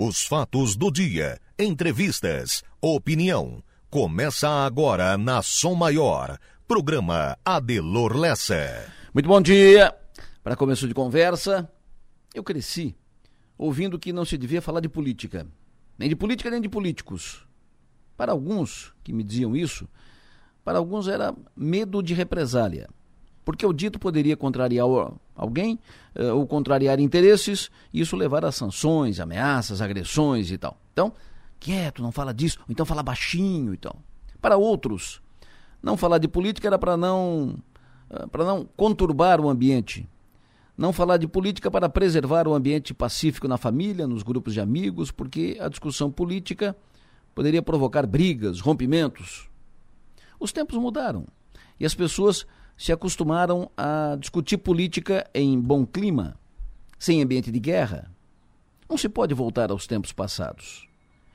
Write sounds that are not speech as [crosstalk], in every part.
Os fatos do dia, entrevistas, opinião. Começa agora na Som Maior. Programa Adelor Lessa. Muito bom dia. Para começo de conversa, eu cresci ouvindo que não se devia falar de política. Nem de política, nem de políticos. Para alguns que me diziam isso, para alguns era medo de represália porque o dito poderia contrariar alguém uh, ou contrariar interesses e isso levar a sanções, ameaças, agressões e tal. Então, quieto, não fala disso, ou então fala baixinho e tal. Para outros, não falar de política era para não uh, para não conturbar o ambiente. Não falar de política para preservar o ambiente pacífico na família, nos grupos de amigos, porque a discussão política poderia provocar brigas, rompimentos. Os tempos mudaram e as pessoas se acostumaram a discutir política em bom clima, sem ambiente de guerra. Não se pode voltar aos tempos passados.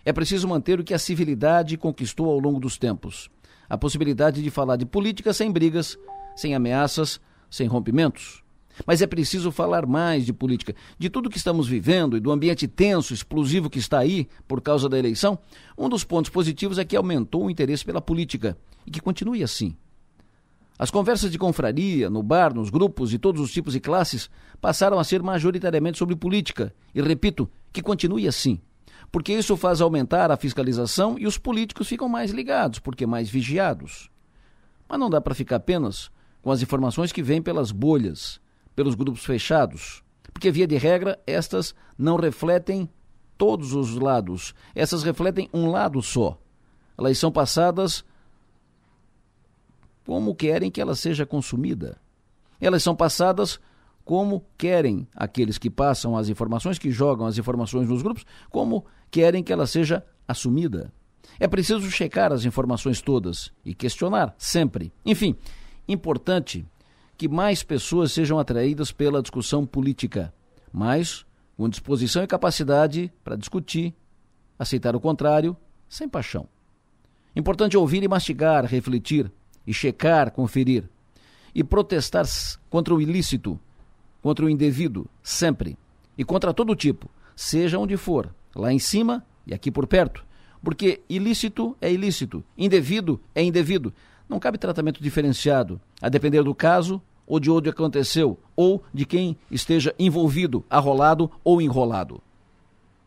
É preciso manter o que a civilidade conquistou ao longo dos tempos: a possibilidade de falar de política sem brigas, sem ameaças, sem rompimentos. Mas é preciso falar mais de política, de tudo que estamos vivendo e do ambiente tenso, explosivo que está aí por causa da eleição. Um dos pontos positivos é que aumentou o interesse pela política e que continue assim. As conversas de confraria, no bar, nos grupos de todos os tipos e classes passaram a ser majoritariamente sobre política. E repito, que continue assim. Porque isso faz aumentar a fiscalização e os políticos ficam mais ligados, porque mais vigiados. Mas não dá para ficar apenas com as informações que vêm pelas bolhas, pelos grupos fechados. Porque, via de regra, estas não refletem todos os lados. Essas refletem um lado só. Elas são passadas como querem que ela seja consumida. Elas são passadas como querem aqueles que passam as informações, que jogam as informações nos grupos, como querem que ela seja assumida. É preciso checar as informações todas e questionar sempre. Enfim, importante que mais pessoas sejam atraídas pela discussão política, mas com disposição e capacidade para discutir, aceitar o contrário, sem paixão. Importante ouvir e mastigar, refletir, e checar, conferir. E protestar contra o ilícito, contra o indevido, sempre. E contra todo tipo, seja onde for, lá em cima e aqui por perto. Porque ilícito é ilícito, indevido é indevido. Não cabe tratamento diferenciado, a depender do caso ou de onde aconteceu, ou de quem esteja envolvido, arrolado ou enrolado.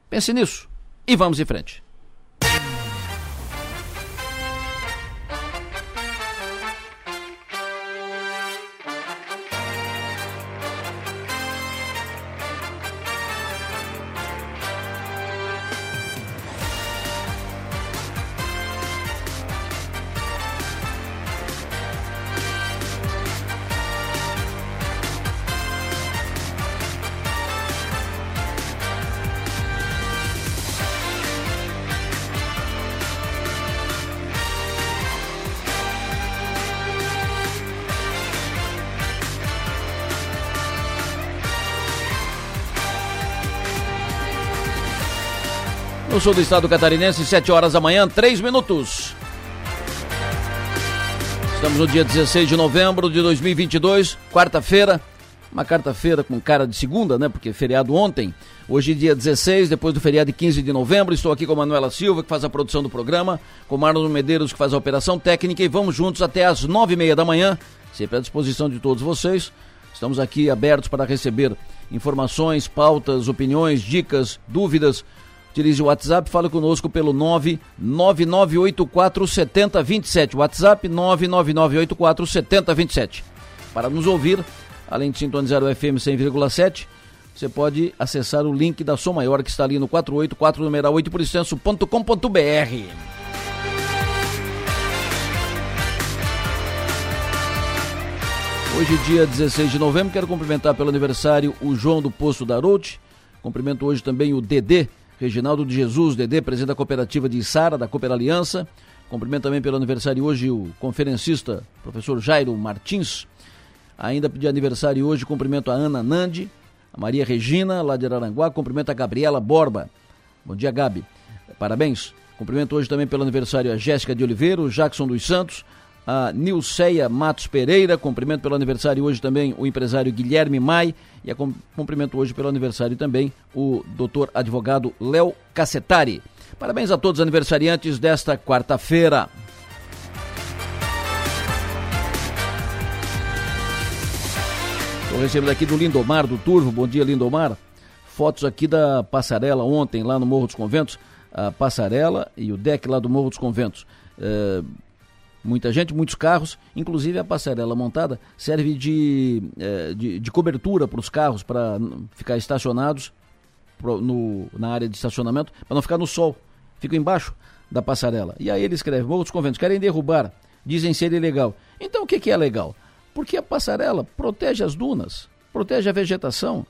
Pense nisso e vamos em frente. Sul do estado catarinense, 7 horas da manhã, 3 minutos. Estamos no dia 16 de novembro de 2022, quarta-feira. Uma quarta-feira com cara de segunda, né? Porque é feriado ontem. Hoje, dia 16, depois do feriado de 15 de novembro. Estou aqui com a Manuela Silva, que faz a produção do programa, com Marlon Medeiros, que faz a operação técnica. E vamos juntos até às nove e meia da manhã, sempre à disposição de todos vocês. Estamos aqui abertos para receber informações, pautas, opiniões, dicas, dúvidas Utilize o WhatsApp, fala conosco pelo 999847027. WhatsApp 999847027. Para nos ouvir, além de sintonizar o FM 100,7, você pode acessar o link da Som Maior que está ali no 484 numeral 8 por extenso.com.br. Hoje, dia 16 de novembro, quero cumprimentar pelo aniversário o João do Poço da Aroute. Cumprimento hoje também o Dedê, Reginaldo de Jesus, Dedê, presidente da cooperativa de Sara, da Cooper Aliança. Cumprimento também pelo aniversário hoje o conferencista, professor Jairo Martins. Ainda de aniversário hoje, cumprimento a Ana Nandi, a Maria Regina, lá de Araranguá. Cumprimento a Gabriela Borba. Bom dia, Gabi. Parabéns. Cumprimento hoje também pelo aniversário a Jéssica de Oliveira, o Jackson dos Santos, a Nilceia Matos Pereira, cumprimento pelo aniversário hoje também o empresário Guilherme Mai e cumprimento hoje pelo aniversário também o doutor advogado Léo Cassetari. Parabéns a todos os aniversariantes desta quarta-feira. Estou recebendo aqui do Lindomar, do Turvo. Bom dia, Lindomar. Fotos aqui da passarela ontem, lá no Morro dos Conventos. A passarela e o deck lá do Morro dos Conventos. É, muita gente, muitos carros, inclusive a passarela montada serve de, é, de, de, cobertura para os carros, para ficar estacionados no, na área de estacionamento, para não ficar no sol. Fica embaixo da passarela. E aí ele escreve: dos Conventos querem derrubar, dizem ser ilegal. Então o que, que é legal? Porque a passarela protege as dunas, protege a vegetação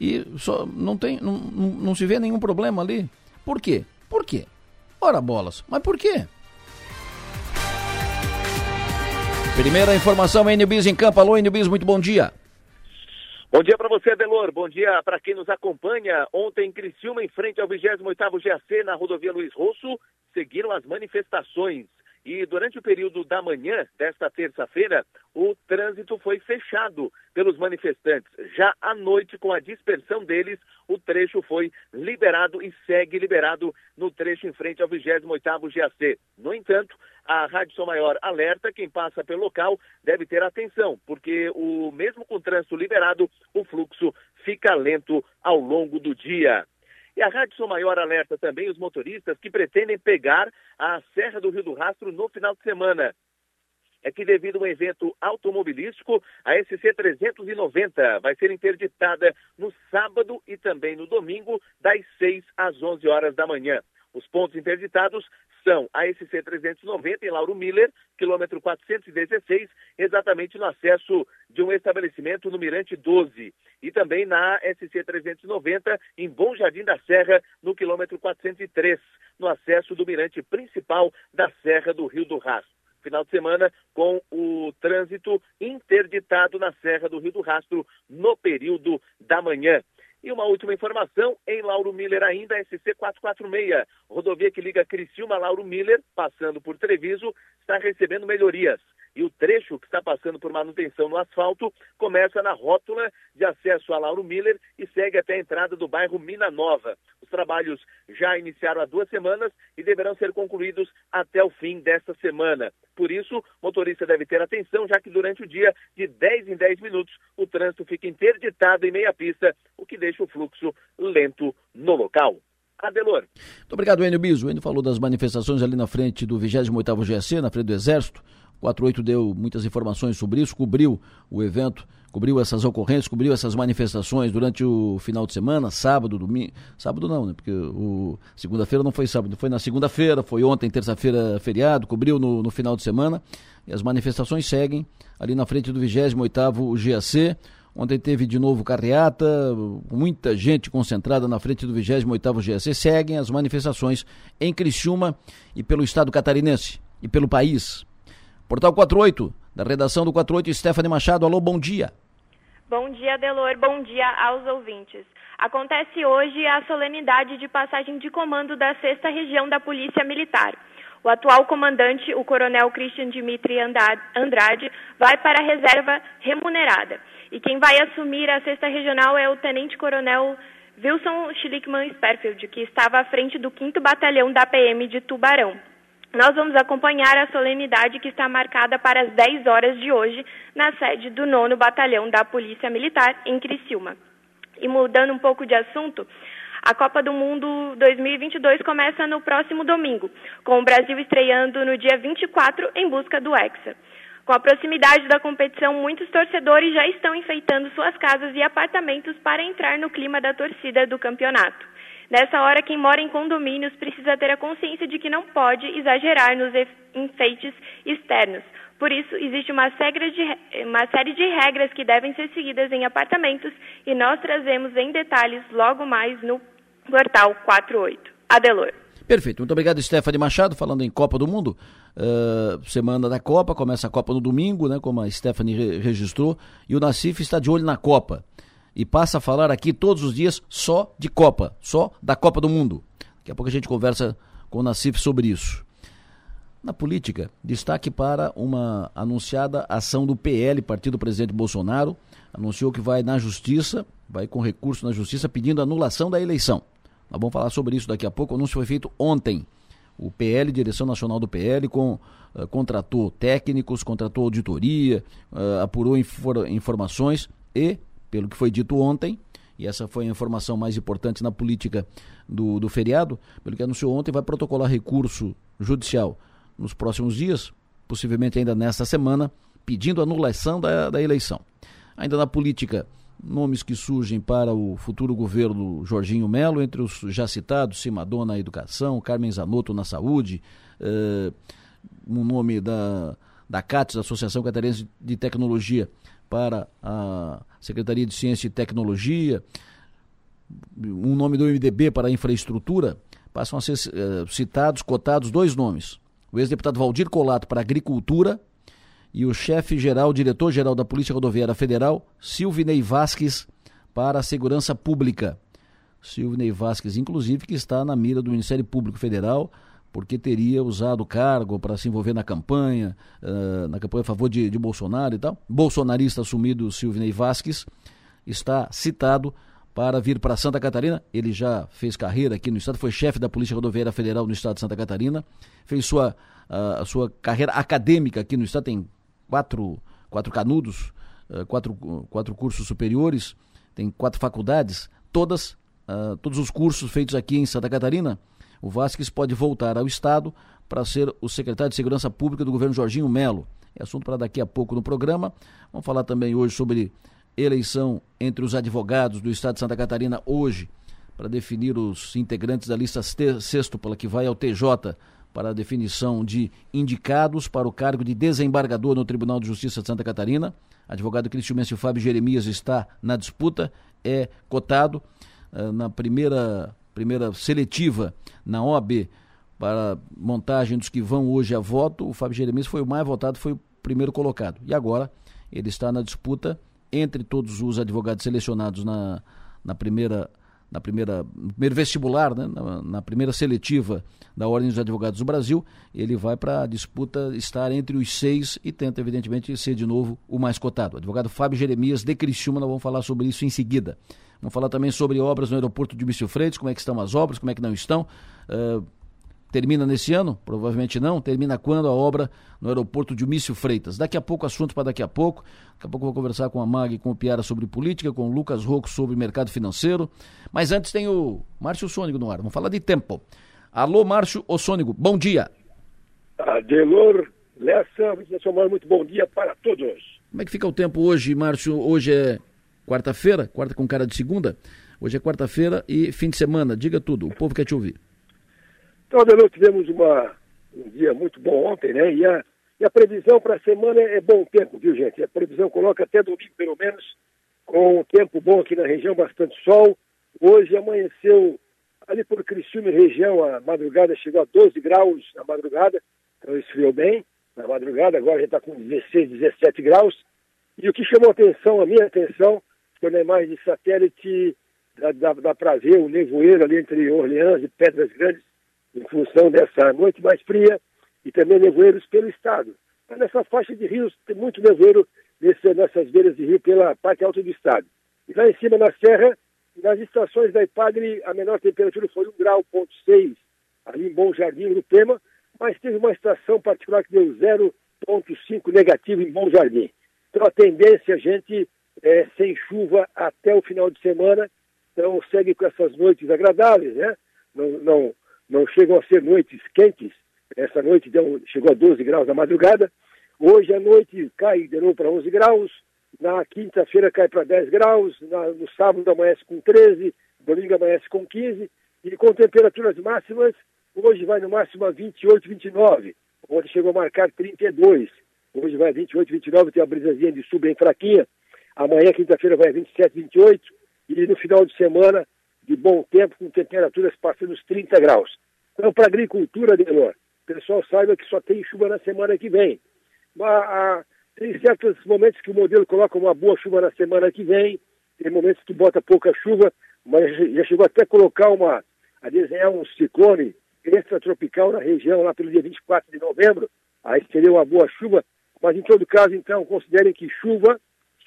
e só não tem não, não, não se vê nenhum problema ali. Por quê? Por quê? Ora bolas, mas por quê? Primeira informação, NBIS em campo. Alô, NBIS, muito bom dia. Bom dia para você, Adelor. Bom dia para quem nos acompanha. Ontem, em Criciúma, em frente ao 28º GAC, na rodovia Luiz Rosso, seguiram as manifestações. E durante o período da manhã desta terça-feira, o trânsito foi fechado pelos manifestantes. Já à noite, com a dispersão deles, o trecho foi liberado e segue liberado no trecho em frente ao 28º GAC. No entanto, a Rádio Som Maior alerta quem passa pelo local deve ter atenção, porque o mesmo com o trânsito liberado, o fluxo fica lento ao longo do dia. E a Rádio Som Maior alerta também os motoristas que pretendem pegar a Serra do Rio do Rastro no final de semana. É que devido a um evento automobilístico, a SC 390 vai ser interditada no sábado e também no domingo, das 6 às 11 horas da manhã. Os pontos interditados são a SC 390 em Lauro Miller, quilômetro 416, exatamente no acesso de um estabelecimento no Mirante 12. E também na SC 390 em Bom Jardim da Serra, no quilômetro 403, no acesso do mirante principal da Serra do Rio do Rastro final de semana com o trânsito interditado na Serra do Rio do Rastro no período da manhã. E uma última informação, em Lauro Miller ainda, SC 446, rodovia que liga Criciúma a Lauro Miller, passando por Treviso, está recebendo melhorias. E o trecho que está passando por manutenção no asfalto começa na rótula de acesso a Lauro Miller e segue até a entrada do bairro Mina Nova. Os trabalhos já iniciaram há duas semanas e deverão ser concluídos até o fim desta semana. Por isso, o motorista deve ter atenção, já que durante o dia, de 10 em 10 minutos, o trânsito fica interditado em meia pista, o que deixa o fluxo lento no local. Adelor. Muito obrigado, Enio Biso. O Enio falou das manifestações ali na frente do 28º GSC, na frente do Exército. 48 deu muitas informações sobre isso, cobriu o evento, cobriu essas ocorrências, cobriu essas manifestações durante o final de semana, sábado, domingo. Sábado não, né? Porque o segunda-feira não foi sábado, foi na segunda-feira, foi ontem, terça-feira, feriado, cobriu no, no final de semana. E as manifestações seguem ali na frente do 28º GAC. Ontem teve de novo carreata, muita gente concentrada na frente do 28º GAC. Seguem as manifestações em Criciúma e pelo estado catarinense e pelo país. Portal 48, da redação do 48, Stephanie Machado. Alô, bom dia. Bom dia, Delor. Bom dia aos ouvintes. Acontece hoje a solenidade de passagem de comando da sexta região da Polícia Militar. O atual comandante, o coronel Christian Dimitri Andrade, vai para a reserva remunerada. E quem vai assumir a sexta regional é o tenente-coronel Wilson Schlickman Sperfield, que estava à frente do 5 Batalhão da PM de Tubarão. Nós vamos acompanhar a solenidade que está marcada para as 10 horas de hoje na sede do 9 Batalhão da Polícia Militar, em Criciúma. E mudando um pouco de assunto, a Copa do Mundo 2022 começa no próximo domingo, com o Brasil estreando no dia 24 em busca do Hexa. Com a proximidade da competição, muitos torcedores já estão enfeitando suas casas e apartamentos para entrar no clima da torcida do campeonato. Nessa hora, quem mora em condomínios precisa ter a consciência de que não pode exagerar nos enfeites externos. Por isso, existe uma, de, uma série de regras que devem ser seguidas em apartamentos e nós trazemos em detalhes logo mais no portal 48. Adelor. Perfeito. Muito obrigado, Stephanie Machado, falando em Copa do Mundo. Uh, semana da Copa, começa a Copa no domingo, né, como a Stephanie re registrou, e o Nacif está de olho na Copa e passa a falar aqui todos os dias só de Copa, só da Copa do Mundo. Daqui a pouco a gente conversa com o Nassif sobre isso. Na política, destaque para uma anunciada ação do PL, partido do presidente Bolsonaro, anunciou que vai na justiça, vai com recurso na justiça pedindo anulação da eleição. Nós vamos falar sobre isso daqui a pouco. O anúncio foi feito ontem. O PL, Direção Nacional do PL, com, uh, contratou técnicos, contratou auditoria, uh, apurou infor informações e, pelo que foi dito ontem, e essa foi a informação mais importante na política do, do feriado, pelo que anunciou ontem, vai protocolar recurso judicial nos próximos dias, possivelmente ainda nesta semana, pedindo anulação da, da eleição. Ainda na política, nomes que surgem para o futuro governo Jorginho Melo, entre os já citados, Simadona na educação, Carmen Zanotto na saúde, uh, um nome da, da CATES, Associação Catarinense de Tecnologia, para a Secretaria de Ciência e Tecnologia, um nome do MDB para a infraestrutura, passam a ser uh, citados, cotados dois nomes o ex-deputado Valdir Colato para Agricultura e o chefe-geral, diretor-geral da Polícia Rodoviária Federal, Silvinei Vasques, para a Segurança Pública. Silvinei Vasques, inclusive, que está na mira do Ministério Público Federal, porque teria usado o cargo para se envolver na campanha, uh, na campanha a favor de, de Bolsonaro e tal. Bolsonarista assumido Silvinei Vasques está citado para vir para Santa Catarina. Ele já fez carreira aqui no estado, foi chefe da Polícia Rodoviária Federal no estado de Santa Catarina, fez sua, a, a sua carreira acadêmica aqui no estado, tem quatro, quatro canudos, uh, quatro, quatro cursos superiores, tem quatro faculdades, todas, uh, todos os cursos feitos aqui em Santa Catarina. O Vasques pode voltar ao estado para ser o secretário de Segurança Pública do governo Jorginho Melo. É assunto para daqui a pouco no programa. Vamos falar também hoje sobre eleição entre os advogados do Estado de Santa Catarina hoje para definir os integrantes da lista sextupla que vai ao TJ para a definição de indicados para o cargo de desembargador no Tribunal de Justiça de Santa Catarina. Advogado Cristiumêncio Fábio Jeremias está na disputa, é cotado uh, na primeira, primeira seletiva na OAB para montagem dos que vão hoje a voto. O Fábio Jeremias foi o mais votado, foi o primeiro colocado. E agora ele está na disputa entre todos os advogados selecionados na, na primeira na primeira primeiro vestibular, né, na, na, primeira seletiva da Ordem dos Advogados do Brasil, ele vai para a disputa estar entre os seis e tenta, evidentemente, ser de novo o mais cotado. O advogado Fábio Jeremias de Criciúma, nós vamos falar sobre isso em seguida. Vamos falar também sobre obras no aeroporto de Mício Freitas, como é que estão as obras, como é que não estão. Uh, Termina nesse ano? Provavelmente não. Termina quando a obra no aeroporto de Mício Freitas. Daqui a pouco, assunto para daqui a pouco. Daqui a pouco eu vou conversar com a Mag e com o Piara sobre política, com o Lucas Rocco sobre mercado financeiro. Mas antes tem o Márcio Sônico no ar. Vamos falar de tempo. Alô, Márcio Ossônigo, bom dia. Adelor Lessa, muito bom dia para todos. Como é que fica o tempo hoje, Márcio? Hoje é quarta-feira, quarta com cara de segunda. Hoje é quarta-feira e fim de semana. Diga tudo, o povo quer te ouvir. Então, nós tivemos uma, um dia muito bom ontem, né? E a, e a previsão para a semana é bom tempo, viu, gente? A previsão coloca até domingo, pelo menos, com tempo bom aqui na região, bastante sol. Hoje amanheceu ali por Criciúma região, a madrugada chegou a 12 graus na madrugada, então esfriou bem na madrugada, agora a gente está com 16, 17 graus. E o que chamou atenção, a minha atenção, foi na imagem de satélite, dá, dá, dá para ver o nevoeiro ali entre Orleans e Pedras Grandes, em função dessa noite mais fria e também nevoeiros pelo estado. Mas nessa faixa de rios tem muito nevoeiro nesse, nessas beiras de rio pela parte alta do estado. E lá em cima na serra, nas estações da Ipagre, a menor temperatura foi 1 grau, ponto 6, ali em Bom Jardim, no Pema, mas teve uma estação particular que deu 0,5 negativo em Bom Jardim. Então a tendência, a gente, é sem chuva até o final de semana, então segue com essas noites agradáveis, né? Não, não, não chegam a ser noites quentes. Essa noite deu, chegou a 12 graus na madrugada. Hoje à noite cai de novo para 11 graus. Na quinta-feira cai para 10 graus. Na, no sábado amanhece com 13. Domingo amanhece com 15. E com temperaturas máximas, hoje vai no máximo a 28, 29. Ontem chegou a marcar 32. Hoje vai a 28, 29. Tem uma brisazinha de sul bem fraquinha. Amanhã, quinta-feira, vai a 27, 28. E no final de semana, de bom tempo, com temperaturas passando os 30 graus. Então, para a agricultura, Delor, o pessoal saiba que só tem chuva na semana que vem. Mas, tem certos momentos que o modelo coloca uma boa chuva na semana que vem, tem momentos que bota pouca chuva, mas já chegou até a colocar uma, a desenhar um ciclone extratropical na região lá pelo dia 24 de novembro. Aí seria uma boa chuva, mas em todo caso, então, considerem que chuva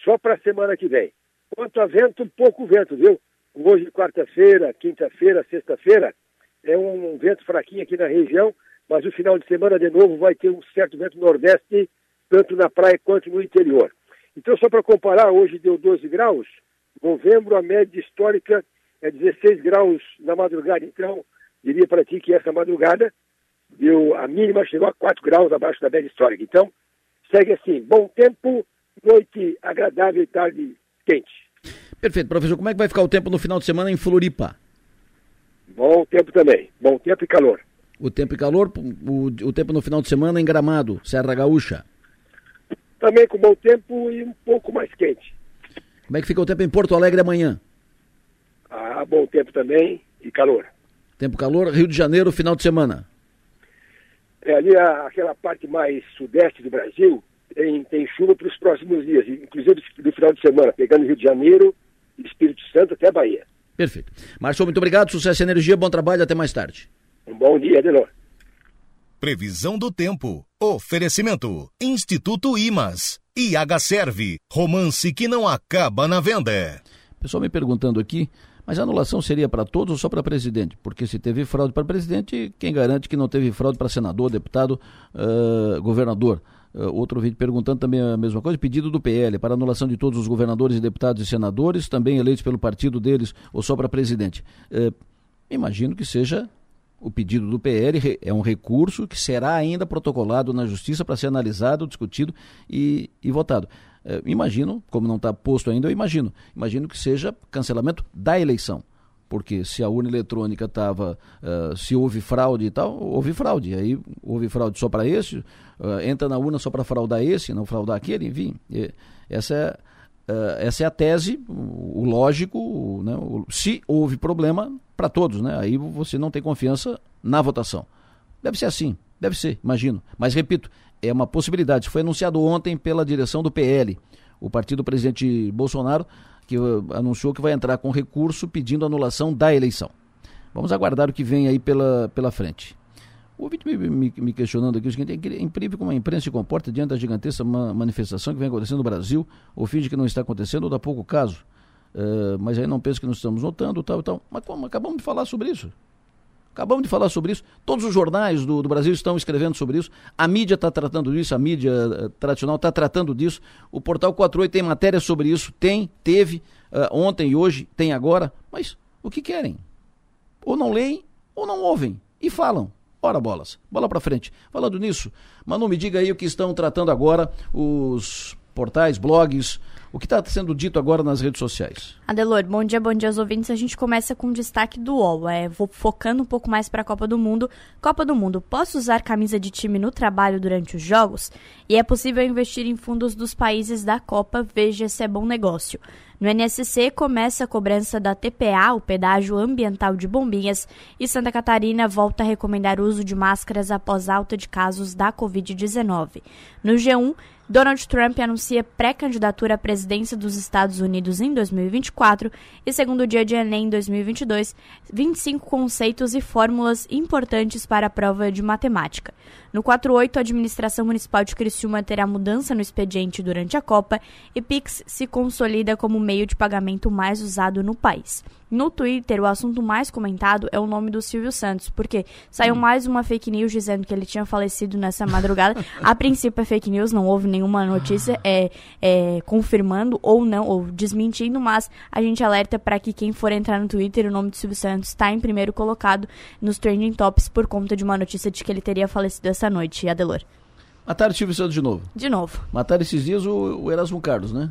só para a semana que vem. Quanto a vento, pouco vento, viu? Hoje, quarta-feira, quinta-feira, sexta-feira, é um vento fraquinho aqui na região, mas o final de semana, de novo, vai ter um certo vento nordeste, tanto na praia quanto no interior. Então, só para comparar, hoje deu 12 graus, novembro, a média histórica é 16 graus na madrugada. Então, diria para ti que essa madrugada deu, a mínima chegou a 4 graus abaixo da média histórica. Então, segue assim, bom tempo, noite agradável e tarde quente. Perfeito. Professor, como é que vai ficar o tempo no final de semana em Floripa? Bom tempo também. Bom tempo e calor. O tempo e calor, o, o tempo no final de semana em Gramado, Serra Gaúcha. Também com bom tempo e um pouco mais quente. Como é que fica o tempo em Porto Alegre amanhã? Ah, bom tempo também e calor. Tempo calor, Rio de Janeiro, final de semana. É, ali a, aquela parte mais sudeste do Brasil tem, tem chuva para os próximos dias, inclusive do final de semana, pegando Rio de Janeiro, Espírito Santo até Bahia. Perfeito. Marcelo, muito obrigado, sucesso e energia, bom trabalho, até mais tarde. Um bom dia, Adenor. Previsão do tempo. Oferecimento. Instituto Imas. IH Serve. Romance que não acaba na venda. Pessoal me perguntando aqui mas a anulação seria para todos ou só para presidente? Porque se teve fraude para presidente, quem garante que não teve fraude para senador, deputado, uh, governador? Uh, outro vídeo perguntando também a mesma coisa, pedido do PL para anulação de todos os governadores, deputados e senadores, também eleitos pelo partido deles ou só para presidente. Uh, imagino que seja o pedido do PL, é um recurso que será ainda protocolado na Justiça para ser analisado, discutido e, e votado. É, imagino, como não está posto ainda, eu imagino. Imagino que seja cancelamento da eleição. Porque se a urna eletrônica estava, uh, se houve fraude e tal, houve fraude. Aí houve fraude só para esse, uh, entra na urna só para fraudar esse, não fraudar aquele, enfim. essa é, uh, essa é a tese, o, o lógico, o, né, o, se houve problema para todos, né? Aí você não tem confiança na votação. Deve ser assim, deve ser, imagino. Mas repito, é uma possibilidade. Foi anunciado ontem pela direção do PL, o partido do presidente Bolsonaro, que uh, anunciou que vai entrar com recurso pedindo anulação da eleição. Vamos aguardar o que vem aí pela, pela frente. O ouvinte me, me, me, questionando aqui o seguinte: é incrível como a imprensa se comporta diante da gigantesca ma manifestação que vem acontecendo no Brasil, ou finge que não está acontecendo, ou dá pouco caso. Uh, mas aí não penso que não estamos notando, tal e tal. Mas como? Acabamos de falar sobre isso. Acabamos de falar sobre isso. Todos os jornais do, do Brasil estão escrevendo sobre isso. A mídia está tratando disso, a mídia uh, tradicional está tratando disso. O Portal 48 tem matéria sobre isso. Tem, teve, uh, ontem e hoje, tem agora. Mas o que querem? Ou não leem, ou não ouvem. E falam. Ora bolas. Bola para frente. Falando nisso, Manu, me diga aí o que estão tratando agora os portais, blogs, o que está sendo dito agora nas redes sociais? Adelor, bom dia, bom dia aos ouvintes. A gente começa com o destaque do UOL. É, vou focando um pouco mais para a Copa do Mundo. Copa do Mundo, posso usar camisa de time no trabalho durante os jogos? E é possível investir em fundos dos países da Copa, veja se é bom negócio. No NSC começa a cobrança da TPA, o pedágio ambiental de Bombinhas, e Santa Catarina volta a recomendar o uso de máscaras após alta de casos da Covid-19. No G1, Donald Trump anuncia pré-candidatura à presidência dos Estados Unidos em 2024 e, segundo o dia de Enem 2022, 25 conceitos e fórmulas importantes para a prova de matemática. No 48, a administração municipal de Criciúma terá mudança no expediente durante a Copa e Pix se consolida como o meio de pagamento mais usado no país. No Twitter, o assunto mais comentado é o nome do Silvio Santos, porque saiu mais uma fake news dizendo que ele tinha falecido nessa madrugada. [laughs] a princípio é fake news, não houve nenhuma notícia é, é, confirmando ou não, ou desmentindo, mas a gente alerta para que quem for entrar no Twitter, o nome do Silvio Santos está em primeiro colocado nos trending tops por conta de uma notícia de que ele teria falecido essa noite, Adelor. Mataram o Silvio Santos de novo? De novo. Mataram esses dias o, o Erasmo Carlos, né?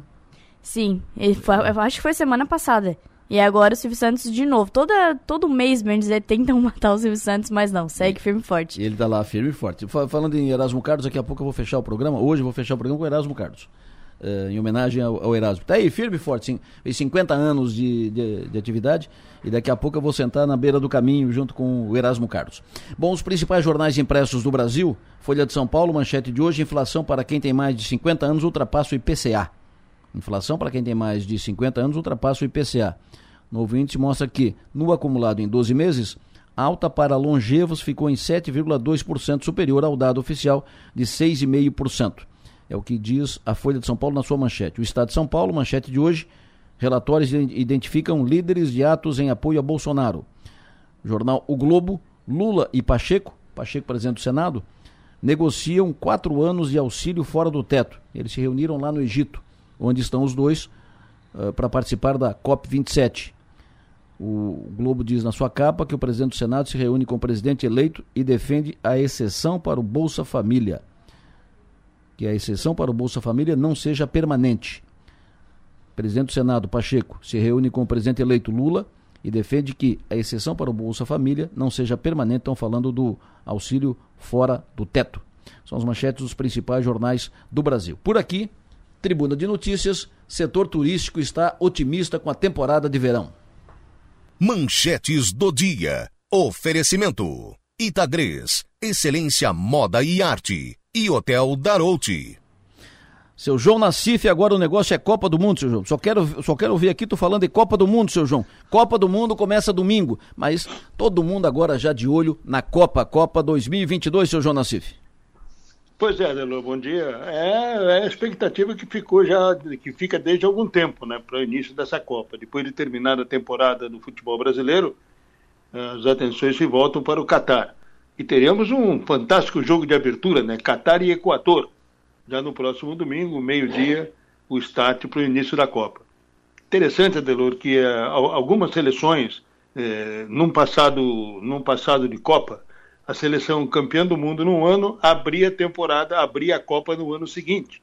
Sim, foi, eu acho que foi semana passada. E agora o Silvio Santos de novo. Toda, todo mês, bem dizer, tentam [laughs] matar o Silvio Santos, mas não, segue firme e forte. Ele tá lá firme e forte. Falando em Erasmo Carlos, daqui a pouco eu vou fechar o programa. Hoje eu vou fechar o programa com o Erasmo Carlos. Uh, em homenagem ao, ao, Erasmo. Tá aí, firme e forte, sim. Fez 50 anos de, de, de, atividade e daqui a pouco eu vou sentar na beira do caminho junto com o Erasmo Carlos. Bom, os principais jornais impressos do Brasil, Folha de São Paulo, manchete de hoje, inflação para quem tem mais de 50 anos ultrapassa o IPCA. Inflação para quem tem mais de 50 anos ultrapassa o IPCA. Novo índice mostra que, no acumulado em 12 meses, alta para longevos ficou em 7,2% superior ao dado oficial de 6,5%. É o que diz a Folha de São Paulo na sua manchete. O Estado de São Paulo, manchete de hoje, relatórios identificam líderes de atos em apoio a Bolsonaro. Jornal O Globo, Lula e Pacheco, Pacheco presidente do Senado, negociam quatro anos de auxílio fora do teto. Eles se reuniram lá no Egito, onde estão os dois, uh, para participar da COP27. O Globo diz na sua capa que o presidente do Senado se reúne com o presidente eleito e defende a exceção para o Bolsa Família. Que a exceção para o Bolsa Família não seja permanente. O presidente do Senado, Pacheco, se reúne com o presidente eleito Lula e defende que a exceção para o Bolsa Família não seja permanente. Estão falando do auxílio fora do teto. São as manchetes dos principais jornais do Brasil. Por aqui, Tribuna de Notícias, setor turístico está otimista com a temporada de verão. Manchetes do dia. Oferecimento. Itagres, excelência moda e arte. E Hotel Darouti. Seu João Nassif, agora o negócio é Copa do Mundo, seu João. Só quero, só quero ouvir aqui tu falando de Copa do Mundo, seu João. Copa do Mundo começa domingo, mas todo mundo agora já de olho na Copa, Copa 2022, seu João Nassif. Pois é, Delô, bom dia. É, é, a expectativa que ficou já, que fica desde algum tempo, né, para o início dessa Copa. Depois de terminar a temporada do futebol brasileiro, as atenções se voltam para o Catar. E teremos um fantástico jogo de abertura, né, Catar e Equador já no próximo domingo, meio-dia, o start para o início da Copa. Interessante, Adelor, que uh, algumas seleções, eh, num, passado, num passado de Copa, a seleção campeã do mundo num ano abria a temporada, abria a Copa no ano seguinte.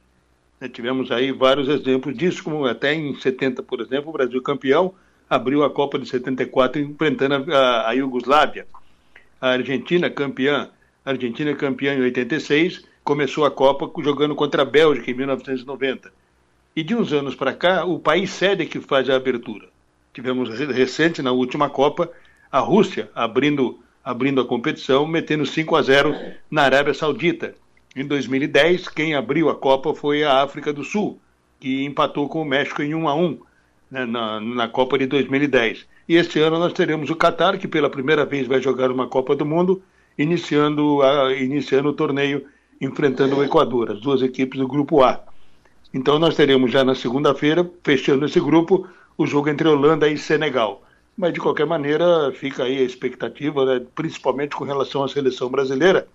Né, tivemos aí vários exemplos disso, como até em 70, por exemplo, o Brasil campeão abriu a Copa de 74 enfrentando a, a Iugoslávia. A Argentina campeã, Argentina campeã em 86 começou a Copa jogando contra a Bélgica em 1990. E de uns anos para cá, o país sede é que faz a abertura. Tivemos recente, na última Copa, a Rússia abrindo, abrindo a competição, metendo 5 a 0 na Arábia Saudita. Em 2010, quem abriu a Copa foi a África do Sul, que empatou com o México em 1 a 1 né, na, na Copa de 2010. E este ano nós teremos o Catar, que pela primeira vez vai jogar uma Copa do Mundo, iniciando, a, iniciando o torneio enfrentando o Equador, as duas equipes do grupo A. Então nós teremos já na segunda-feira, fechando esse grupo, o jogo entre Holanda e Senegal. Mas de qualquer maneira, fica aí a expectativa, né, principalmente com relação à seleção brasileira,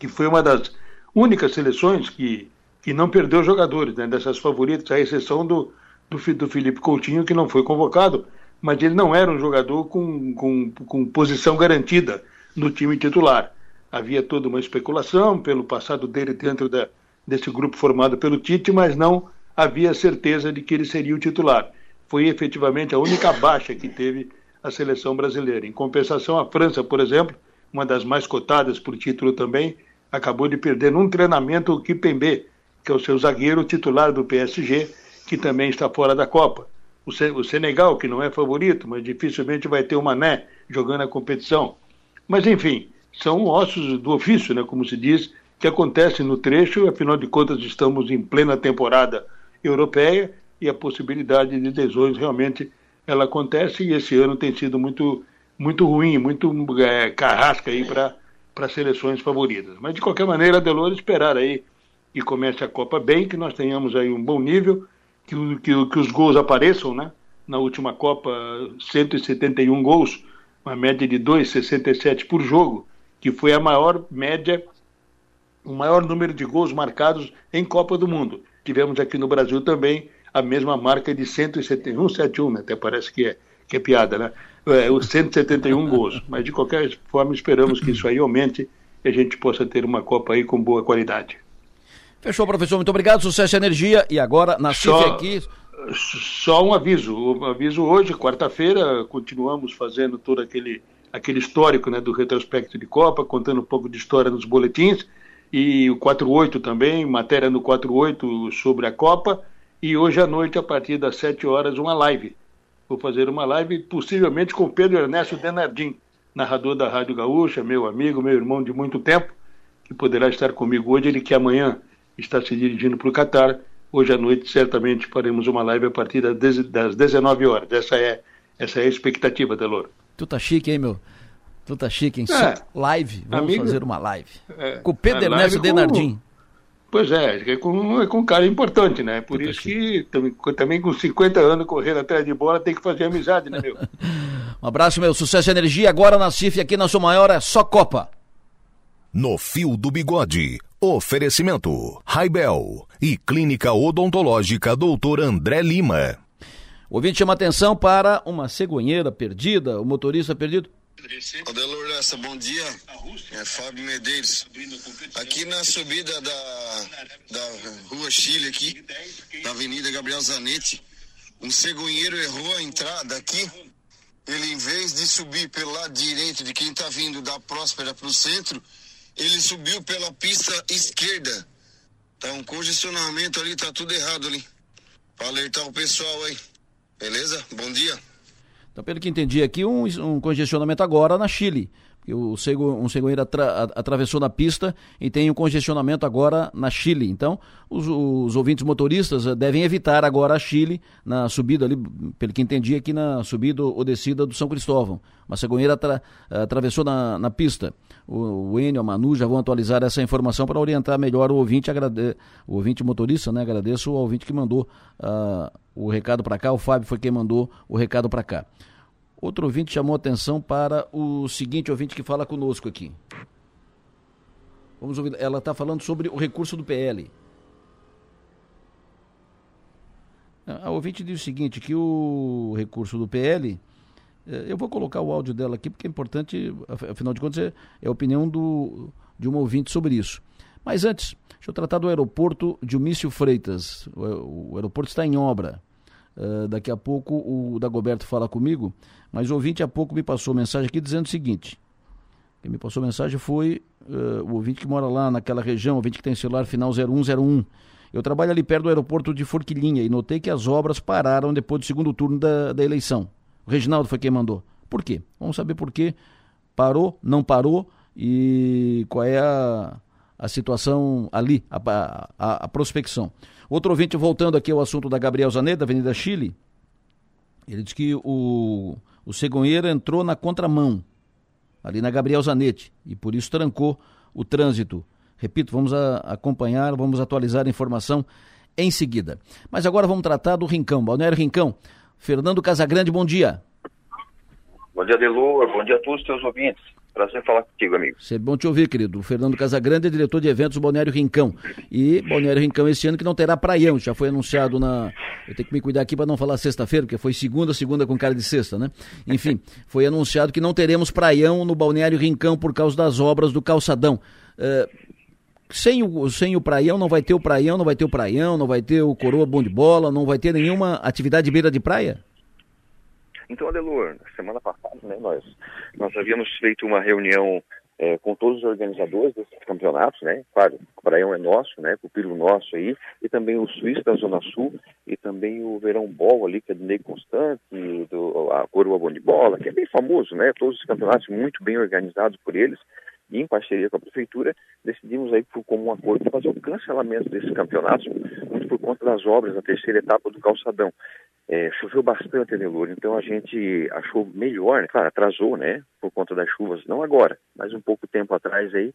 que foi uma das únicas seleções que, que não perdeu jogadores, né, dessas favoritas, à exceção do, do, do Felipe Coutinho, que não foi convocado, mas ele não era um jogador com, com, com posição garantida no time titular havia toda uma especulação pelo passado dele dentro da, desse grupo formado pelo Tite, mas não havia certeza de que ele seria o titular. Foi efetivamente a única baixa que teve a seleção brasileira. Em compensação, a França, por exemplo, uma das mais cotadas por título também, acabou de perder num treinamento o Kipembe, que é o seu zagueiro titular do PSG, que também está fora da Copa. O Senegal, que não é favorito, mas dificilmente vai ter o Mané jogando a competição. Mas, enfim, são ossos do ofício, né, como se diz, que acontecem no trecho, afinal de contas estamos em plena temporada europeia e a possibilidade de lesões realmente ela acontece e esse ano tem sido muito muito ruim, muito é, carrasca aí para seleções favoritas. Mas de qualquer maneira, Delor esperar aí que comece a Copa bem, que nós tenhamos aí um bom nível, que, que, que os gols apareçam, né? Na última Copa, 171 gols, uma média de 2,67 por jogo que foi a maior média, o maior número de gols marcados em Copa do Mundo. Tivemos aqui no Brasil também a mesma marca de 171, 71, né? até parece que é, que é piada, né? É, os 171 [laughs] gols. Mas de qualquer forma esperamos que isso aí aumente e a gente possa ter uma Copa aí com boa qualidade. Fechou, professor. Muito obrigado. Sucesso e energia. E agora, na CIF aqui. Só um aviso. Um aviso hoje, quarta-feira, continuamos fazendo todo aquele aquele histórico né, do retrospecto de Copa, contando um pouco de história nos boletins, e o 48 também, matéria no 48 sobre a Copa, e hoje à noite, a partir das 7 horas, uma live. Vou fazer uma live, possivelmente com Pedro Ernesto Denardim, narrador da Rádio Gaúcha, meu amigo, meu irmão de muito tempo, que poderá estar comigo hoje, ele que amanhã está se dirigindo para o Catar. Hoje à noite, certamente, faremos uma live a partir das 19 horas. Essa é, essa é a expectativa, Delor. Tu tá chique, hein, meu? Tu tá chique, hein? É. Live, vamos Amigo, fazer uma live. É, com o Pedro Ernesto Denardim. Pois é, é com, é com um cara importante, né? Por Puta isso que também, também com 50 anos correndo atrás de bola tem que fazer amizade, né, meu? [laughs] um abraço, meu. Sucesso e energia. Agora na CIF, aqui na Sua Maior, é só Copa. No Fio do Bigode. Oferecimento: Raibel e Clínica Odontológica Doutor André Lima. O ouvinte chama atenção para uma cegonheira perdida, o motorista perdido. Adelor Lessa, bom dia. É Fábio Medeiros. Aqui na subida da, da rua Chile, aqui, da Avenida Gabriel Zanetti, um cegonheiro errou a entrada aqui. Ele, em vez de subir pelo lado direito de quem está vindo da Próspera para o centro, ele subiu pela pista esquerda. Tá um congestionamento ali, tá tudo errado ali. Para alertar o pessoal aí. Beleza? Bom dia. Então, pelo que entendi aqui, um, um congestionamento agora na Chile. O um cegonheiro atra, atravessou na pista e tem um congestionamento agora na Chile. Então, os, os, ouvintes motoristas eh, devem evitar agora a Chile na subida ali, pelo que entendi aqui na subida ou descida do São Cristóvão. Uma cegonheira atra, atravessou na, na pista. O, o Enio, a Manu já vão atualizar essa informação para orientar melhor o ouvinte, agrade, o ouvinte motorista, né? Agradeço ao ouvinte que mandou uh, o recado para cá. O Fábio foi quem mandou o recado para cá. Outro ouvinte chamou atenção para o seguinte ouvinte que fala conosco aqui. Vamos ouvir. Ela está falando sobre o recurso do PL. A ouvinte diz o seguinte, que o recurso do PL, eh, eu vou colocar o áudio dela aqui porque é importante, afinal de contas, é, é a opinião do, de um ouvinte sobre isso. Mas antes, deixa eu tratar do aeroporto de Humício Freitas. O, aeroporto está em obra. Uh, daqui a pouco o Dagoberto fala comigo, mas o ouvinte há pouco me passou mensagem aqui dizendo o seguinte. Quem me passou mensagem foi uh, o ouvinte que mora lá naquela região, o ouvinte que tem celular final 0101. Eu trabalho ali perto do aeroporto de Forquilinha e notei que as obras pararam depois do segundo turno da, da eleição. O Reginaldo foi quem mandou. Por quê? Vamos saber por quê. Parou, não parou e qual é a, a situação ali, a, a, a prospecção. Outro ouvinte, voltando aqui ao assunto da Gabriel Zanetti, da Avenida Chile, ele diz que o, o cegonheiro entrou na contramão, ali na Gabriel Zanetti, e por isso trancou o trânsito. Repito, vamos acompanhar, vamos atualizar a informação em seguida. Mas agora vamos tratar do Rincão. Balneário Rincão. Fernando Casagrande, bom dia. Bom dia, Delor. Bom dia a todos os teus ouvintes. Prazer falar contigo, amigo. Sempre bom te ouvir, querido. O Fernando Casagrande é diretor de eventos do Balneário Rincão. E Balneário Rincão esse ano que não terá praião, já foi anunciado na. Eu tenho que me cuidar aqui para não falar sexta-feira, porque foi segunda, segunda com cara de sexta, né? Enfim, foi anunciado que não teremos praião no Balneário Rincão por causa das obras do calçadão. Uh, sem o, sem o praião, não vai ter o praião, não vai ter o praião, não vai ter o coroa bom de bola, não vai ter nenhuma atividade de beira de praia? Então, Adelor, semana passada, né, nós, nós havíamos feito uma reunião é, com todos os organizadores desses campeonatos, né? Claro, o Praião é nosso, né? Pupilo nosso aí, e também o Suíço da Zona Sul, e também o Verão Bol ali, que é do Ney Constante, do, a Coroa Bom de Bola, que é bem famoso, né? Todos os campeonatos muito bem organizados por eles, em parceria com a prefeitura, decidimos aí por comum acordo fazer o cancelamento desses campeonatos, muito por conta das obras da terceira etapa do calçadão. É, choveu bastante, Anelor, então a gente achou melhor, claro, atrasou, né, por conta das chuvas, não agora, mas um pouco tempo atrás aí,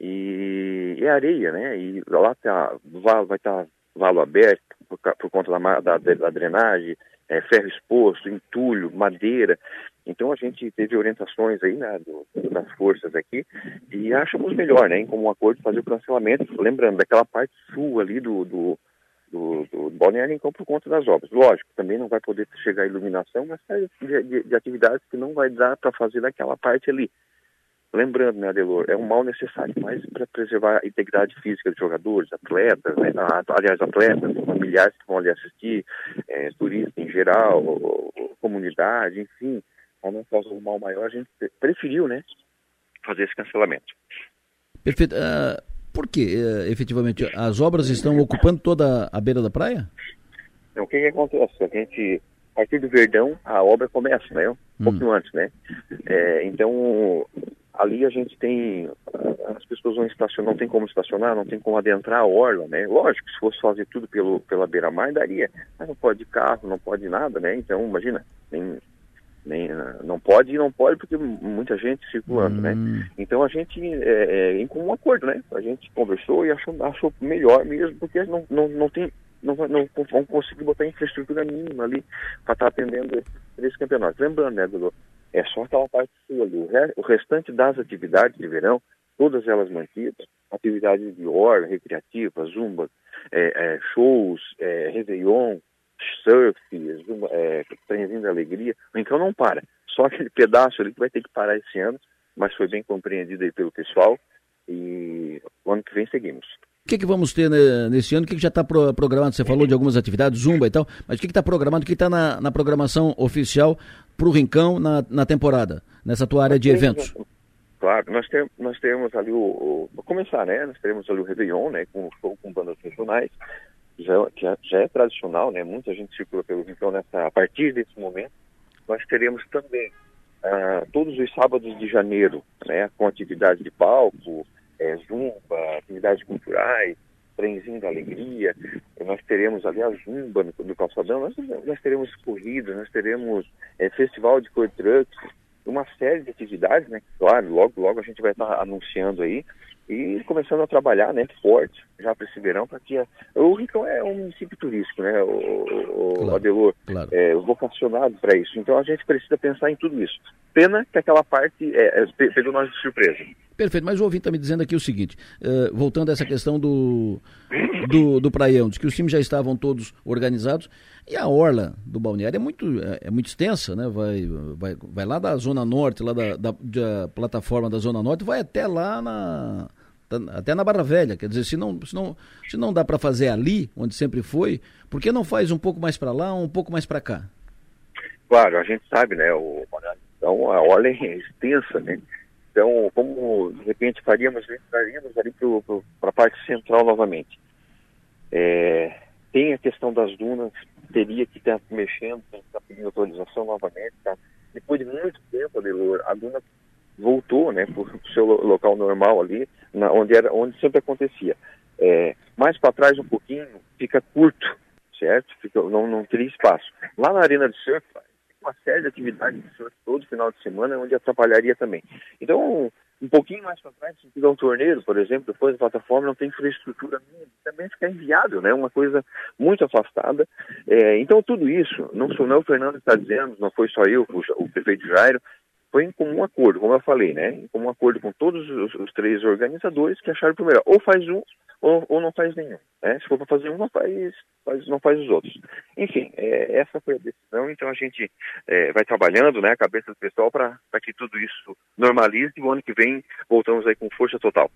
e, e areia, né, e lá tá, vai estar tá valo aberto por, por conta da, da, da drenagem, é, ferro exposto, entulho, madeira, então a gente teve orientações aí né, do, das forças aqui e achamos melhor, né, em como acordo fazer o cancelamento, lembrando daquela parte sul ali do, do do, do Balneário Rincão por conta das obras. Lógico, também não vai poder chegar a iluminação, mas é de, de, de atividades que não vai dar para fazer naquela parte ali. Lembrando, né, Adelor, é um mal necessário, mas para preservar a integridade física dos jogadores, atletas, né, aliás, atletas, familiares que vão ali assistir, é, turistas em geral, comunidade, enfim, para não causar um mal maior, a gente preferiu, né, fazer esse cancelamento. Perfeito. Uh por que, eh, efetivamente, as obras estão ocupando toda a beira da praia? Então, o que, que acontece? A gente, a partir do Verdão, a obra começa, né? Um hum. pouquinho antes, né? É, então, ali a gente tem, as pessoas vão estacionar, não tem como estacionar, não tem como adentrar a orla, né? Lógico, se fosse fazer tudo pelo, pela beira-mar, daria, mas não pode carro, não pode nada, né? Então, imagina, nem, Nem, não pode e não pode porque muita gente circulando, né? Hum. Então a gente, é, é, em comum acordo, né? A gente conversou e achou, achou melhor mesmo, porque não, não, não tem, não, não vão conseguir botar infraestrutura mínima ali para estar atendendo esses três campeonatos. Lembrando, né, Dudu, é só aquela parte sul ali. O, re- o restante das atividades de verão, todas elas mantidas, atividades de hora, recreativa, zumba, é, é, shows, é, réveillon, surf, zumba, é, trenzinho da alegria, então não para. Só aquele pedaço ali que vai ter que parar esse ano, mas foi bem compreendido aí pelo pessoal e o ano que vem seguimos. O que, que vamos ter né, nesse ano? O que, que já está programado? Você falou de algumas atividades, Zumba e tal, mas o que está programado? O que está na, na programação oficial para o Rincão na, na temporada, nessa tua área de eventos? Claro, nós, tem, nós temos ali o, o. Para começar, né? Nós teremos ali o Réveillon, né? Com o show com bandas regionais, já, que já, já é tradicional, né? Muita gente circula pelo Rincão nessa, a partir desse momento. Nós teremos também ah, todos os sábados de janeiro, né? Com atividade de palco, é, zumba, atividades culturais, trenzinho da alegria. Nós teremos ali a zumba no, no calçadão, nós, nós teremos corridas, nós teremos é, festival de cold trucks, uma série de atividades, né? Claro, logo, logo a gente vai estar anunciando aí e começando a trabalhar, né? Forte já para esse verão, para que a... o Rincão é um município turístico, né? O, o, Claro, Adelor claro. é vocacionado para isso. Então a gente precisa pensar em tudo isso. Pena que aquela parte é, é, pe- pegou nós de surpresa. Perfeito, mas o ouvinte está me dizendo aqui o seguinte, eh, voltando a essa questão do, do, do Praião, diz que os times já estavam todos organizados e a orla do balneário é muito, é, é muito extensa, né? Vai, vai, vai lá da Zona Norte, lá da, da, da plataforma da Zona Norte, vai até lá na. Tá- Até na Barra Velha, quer dizer, se não, se não, se não dá para fazer ali, onde sempre foi, por que não faz um pouco mais para lá, um pouco mais para cá? Claro, a gente sabe, né? O, então a orla é extensa, né? Então, como de repente faríamos, entraríamos ali para a parte central novamente. É, tem a questão das dunas, teria que estar mexendo, tem que estar pedindo autorização novamente. Tá? Depois de muito tempo, Adelor, a duna voltou né, para o seu lo- local normal ali, na, onde, era, onde sempre acontecia. É, mais para trás um pouquinho, fica curto, certo? Fica, não, não teria espaço. Lá na arena de surf, uma série de atividades de surf todo final de semana, onde atrapalharia também. Então, um pouquinho mais para trás, se tiver um torneiro, por exemplo, depois da plataforma, não tem infraestrutura também fica inviável, né? Uma coisa muito afastada. É, então, tudo isso, não sou não o Fernando está dizendo, não foi só eu, o, o prefeito Jairo, foi em comum acordo, como eu falei, né? Em comum acordo com todos os, os três organizadores que acharam primeiro, ou faz um ou, ou não faz nenhum. Né? Se for para fazer um, não faz, faz, não faz os outros. Enfim, é, essa foi a decisão, então a gente é, vai trabalhando, né, a cabeça do pessoal para que tudo isso normalize e o ano que vem voltamos aí com força total.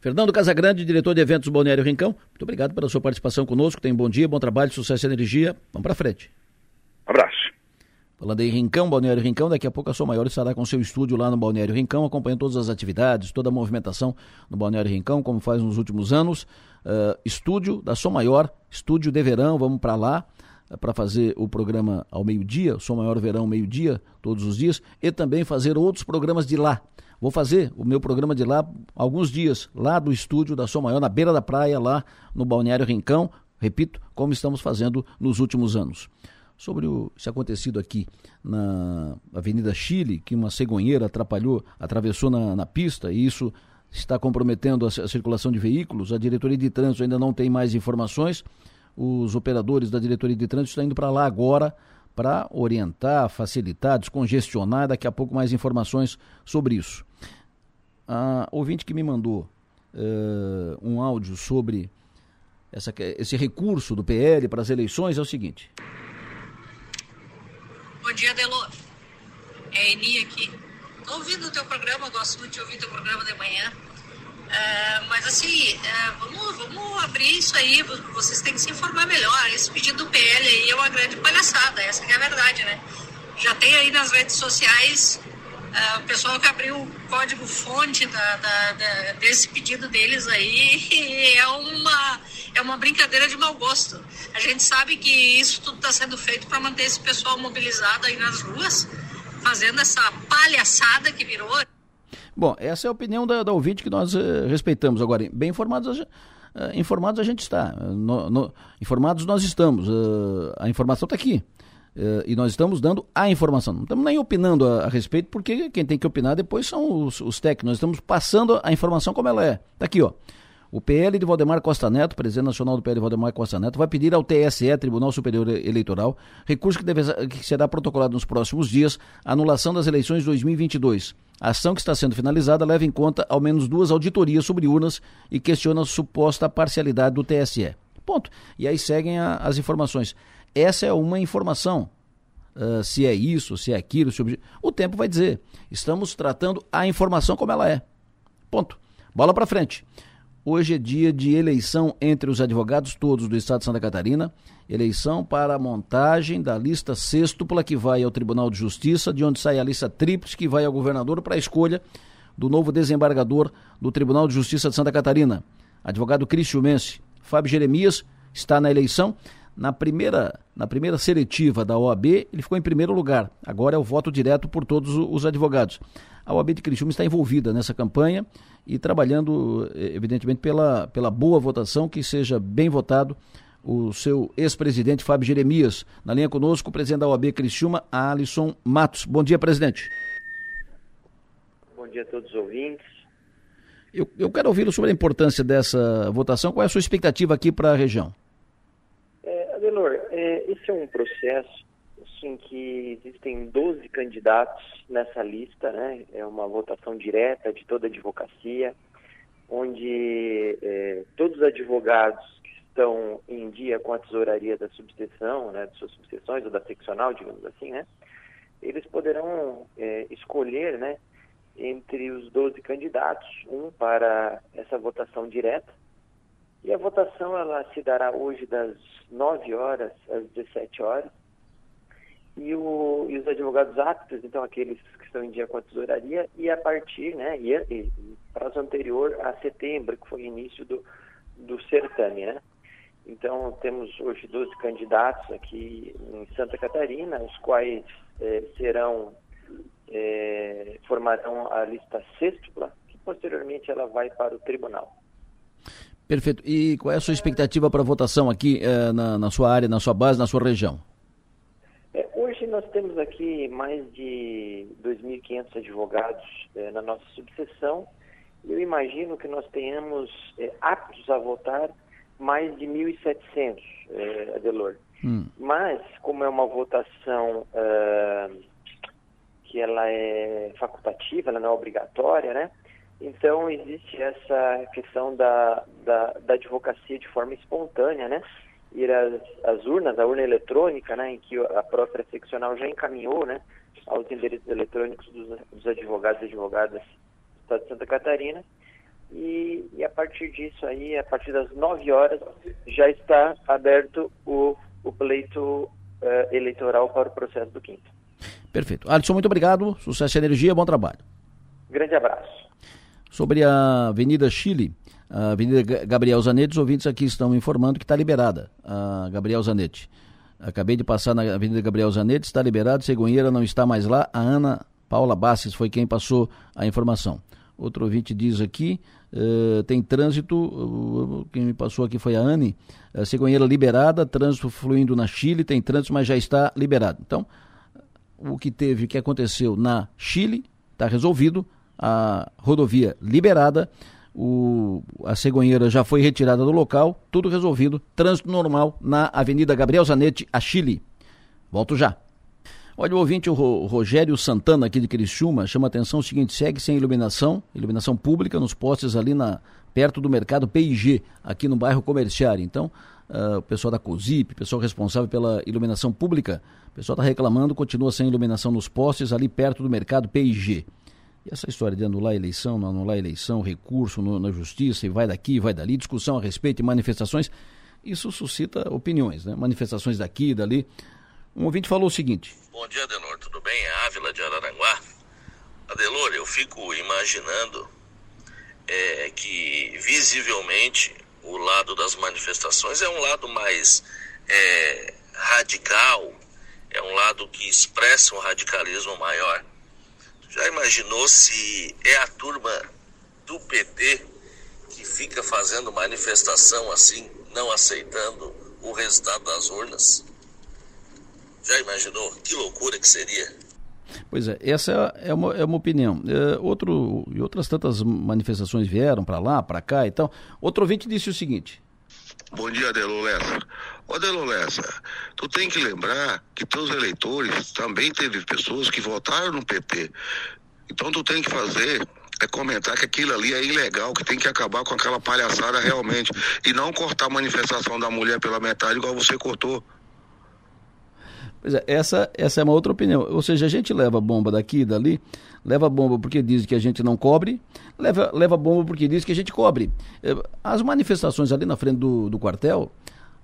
Fernando Casagrande, diretor de eventos Balneário Rincão, muito obrigado pela sua participação conosco. Tem bom dia, bom trabalho, sucesso e energia. Vamos para frente. Abraço. Falando em Rincão, Balneário Rincão, daqui a pouco a Sua Maior estará com seu estúdio lá no Balneário Rincão, acompanhando todas as atividades, toda a movimentação no Balneário Rincão, como faz nos últimos anos. Uh, estúdio da Sou Maior, estúdio de verão, vamos para lá uh, para fazer o programa ao meio-dia, Sou Maior Verão meio-dia, todos os dias, e também fazer outros programas de lá. Vou fazer o meu programa de lá alguns dias, lá do estúdio da Sou Maior, na beira da praia, lá no Balneário Rincão, repito, como estamos fazendo nos últimos anos sobre o, esse acontecido aqui na Avenida Chile, que uma cegonheira atrapalhou, atravessou na, na pista e isso está comprometendo a, a, circulação de veículos. A diretoria de trânsito ainda não tem mais informações. Os operadores da diretoria de trânsito estão indo para lá agora para orientar, facilitar, descongestionar. Daqui a pouco mais informações sobre isso. A ouvinte que me mandou uh, um áudio sobre essa, esse recurso do PL para as eleições é o seguinte. Bom dia, Delor. É Eni aqui. Tô ouvindo o teu programa, gosto muito de ouvir teu programa de manhã. Uh, mas assim, uh, vamos, vamos abrir isso aí, vocês têm que se informar melhor. Esse pedido do PL aí é uma grande palhaçada, essa é a verdade, né? Já tem aí nas redes sociais o pessoal que abriu o código fonte da, da, da, desse pedido deles aí [laughs] é uma, é uma brincadeira de mau gosto. A gente sabe que isso tudo está sendo feito para manter esse pessoal mobilizado aí nas ruas, fazendo essa palhaçada que virou. Bom, essa é a opinião da, da ouvinte que nós uh, respeitamos. Agora, bem informados, uh, informados a gente está. No, no, informados nós estamos. Uh, a informação está aqui. Uh, e nós estamos dando a informação. Não estamos nem opinando a, a respeito, porque quem tem que opinar depois são os, os, técnicos. Nós estamos passando a informação como ela é. Está aqui, ó. O PL de Valdemar Costa Neto, presidente nacional do PL de Valdemar Costa Neto, vai pedir ao TSE, Tribunal Superior Eleitoral, recurso que, deve, que será protocolado nos próximos dias, anulação das eleições de 2022. A ação que está sendo finalizada leva em conta ao menos duas auditorias sobre urnas e questiona a suposta parcialidade do TSE. Ponto. E aí seguem a, as informações. Essa é uma informação. Uh, se é isso, se é aquilo, se o tempo vai dizer. Estamos tratando a informação como ela é. Ponto. Bola para frente. Hoje é dia de eleição entre os advogados todos do Estado de Santa Catarina. Eleição para a montagem da lista sextupla que vai ao Tribunal de Justiça, de onde sai a lista tríplice que vai ao governador para a escolha do novo desembargador do Tribunal de Justiça de Santa Catarina. Advogado Cristiumense. Fábio Jeremias está na eleição. Na primeira, na primeira seletiva da OAB, ele ficou em primeiro lugar. Agora é o voto direto por todos os advogados. A OAB de Criciúma está envolvida nessa campanha e trabalhando, eh, evidentemente, pela, pela boa votação, que seja bem votado o seu ex-presidente Fábio Jeremias. Na linha conosco, o presidente da OAB Criciúma, Alisson Matos. Bom dia, presidente. Bom dia a todos os ouvintes. Eu, eu quero ouvi-lo sobre a importância dessa votação. Qual é a sua expectativa aqui para a região? Adelor, é, esse é um processo em que existem 12 candidatos nessa lista, né? É uma votação direta de toda a advocacia, onde é, todos os advogados que estão em dia com a tesouraria da subseção, né, de suas subseções ou da seccional, digamos assim, né? Eles poderão é, escolher, né, entre os 12 candidatos, um para essa votação direta, e a votação ela se dará hoje das 9 horas às 17 horas. E, o, e os advogados aptos, então aqueles que estão em dia com a tesouraria, e a partir, né, e, e prazo anterior a setembro, que foi o início do, do certame, né? Então, temos hoje 12 candidatos aqui em Santa Catarina, os quais eh, serão, eh, formarão a lista sextupla, que posteriormente ela vai para o tribunal. Perfeito. E qual é a sua expectativa para a votação aqui eh, na, na, sua área, na sua base, na sua região? É, hoje nós temos aqui mais de 2.500 advogados eh, na nossa subseção. Eu imagino que nós tenhamos eh, aptos a votar mais de 1.700, eh, Adelor. Hum. Mas, como é uma votação uh, que ela é facultativa, ela não é obrigatória, né? Então, existe essa questão da, da, da advocacia de forma espontânea, né? Ir às, às, urnas, a urna eletrônica, né? Em que a própria seccional já encaminhou, né? Aos endereços eletrônicos dos, dos advogados e advogadas do Estado de Santa Catarina. E, e, a partir disso aí, a partir das 9 horas, já está aberto o, o pleito uh, eleitoral para o processo do quinto. Perfeito. Alisson, muito obrigado. Sucesso e energia, bom trabalho. Grande abraço. Sobre a Avenida Chile, a Avenida Gabriel Zanetti, os ouvintes aqui estão informando que está liberada a Gabriel Zanetti. Acabei de passar na Avenida Gabriel Zanetti, está liberado, Cegonheira não está mais lá, a Ana Paula Basses foi quem passou a informação. Outro ouvinte diz aqui, uh, tem trânsito, uh, quem me passou aqui foi a Anne, a Cegonheira liberada, trânsito fluindo na Chile, tem trânsito, mas já está liberado. Então, o que teve, o que aconteceu na Chile, está resolvido, a rodovia liberada, o, a cegonheira já foi retirada do local, tudo resolvido, trânsito normal na Avenida Gabriel Zanetti, a Chile. Volto já. Olha, o ouvinte, o Rogério Santana, aqui de Criciúma, chama a atenção o seguinte, segue sem iluminação, iluminação pública nos postes ali na, perto do mercado PIG, aqui no bairro Comerciário. Então, uh, o pessoal da COSIP, pessoal responsável pela iluminação pública, o pessoal está reclamando, continua sem iluminação nos postes ali perto do mercado PIG. E essa história de anular a eleição, não anular a eleição, recurso no, na justiça, e vai daqui, vai dali, discussão a respeito e manifestações, isso suscita opiniões, né? Manifestações daqui e dali. Um ouvinte falou o seguinte. Bom dia, Adelor, tudo bem? É Ávila de Araranguá. Adelor, eu fico imaginando é, que visivelmente o lado das manifestações é um lado mais é, radical, é um lado que expressa um radicalismo maior. Já imaginou se é a turma do PT que fica fazendo manifestação assim, não aceitando o resultado das urnas? Já imaginou que loucura que seria? Pois é, essa é uma, é uma opinião. É, outro, e outras tantas manifestações vieram para lá, para cá e tal. Outro ouvinte disse o seguinte: Bom dia, Adelo Lessa. Adelo Lessa, tu tem que lembrar que teus eleitores também teve pessoas que votaram no PT. Então tu tem que fazer é comentar que aquilo ali é ilegal, que tem que acabar com aquela palhaçada realmente. E não cortar a manifestação da mulher pela metade igual você cortou. Pois é, essa, essa é uma outra opinião. Ou seja, a gente leva bomba daqui e dali, leva bomba porque diz que a gente não cobre, leva, leva bomba porque diz que a gente cobre. É, as manifestações ali na frente do, do quartel,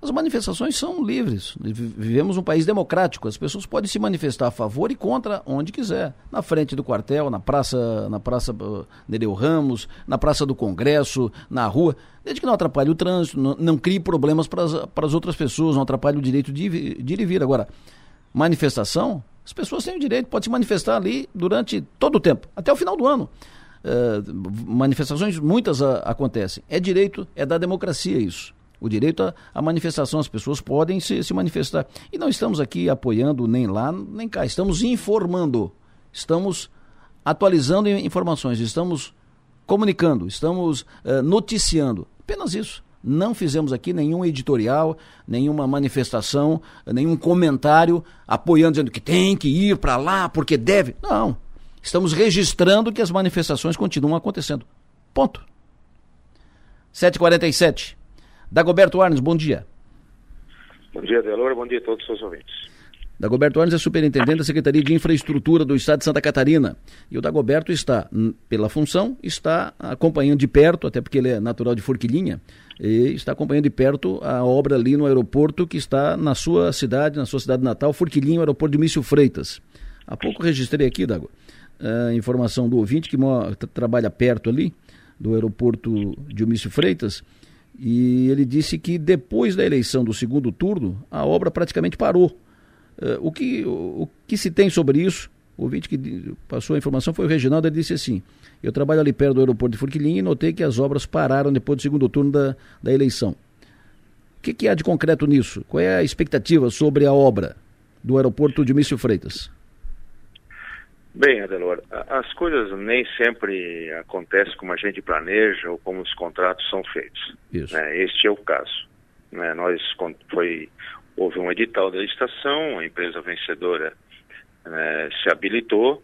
as manifestações são livres. Vivemos um país democrático. As pessoas podem se manifestar a favor e contra onde quiser. Na frente do quartel, na praça, na praça uh, Nereu Ramos, na praça do Congresso, na rua, desde que não atrapalhe o trânsito, não, não crie problemas para as outras pessoas, não atrapalhe o direito de, de ir e vir. Agora, manifestação, as pessoas têm o direito, pode se manifestar ali durante todo o tempo, até o final do ano. Uh, manifestações, muitas uh, acontecem. É direito, é da democracia isso. O direito à, à manifestação, as pessoas podem se, se manifestar. E não estamos aqui apoiando nem lá, nem cá, estamos informando, estamos atualizando informações, estamos comunicando, estamos uh, noticiando. Apenas isso. Não fizemos aqui nenhum editorial, nenhuma manifestação, nenhum comentário apoiando, dizendo que tem que ir para lá porque deve. Não. Estamos registrando que as manifestações continuam acontecendo. Ponto. 7h47. Dagoberto Arnes, bom dia. Bom dia, Delora. Bom dia a todos os seus ouvintes. Dagoberto Arnes é superintendente da Secretaria de Infraestrutura do Estado de Santa Catarina. E o Dagoberto está, pela função, está acompanhando de perto, até porque ele é natural de Forquilinha, e está acompanhando de perto a obra ali no aeroporto que está na sua cidade, na sua cidade natal, Forquilinha, o aeroporto de Mício Freitas. Há pouco registrei aqui, Dago, a informação do ouvinte que trabalha perto ali, do aeroporto de Mício Freitas, e ele disse que depois da eleição do segundo turno, a obra praticamente parou Uh, o, que, o, o, que se tem sobre isso? O ouvinte que passou a informação foi o Reginaldo, ele disse assim, eu trabalho ali perto do aeroporto de Forquilinha e notei que as obras pararam depois do segundo turno da, da eleição. O que, que há de concreto nisso? Qual é a expectativa sobre a obra do aeroporto de Mício Freitas? Bem, Adelor, as coisas nem sempre acontecem como a gente planeja ou como os contratos são feitos. Né? Este é o caso. Né? Nós foi houve um edital da licitação, a empresa vencedora né, se habilitou,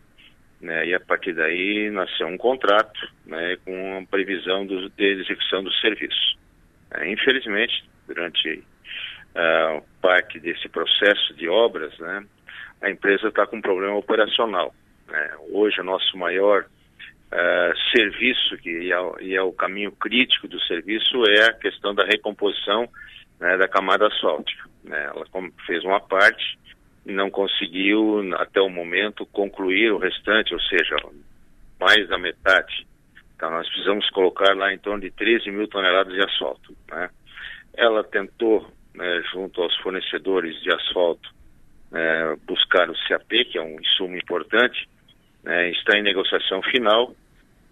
né, e a partir daí nasceu um contrato né, com a previsão do, de execução do serviço. É, infelizmente, durante uh, parte desse processo de obras, né, a empresa está com um problema operacional. Né. Hoje, o nosso maior uh, serviço, que é, e é o caminho crítico do serviço, é a questão da recomposição né, da camada asfáltica. Né? Ela fez uma parte e não conseguiu, até o momento, concluir o restante, ou seja, mais da metade. Então, nós precisamos colocar lá em torno de 13 mil toneladas de asfalto. Né? Ela tentou, né, junto aos fornecedores de asfalto, né, buscar o CAP, que é um insumo importante, né, está em negociação final,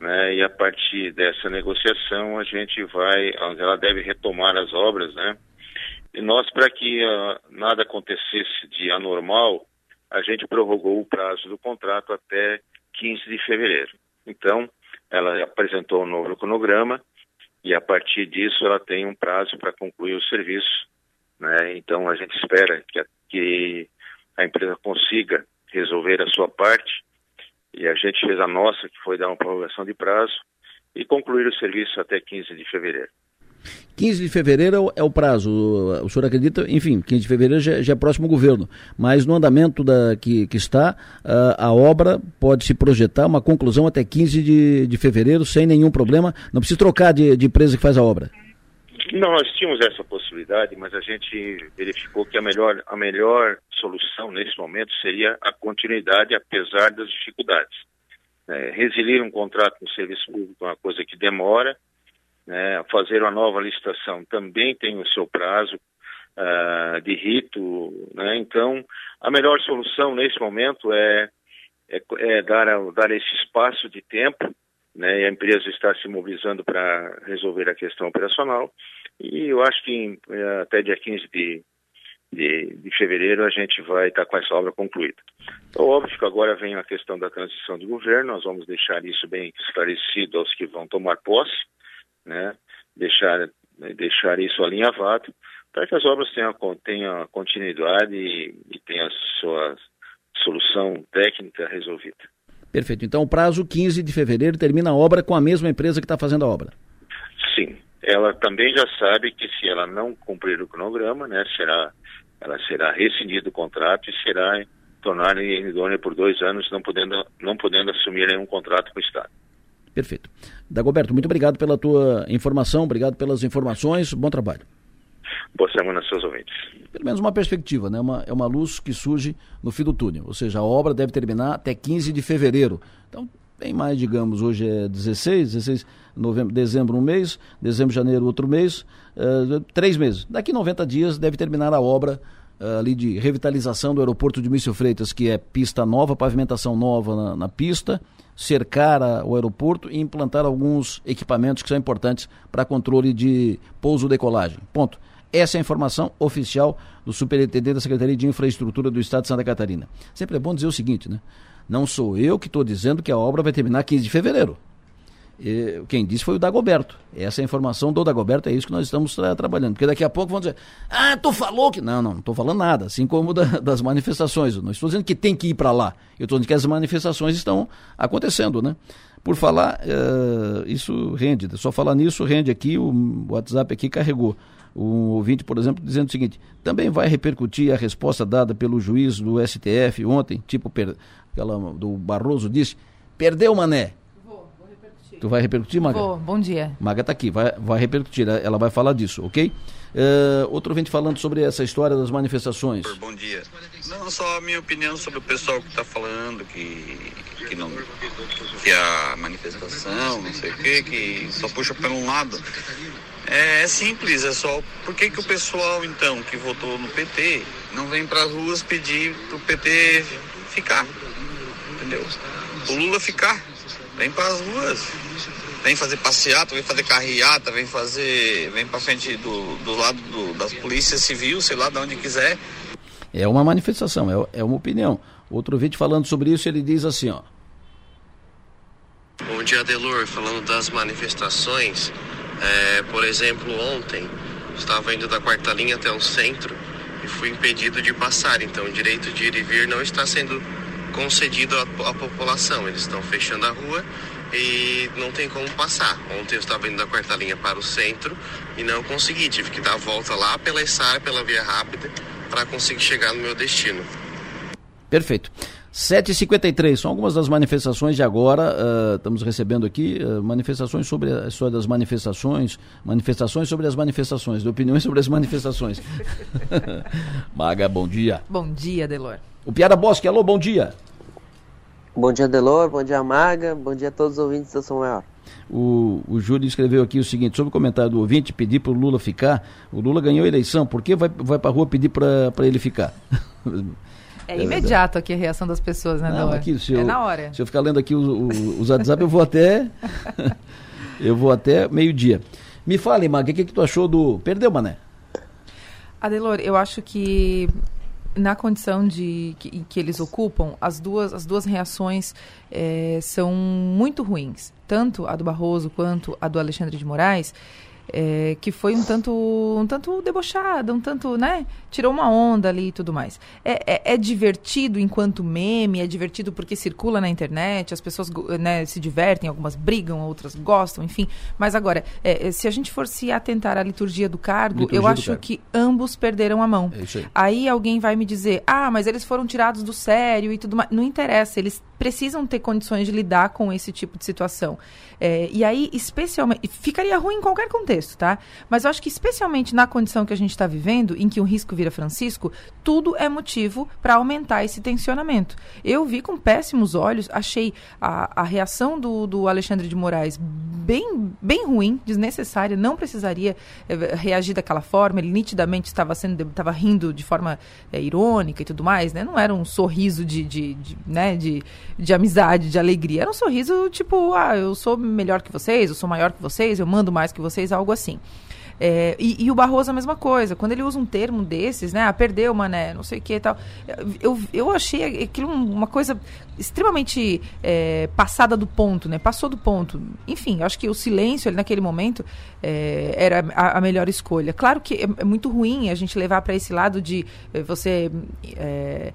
né, e a partir dessa negociação a gente vai, ela deve retomar as obras, né, e nós, para que uh, nada acontecesse de anormal, a gente prorrogou o prazo do contrato até 15 de fevereiro. Então, ela apresentou um novo cronograma e a partir disso ela tem um prazo para concluir o serviço. Né? Então, a gente espera que a, que a empresa consiga resolver a sua parte e a gente fez a nossa, que foi dar uma prorrogação de prazo e concluir o serviço até 15 de fevereiro. 15 de fevereiro é o prazo. O senhor acredita? Enfim, 15 de fevereiro já, já é próximo governo. Mas no andamento da, que, que está, a, a obra pode se projetar uma conclusão até 15 de, de fevereiro sem nenhum problema. Não precisa trocar de, de empresa que faz a obra. Nós tínhamos essa possibilidade, mas a gente verificou que a melhor, a melhor solução nesse momento seria a continuidade, apesar das dificuldades. É, um contrato com o serviço público é uma coisa que demora, né, fazer uma nova licitação também tem o seu prazo uh, de rito, né, então a melhor solução nesse momento é, é, é dar, dar esse espaço de tempo, né, a empresa está se mobilizando para resolver a questão operacional e eu acho que em, eh, até dia 15 de, de, de fevereiro a gente vai estar com essa obra concluída. Então, óbvio que agora vem a questão da transição de governo, nós vamos deixar isso bem esclarecido aos que vão tomar posse, né? deixar, deixar isso alinhavado, para que as obras tenham, tenham continuidade e, e tenham a sua solução técnica resolvida. Perfeito. Então, o prazo 15 de fevereiro termina a obra com a mesma empresa que está fazendo a obra. Sim. Ela também já sabe que se ela não cumprir o cronograma, né, será, ela será rescindido o contrato e será tornada idônea por dois anos, não podendo, não podendo assumir nenhum contrato com o Estado. Perfeito. Dagoberto, muito obrigado pela tua informação, obrigado pelas informações, bom trabalho. Boa semana, seus ouvintes. Pelo menos uma perspectiva, né? Uma, é uma luz que surge no fim do túnel. Ou seja, a obra deve terminar até 15 de fevereiro. Então, tem mais, digamos, hoje é 16, 16 novembro, dezembro um mês, dezembro, janeiro outro mês, uh, três meses. Daqui 90 dias deve terminar a obra uh, ali de revitalização do aeroporto de Mício Freitas, que é pista nova, pavimentação nova na, na pista, cercar a, o aeroporto e implantar alguns equipamentos que são importantes para controle de pouso-decolagem. Ponto. Essa é a informação oficial do superintendente da Secretaria de Infraestrutura do Estado de Santa Catarina. Sempre é bom dizer o seguinte, né? Não sou eu que estou dizendo que a obra vai terminar 15 de fevereiro. E, quem disse foi o Dagoberto. Essa é a informação do Dagoberto, é isso que nós estamos tra trabalhando. Porque daqui a pouco vão dizer, ah, tu falou que. Não, não, não estou falando nada, assim como da, [laughs] das manifestações. Eu não estou dizendo que tem que ir para lá. Eu estou dizendo que as manifestações estão acontecendo, né? Por falar, uh, isso rende. Só falar nisso rende aqui, o WhatsApp aqui carregou. Um ouvinte, por exemplo, dizendo o seguinte: também vai repercutir a resposta dada pelo juiz do STF ontem, tipo, per, aquela do Barroso disse, perdeu Mané Tu vai repercutir, Maga? Vou, bom dia. Maga está aqui, vai, vai repercutir, ela vai falar disso, ok? Uh, outro vinte falando sobre essa história das manifestações. Bom dia. Não, só a minha opinião sobre o pessoal que está falando que, que, não, que a manifestação, não sei o quê, que só puxa para um lado. É, é, simples, é só por que, que o pessoal então que votou no PT não vem para as ruas pedir para o PT ficar? Entendeu? O Lula ficar, vem para as ruas vem fazer passeata, vem fazer carreata, vem fazer, vem para frente do, do lado do, das polícias civil, sei lá, de onde quiser. É uma manifestação, é, é uma opinião. Outro vídeo falando sobre isso, ele diz assim, ó. Bom dia, Delor. Falando das manifestações, é, por exemplo, ontem estava indo da quarta linha até o centro e fui impedido de passar. Então, o direito de ir e vir não está sendo concedido à, à população. Eles estão fechando a rua e não tem como passar. Ontem eu estava indo da quarta linha para o centro e não consegui, tive que dar a volta lá pela Essara, pela via rápida, para conseguir chegar no meu destino. Perfeito. 7h53, são algumas das manifestações de agora, uh, estamos recebendo aqui uh, manifestações sobre a história das manifestações, manifestações sobre as manifestações, opiniões [laughs] sobre as manifestações. [laughs] Maga, bom dia. Bom dia, Delor. O Piara Bosque, alô, bom dia. Bom dia, Delor. Bom dia, Maga. Bom dia a todos os ouvintes da São Maior. O, o Júlio escreveu aqui o seguinte, sobre o comentário do ouvinte, pedir para o Lula ficar. O Lula ganhou a eleição, por que vai, vai para a rua pedir para ele ficar? [laughs] É, é imediato aqui a reação das pessoas, né, Não, aqui, se eu, É na hora. Se eu ficar lendo aqui os WhatsApp, eu vou até. [laughs] eu vou até meio-dia. Me fale, Maga, o que, que tu achou do. Perdeu, Mané? Adelor, eu acho que na condição de que, que, eles ocupam, as duas, as duas reações é, são muito ruins. Tanto a do Barroso quanto a do Alexandre de Moraes é, que foi um tanto, um tanto debochada, um tanto, né? Tirou uma onda ali e tudo mais. É, é, é, divertido enquanto meme, é divertido porque circula na internet, as pessoas né, se divertem, algumas brigam, outras gostam, enfim. Mas agora, é, é, se a gente for se atentar à liturgia do cargo, liturgia eu acho cargo. que ambos perderam a mão. É aí. aí alguém vai me dizer, ah, mas eles foram tirados do sério e tudo mais. Não interessa, eles precisam ter condições de lidar com esse tipo de situação. É, e aí, especialmente, ficaria ruim em qualquer contexto, tá? Mas eu acho que especialmente na condição que a gente está vivendo, em que o risco vira Francisco, tudo é motivo para aumentar esse tensionamento. Eu vi com péssimos olhos, achei a, a reação do, do Alexandre de Moraes bem, bem ruim, desnecessária, não precisaria é, reagir daquela forma, ele nitidamente estava sendo, estava rindo de forma é, irônica e tudo mais, né? Não era um sorriso de, de, de, né, de, de amizade, de alegria, era um sorriso tipo, ah, eu sou melhor que vocês, eu sou maior que vocês, eu mando mais que vocês, algo assim. É, e, e, o Barroso a mesma coisa. Quando ele usa um termo desses, né? Ah, perdeu, mané, não sei o que e tal. Eu, eu achei aquilo uma coisa extremamente é, passada do ponto, né? Passou do ponto. Enfim, acho que o silêncio ali naquele momento é, era a, a, melhor escolha. Claro que é, é muito ruim a gente levar para esse lado de é, você é,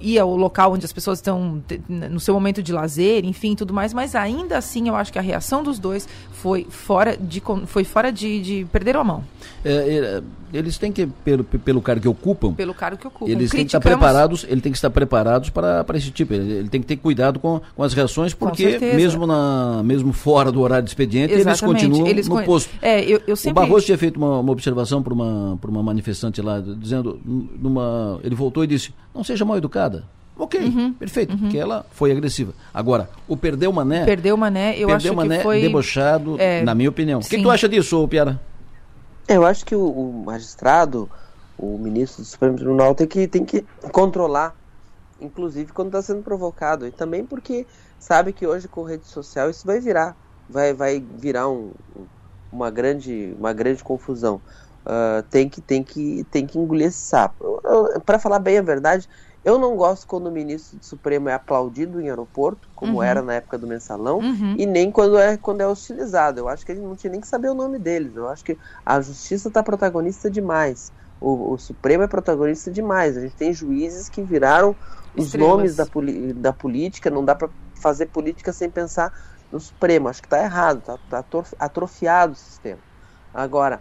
ir ao local onde as pessoas estão no seu momento de lazer, enfim, tudo mais, mas ainda assim eu acho que a reação dos dois foi fora de, foi fora de, de perder a mão. É, é, eles têm que, pelo, pelo cargo que ocupam, pelo cargo que ocupam, eles têm que estar preparados, ele tem que estar preparados para, esse tipo, ele, ele, tem que ter cuidado com, com as reações, porque mesmo, na, mesmo fora do horário de expediente, Exatamente. eles continuam eles no posto. É, eu, eu sempre... O Barroso tinha feito uma, uma observação para uma, uma manifestante lá, dizendo, numa, ele voltou e disse, não seja mal educada. Ok, uhum, perfeito, uhum. porque ela foi agressiva. Agora, o perdeu Mané. Perdeu Mané, eu perdeu acho Mané que foi debochado, é, na minha opinião. O que, que, tu acha disso, Piara? Eu acho que o, o, magistrado, o ministro do Supremo Tribunal, tem que, tem que controlar, inclusive quando está sendo provocado. E também porque sabe que hoje com rede social isso vai virar. Vai, vai virar um, uma, grande, uma grande confusão. Uh, tem, que, tem, que, tem que engolir esse sapo. Para falar bem a verdade, eu não gosto quando o ministro do Supremo é aplaudido em aeroporto, como uhum. era na época do mensalão, uhum. e nem quando é, quando é hostilizado. Eu acho que a gente não tinha nem que saber o nome deles. Eu acho que a justiça está protagonista demais. O, o, Supremo é protagonista demais. A gente tem juízes que viraram os Estrelas. nomes da, da política. Não dá para fazer política sem pensar no Supremo. Acho que está errado, está tá atrofiado o sistema. Agora,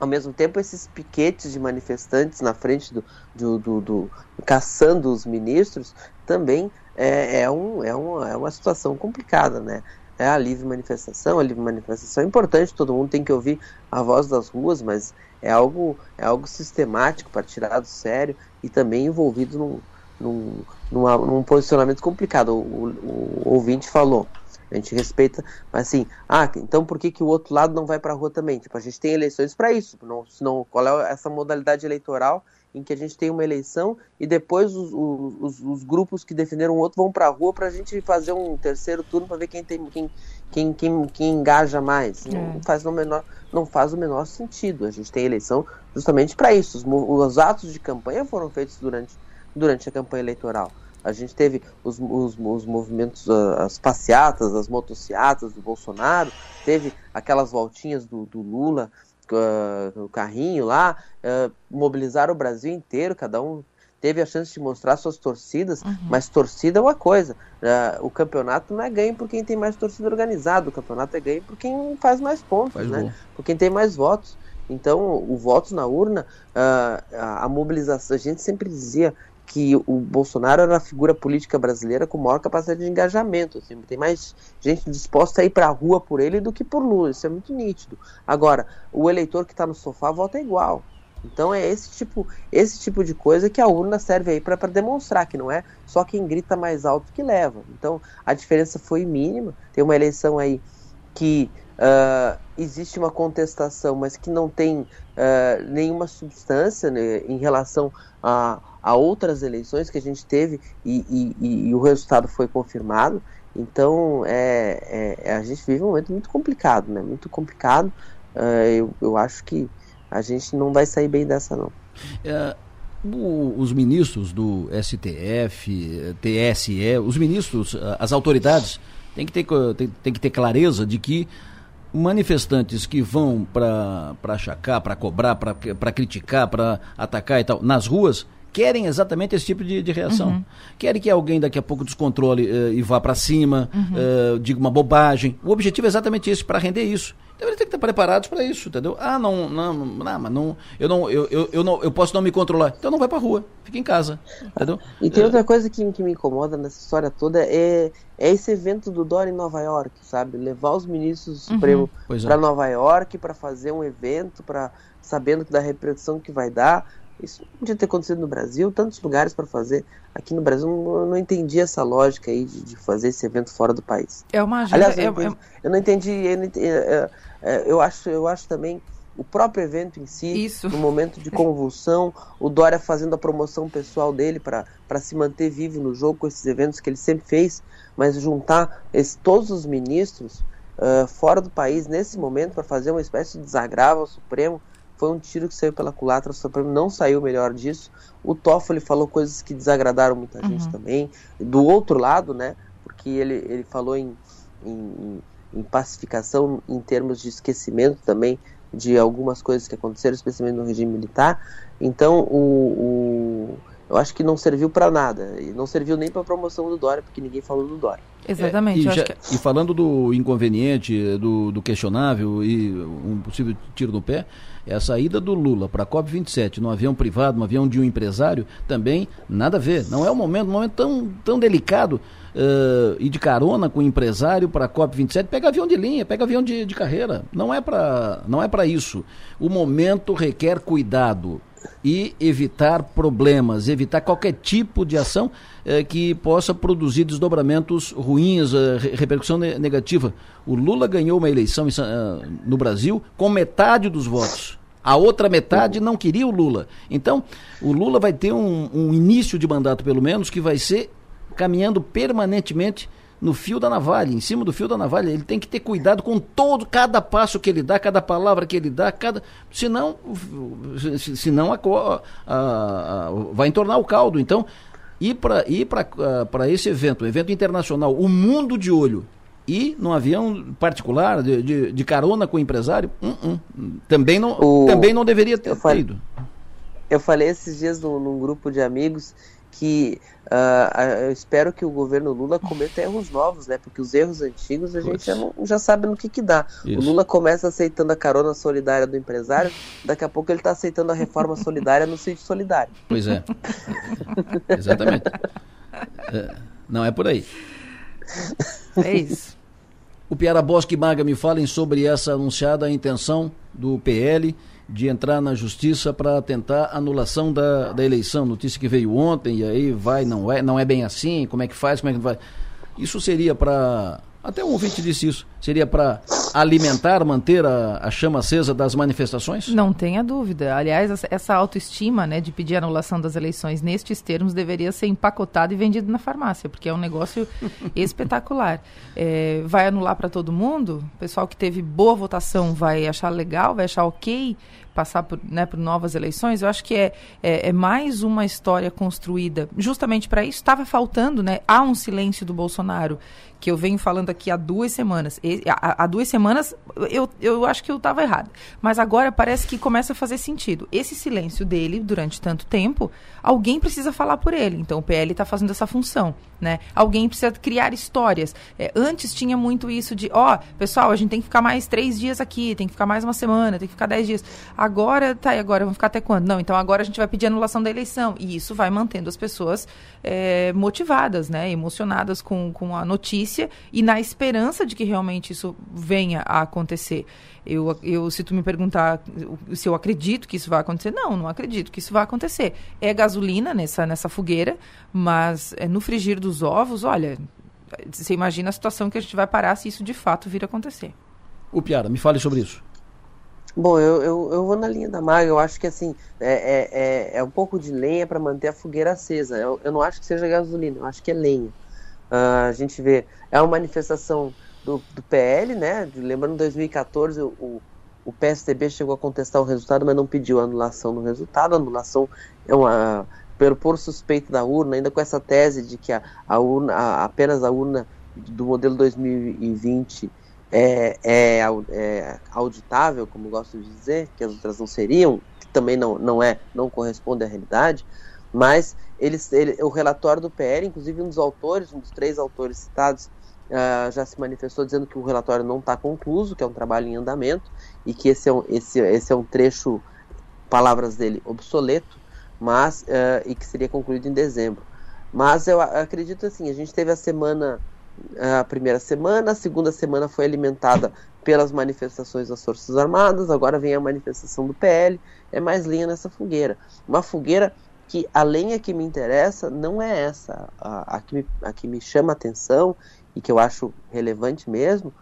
ao mesmo tempo, esses piquetes de manifestantes na frente do, do, do, do caçando os ministros também é, é, um, é, uma, é uma situação complicada, né? É a livre manifestação, a livre manifestação é importante, todo mundo tem que ouvir a voz das ruas, mas é algo, é algo sistemático para tirar do sério e também envolvido num, num, numa, num posicionamento complicado. O, o, o ouvinte falou, a gente respeita, mas assim, ah, então por que, que o outro lado não vai para a rua também? Tipo, a gente tem eleições para isso, não, senão qual é essa modalidade eleitoral em que a gente tem uma eleição e depois os, os, os grupos que defenderam o outro vão para a rua para a gente fazer um terceiro turno para ver quem tem quem, quem, quem, quem engaja mais. É. Não, faz no menor, não faz o menor sentido. A gente tem eleição justamente para isso. Os, os atos de campanha foram feitos durante, durante a campanha eleitoral. A gente teve os, os, os movimentos, ah, as passeatas, as motocicletas do Bolsonaro, teve aquelas voltinhas do, do Lula uh, no carrinho lá, uh, mobilizaram o Brasil inteiro, cada um teve a chance de mostrar suas torcidas, uhum. mas torcida é uma coisa. Uh, o campeonato não é ganho por quem tem mais torcida organizada, o campeonato é ganho por quem faz mais pontos, faz né? por quem tem mais votos. Então, o voto na urna, uh, a, a mobilização, a gente sempre dizia que o Bolsonaro era a figura política brasileira com maior capacidade de engajamento. Assim, tem mais gente disposta a ir para a rua por ele do que por Lula. Isso é muito nítido. Agora, o eleitor que está no sofá vota igual. Então é esse tipo, esse tipo de coisa que a urna serve aí para demonstrar que não é só quem grita mais alto que leva. Então a diferença foi mínima. Tem uma eleição aí que uh, existe uma contestação, mas que não tem uh, nenhuma substância né, em relação a a outras eleições que a gente teve e, e, e o resultado foi confirmado. Então, é, é, a gente vive um momento muito complicado, né? Muito complicado. Uh, eu, eu acho que a gente não vai sair bem dessa, não. É, o, os ministros do STF, TSE, os ministros, as autoridades, têm que ter, tem, tem que ter clareza de que manifestantes que vão para achacar, para cobrar, para criticar, para atacar e tal, nas ruas, querem exatamente esse tipo de, de reação. Uhum. Querem que alguém daqui a pouco descontrole uh, e vá para cima, uhum. uh, diga uma bobagem. O objetivo é exatamente esse, para render isso. Então eles têm que estar preparados para isso, entendeu? Ah, não, não, não, mas não, eu não, eu, eu, eu, não, eu posso não me controlar. Então não vai para rua, fica em casa, entendeu? E tem outra coisa que, que me incomoda nessa história toda é, é esse evento do Dória em Nova York, sabe? Levar os ministros do Supremo uhum. para é. Nova York para fazer um evento, para sabendo da repressão que vai dar. Isso não podia ter acontecido no Brasil, tantos lugares para fazer. Aqui no Brasil eu não entendi essa lógica aí de, de, fazer esse evento fora do país. É uma agenda. Aliás, eu, é, entendi, eu não entendi. Eu, não entendi, é, é, eu, acho, eu acho também o próprio evento em si, Isso. no momento de convulsão, o Dória fazendo a promoção pessoal dele para se manter vivo no jogo com esses eventos que ele sempre fez, mas juntar esse, todos os ministros uh, fora do país nesse momento para fazer uma espécie de desagravo ao Supremo. Foi um tiro que saiu pela culatra, o Supremo não saiu melhor disso. O Toffoli falou coisas que desagradaram muita uhum. gente também. Do outro lado, né? Porque ele, ele falou em, em, em pacificação em termos de esquecimento também de algumas coisas que aconteceram, especialmente no regime militar. Então, o, o eu acho que não serviu para nada. E não serviu nem para promoção do Dória, porque ninguém falou do Dória. Exatamente. É, e, já, que... e, falando do inconveniente, do, do, questionável e um possível tiro no pé, é a saída do Lula para a COP27 num avião privado, num avião de um empresário, também nada a ver. Não é um momento, um momento tão, tão delicado. Uh, e de carona com o empresário para a COP27, pega avião de linha, pega avião de, de carreira. Não é para não é para isso. O momento requer cuidado e evitar problemas, evitar qualquer tipo de ação eh, que possa produzir desdobramentos ruins, eh, repercussão ne negativa. O Lula ganhou uma eleição em, uh, no Brasil com metade dos votos. A outra metade não queria o Lula. Então, o Lula vai ter um, um início de mandato, pelo menos, que vai ser caminhando permanentemente no fio da navalha, em cima do fio da navalha. Ele tem que ter cuidado com todo, cada passo que ele dá, cada palavra que ele dá, cada. Senão, senão a, a, a, vai entornar o caldo. Então, ir para ir para esse evento, um evento internacional, o mundo de olho, e num avião particular, de, de, de carona com o empresário, uh -uh. também, não, o... também não deveria ter eu falei. Eu falei esses dias num, num grupo de amigos que uh, eu espero que o governo Lula cometa erros novos, né? Porque os erros antigos a gente já, não, já sabe no que que dá. Isso. O Lula começa aceitando a carona solidária do empresário, daqui a pouco ele está aceitando a reforma solidária no sítio solidário. Pois é. Exatamente. É, não é por aí. É isso. O Piara Bosque e Maga me falem sobre essa anunciada intenção do PL de entrar na justiça para tentar anulação da, da eleição. Notícia que veio ontem, e aí vai, não é, não é bem assim, como é que faz, como é que vai. Isso seria para. Até um ouvinte disse isso. Seria para alimentar, manter a, a, chama acesa das manifestações? Não tenha dúvida. Aliás, essa autoestima né, de pedir anulação das eleições nestes termos deveria ser empacotada e vendida na farmácia, porque é um negócio [laughs] espetacular. É, vai anular para todo mundo? O pessoal que teve boa votação vai achar legal, vai achar ok passar por, né, por novas eleições, eu acho que é, é, é mais uma história construída justamente para isso. Estava faltando, né? Há um silêncio do Bolsonaro, que eu venho falando aqui há duas semanas. E, há, há, duas semanas eu, eu acho que eu estava errado. Mas agora parece que começa a fazer sentido. Esse silêncio dele durante tanto tempo, alguém precisa falar por ele. Então o PL está fazendo essa função. Né? Alguém precisa criar histórias. É, antes tinha muito isso de, ó, oh, pessoal, a gente tem que ficar mais três dias aqui, tem que ficar mais uma semana, tem que ficar dez dias. Agora, tá, e agora? Vamos ficar até quando? Não, então agora a gente vai pedir anulação da eleição. E isso vai mantendo as pessoas é, motivadas, né? Emocionadas com, com a notícia e na esperança de que realmente isso venha a acontecer. Eu, eu, se tu me perguntar se eu acredito que isso vai acontecer, não, não acredito que isso vai acontecer. É gasolina nessa, nessa fogueira, mas é, no frigir dos ovos, olha, você imagina a situação que a gente vai parar se isso de fato vir a acontecer. O Piara, me fale sobre isso. Bom, eu, eu, eu, vou na linha da Maga. Eu acho que assim é, é, é, é um pouco de lenha para manter a fogueira acesa. Eu, eu, não acho que seja gasolina, eu acho que é lenha. Uh, a gente vê, é uma manifestação do, do PL, né? Lembrando, em 2014 o, o PSDB chegou a contestar o resultado, mas não pediu anulação do resultado. A anulação é uma pelo por suspeito da urna, ainda com essa tese de que a, a urna, a, apenas a urna do modelo 2020 é, é, é, auditável, como gosto de dizer, que as outras não seriam, que também não, não é, não corresponde à realidade, mas eles, ele, o relatório do PL, inclusive um dos autores, um dos três autores citados, uh, já se manifestou dizendo que o relatório não está concluído, que é um trabalho em andamento e que esse é um, esse, esse é um trecho, palavras dele, obsoleto, mas uh, e que seria concluído em dezembro. Mas eu acredito assim, a gente teve a semana, a primeira semana, a segunda semana foi alimentada pelas manifestações das Forças Armadas, agora vem a manifestação do PL, é mais linha nessa fogueira. Uma fogueira que a lenha que me interessa não é essa, a, a, que, me, a que me chama atenção e que eu acho relevante mesmo,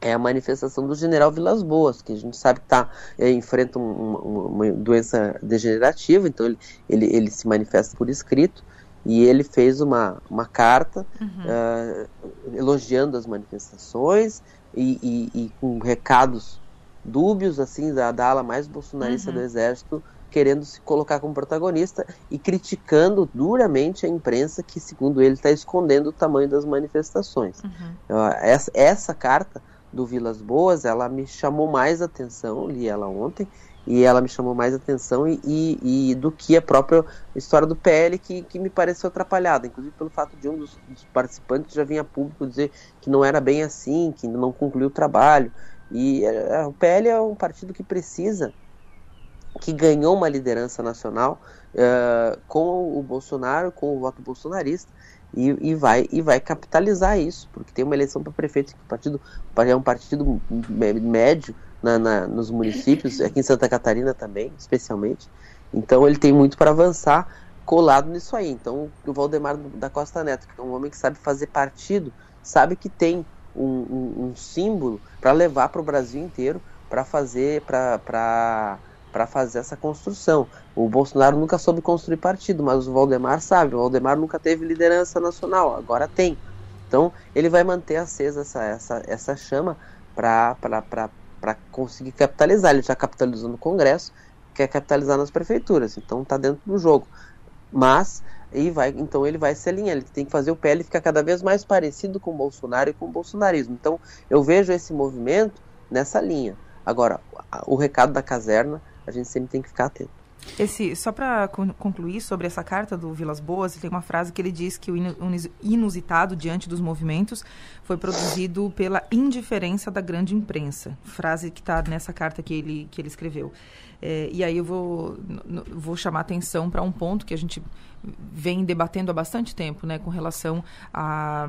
é a manifestação do general Vilas Boas, que a gente sabe que tá, é, enfrenta um, uma, uma, doença degenerativa, então ele, ele, ele se manifesta por escrito, e ele fez uma, uma carta uhum. uh, elogiando as manifestações, e, e, e com recados dúbios assim da, da ala mais bolsonarista uhum. do exército querendo se colocar como protagonista e criticando duramente a imprensa que, segundo ele, está escondendo o tamanho das manifestações. Uhum. Essa, essa, carta do Vilas Boas, ela me chamou mais atenção, li ela ontem, e ela me chamou mais atenção e, e, e do que a própria história do PL, que, que me pareceu atrapalhada, inclusive pelo fato de um dos, dos participantes já vinha a público dizer que não era bem assim, que não concluiu o trabalho. E é, o PL é um partido que precisa que ganhou uma liderança nacional uh, com o Bolsonaro, com o voto bolsonarista, e, e, vai, e vai capitalizar isso, porque tem uma eleição para prefeito, que o partido é um partido médio na, na, nos municípios, aqui em Santa Catarina também, especialmente. Então ele tem muito para avançar colado nisso aí. Então o Valdemar da Costa Neto, que é um homem que sabe fazer partido, sabe que tem um, um, um símbolo para levar para o Brasil inteiro para fazer para para fazer essa construção. O Bolsonaro nunca soube construir partido, mas o Valdemar sabe. O Valdemar nunca teve liderança nacional, agora tem. Então ele vai manter acesa essa, essa, essa chama para conseguir capitalizar. Ele já capitalizou no Congresso, quer capitalizar nas prefeituras. Então está dentro do jogo. Mas e vai, então ele vai se alinhar, ele tem que fazer o PL ficar cada vez mais parecido com o Bolsonaro e com o bolsonarismo. Então eu vejo esse movimento nessa linha. Agora, o recado da caserna a gente sempre tem que ficar atento. Esse, só para concluir sobre essa carta do Vilas Boas, tem uma frase que ele diz que o inusitado diante dos movimentos foi produzido pela indiferença da grande imprensa. Frase que está nessa carta que ele, que ele escreveu. É, e aí eu vou, vou chamar atenção para um ponto que a gente vem debatendo há bastante tempo, né, com relação a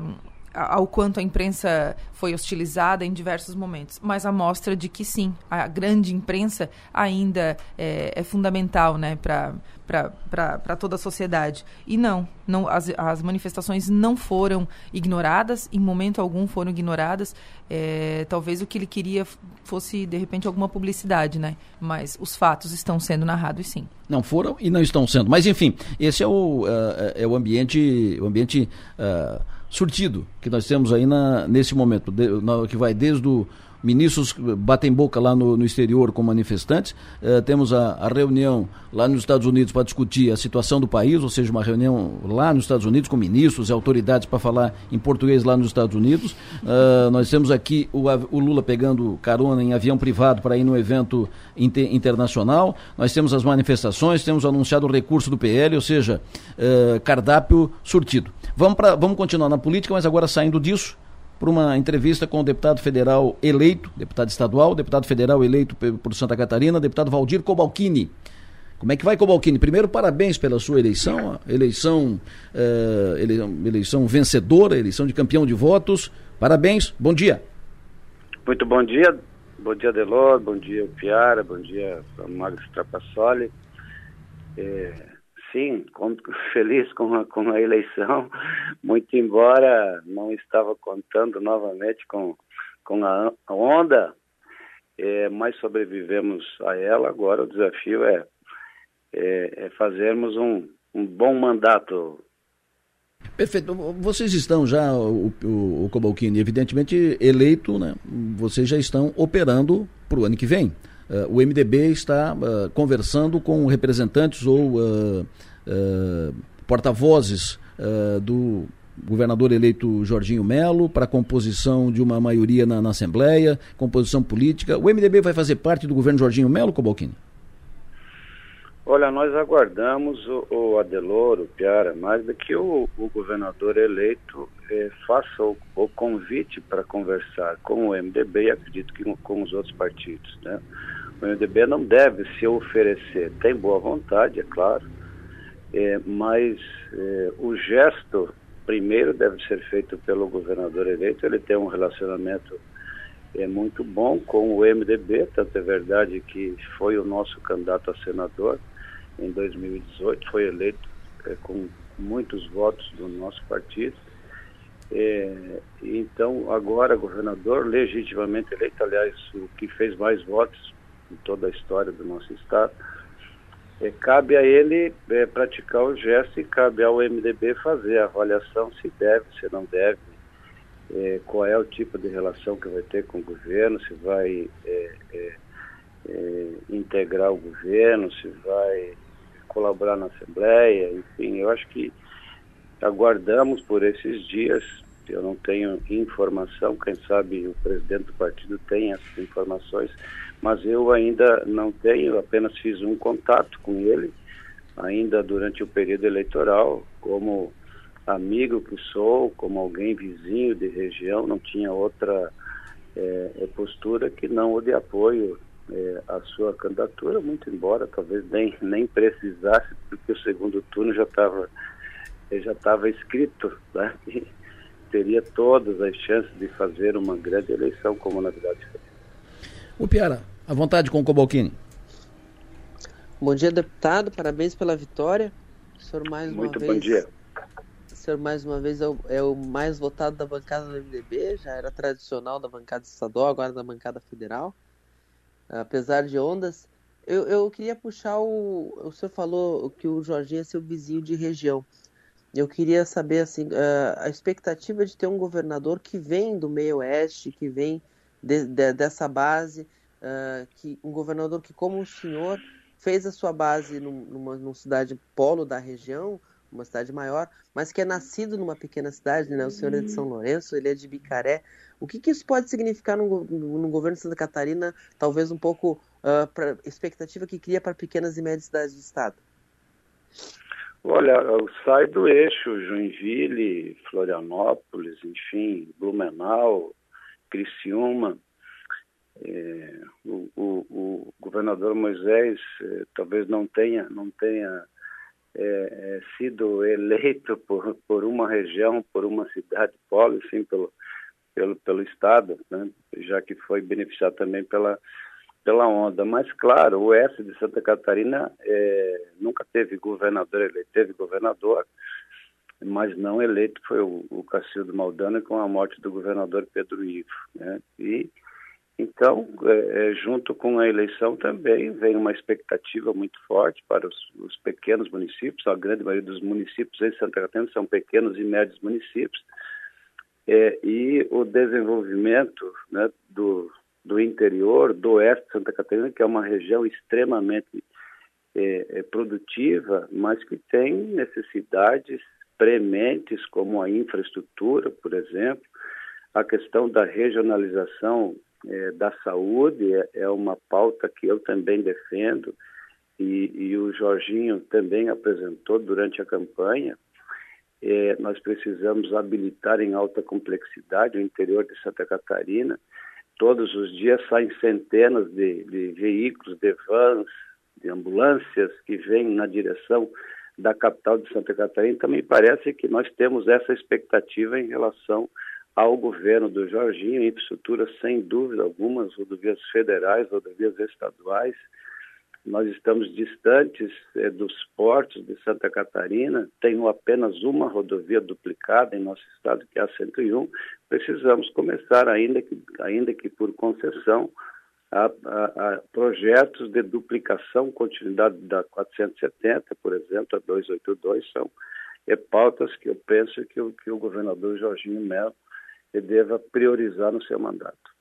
ao quanto a imprensa foi hostilizada em diversos momentos, mas a mostra de que sim, a grande imprensa ainda é, é fundamental né, para toda a sociedade. E não, não as, as manifestações não foram ignoradas, em momento algum foram ignoradas. É, talvez o que ele queria fosse, de repente, alguma publicidade, né? mas os fatos estão sendo narrados sim. Não foram e não estão sendo. Mas, enfim, esse é o, uh, é o ambiente. O ambiente uh, surtido que nós temos aí na, nesse momento, de, na, que vai desde o ministros batem boca lá no, no exterior com manifestantes. Eh, temos a, a, reunião lá nos Estados Unidos para discutir a situação do país, ou seja, uma reunião lá nos Estados Unidos com ministros e autoridades para falar em português lá nos Estados Unidos. Uh, nós temos aqui o, o, Lula pegando carona em avião privado para ir no evento inter, internacional. Nós temos as manifestações, temos anunciado o recurso do PL, ou seja, uh, cardápio surtido. Vamos, pra, vamos continuar na política, mas agora saindo disso por uma entrevista com o deputado federal eleito, deputado estadual, deputado federal eleito por Santa Catarina, deputado Valdir Cobalcini. Como é que vai, Cobalcini? Primeiro, parabéns pela sua eleição, eleição, uh, eleição vencedora, eleição de campeão de votos. Parabéns, bom dia. Muito bom dia, bom dia Delor, bom dia Piara, bom dia Magro Trapassoli. É, sim, feliz com a, com a eleição, muito embora não estava contando novamente com, com a, onda, é, mas sobrevivemos a ela. Agora o desafio é, é, é fazermos um, um bom mandato Perfeito. Vocês estão já, o, o, o Cobalcini, evidentemente eleito, né? Vocês já estão operando para o ano que vem. Uh, o MDB está uh, conversando com representantes ou uh, porta-vozes do governador eleito Jorginho Melo para composição de uma maioria na, na, Assembleia, composição política. O MDB vai fazer parte do governo Jorginho Melo, Cobalcini? Olha, nós aguardamos o, o Adelor, o Piara, mais do que o, o governador eleito eh, faça o, o convite para conversar com o MDB e acredito que com, com os outros partidos. Né? O MDB não deve se oferecer, tem boa vontade, é claro, é, mas é, o gesto primeiro deve ser feito pelo governador eleito, ele tem um relacionamento é muito bom com o MDB, tanto é verdade que foi o nosso candidato a senador em 2018, foi eleito é, com muitos votos do nosso partido. É, então, agora, governador legitimamente eleito, aliás, o que fez mais votos em toda a história do nosso estado. É, cabe a ele é, praticar o gesto e cabe ao MDB fazer a avaliação se deve, se não deve é, qual é o tipo de relação que vai ter com o governo, se vai é, é, integrar o governo, se vai colaborar na Assembleia, enfim, eu acho que aguardamos por esses dias. Eu não tenho informação, quem sabe o presidente do partido tem essas informações, mas eu ainda não tenho, apenas fiz um contato com ele, ainda durante o período eleitoral, como amigo que sou, como alguém vizinho de região, não tinha outra é, postura que não o de apoio é, à sua candidatura, muito embora talvez nem, nem precisasse, porque o segundo turno já estava já estava escrito, né? Teria todas as chances de fazer uma grande eleição como na verdade foi. O Piara, à vontade com o Cobalcini. Bom dia, deputado. Parabéns pela vitória. O senhor mais Muito uma bom vez. dia. O senhor mais uma vez é o, é o, mais votado da bancada do MDB, já era tradicional da bancada estadual, agora da bancada federal. Apesar de ondas, eu, eu queria puxar o. O senhor falou que o Jorginho é seu vizinho de região. Eu queria saber assim a expectativa de ter um governador que vem do meio oeste, que vem de, de, dessa base, uh, que um governador que como o senhor fez a sua base numa, numa cidade polo da região, uma cidade maior, mas que é nascido numa pequena cidade, né? O senhor é de São Lourenço, ele é de Bicaré. O que, que isso pode significar no, no, no, governo de Santa Catarina, talvez um pouco uh, para expectativa que cria para pequenas e médias cidades do estado? Olha, sai do eixo Joinville, Florianópolis, enfim, Blumenau, Criciúma, é, o, o, o, governador Moisés é, talvez não tenha, não tenha é, é, sido eleito por, por uma região, por uma cidade polo, sim, pelo, pelo, pelo Estado, né? já que foi beneficiado também pela, pela onda. Mas, claro, o oeste de Santa Catarina é, nunca teve governador eleito, teve governador, mas não eleito foi o, o Cacildo Maldana com a morte do governador Pedro Ivo. Né? E então, é, é, junto com a eleição também vem uma expectativa muito forte para os, os, pequenos municípios. A grande maioria dos municípios em Santa Catarina são pequenos e médios municípios. É, e o desenvolvimento né, do, do interior, do oeste de Santa Catarina, que é uma região extremamente é, é produtiva, mas que tem necessidades prementes, como a infraestrutura, por exemplo, a questão da regionalização é, da saúde é, é, uma pauta que eu também defendo e, e o Jorginho também apresentou durante a campanha. Nós precisamos habilitar em alta complexidade o interior de Santa Catarina. Todos os dias saem centenas de, de veículos, de vans, de ambulâncias que vêm na direção da capital de Santa Catarina. Também parece que nós temos essa expectativa em relação ao governo do Jorginho, infraestrutura sem dúvida algumas, rodovias federais, rodovias estaduais. Nós estamos distantes é, dos portos de Santa Catarina, tenho apenas uma rodovia duplicada em nosso estado, que é a 101. Precisamos começar, ainda que, ainda que por concessão, a, a, a projetos de duplicação, continuidade da 470, por exemplo, a 282, são é, pautas que eu penso que o, que o governador Jorginho Melo deva priorizar no seu mandato.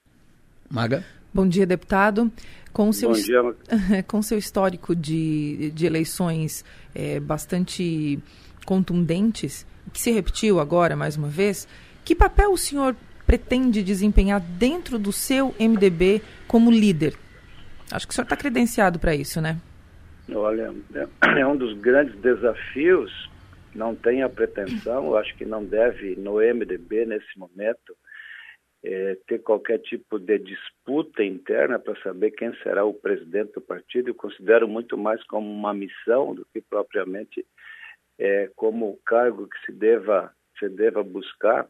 Maga. Bom dia, deputado. Com seu, Bom dia. [laughs] com seu histórico de, de eleições é, bastante contundentes, que se repetiu agora mais uma vez, que papel o senhor pretende desempenhar dentro do seu MDB como líder? Acho que o senhor está credenciado para isso, né? Olha, é um dos grandes desafios não tem a pretensão, acho que não deve, no MDB, nesse momento, é, ter qualquer tipo de disputa interna para saber quem será o presidente do partido. Eu considero muito mais como uma missão do que propriamente é, como o cargo que se deva, se deva buscar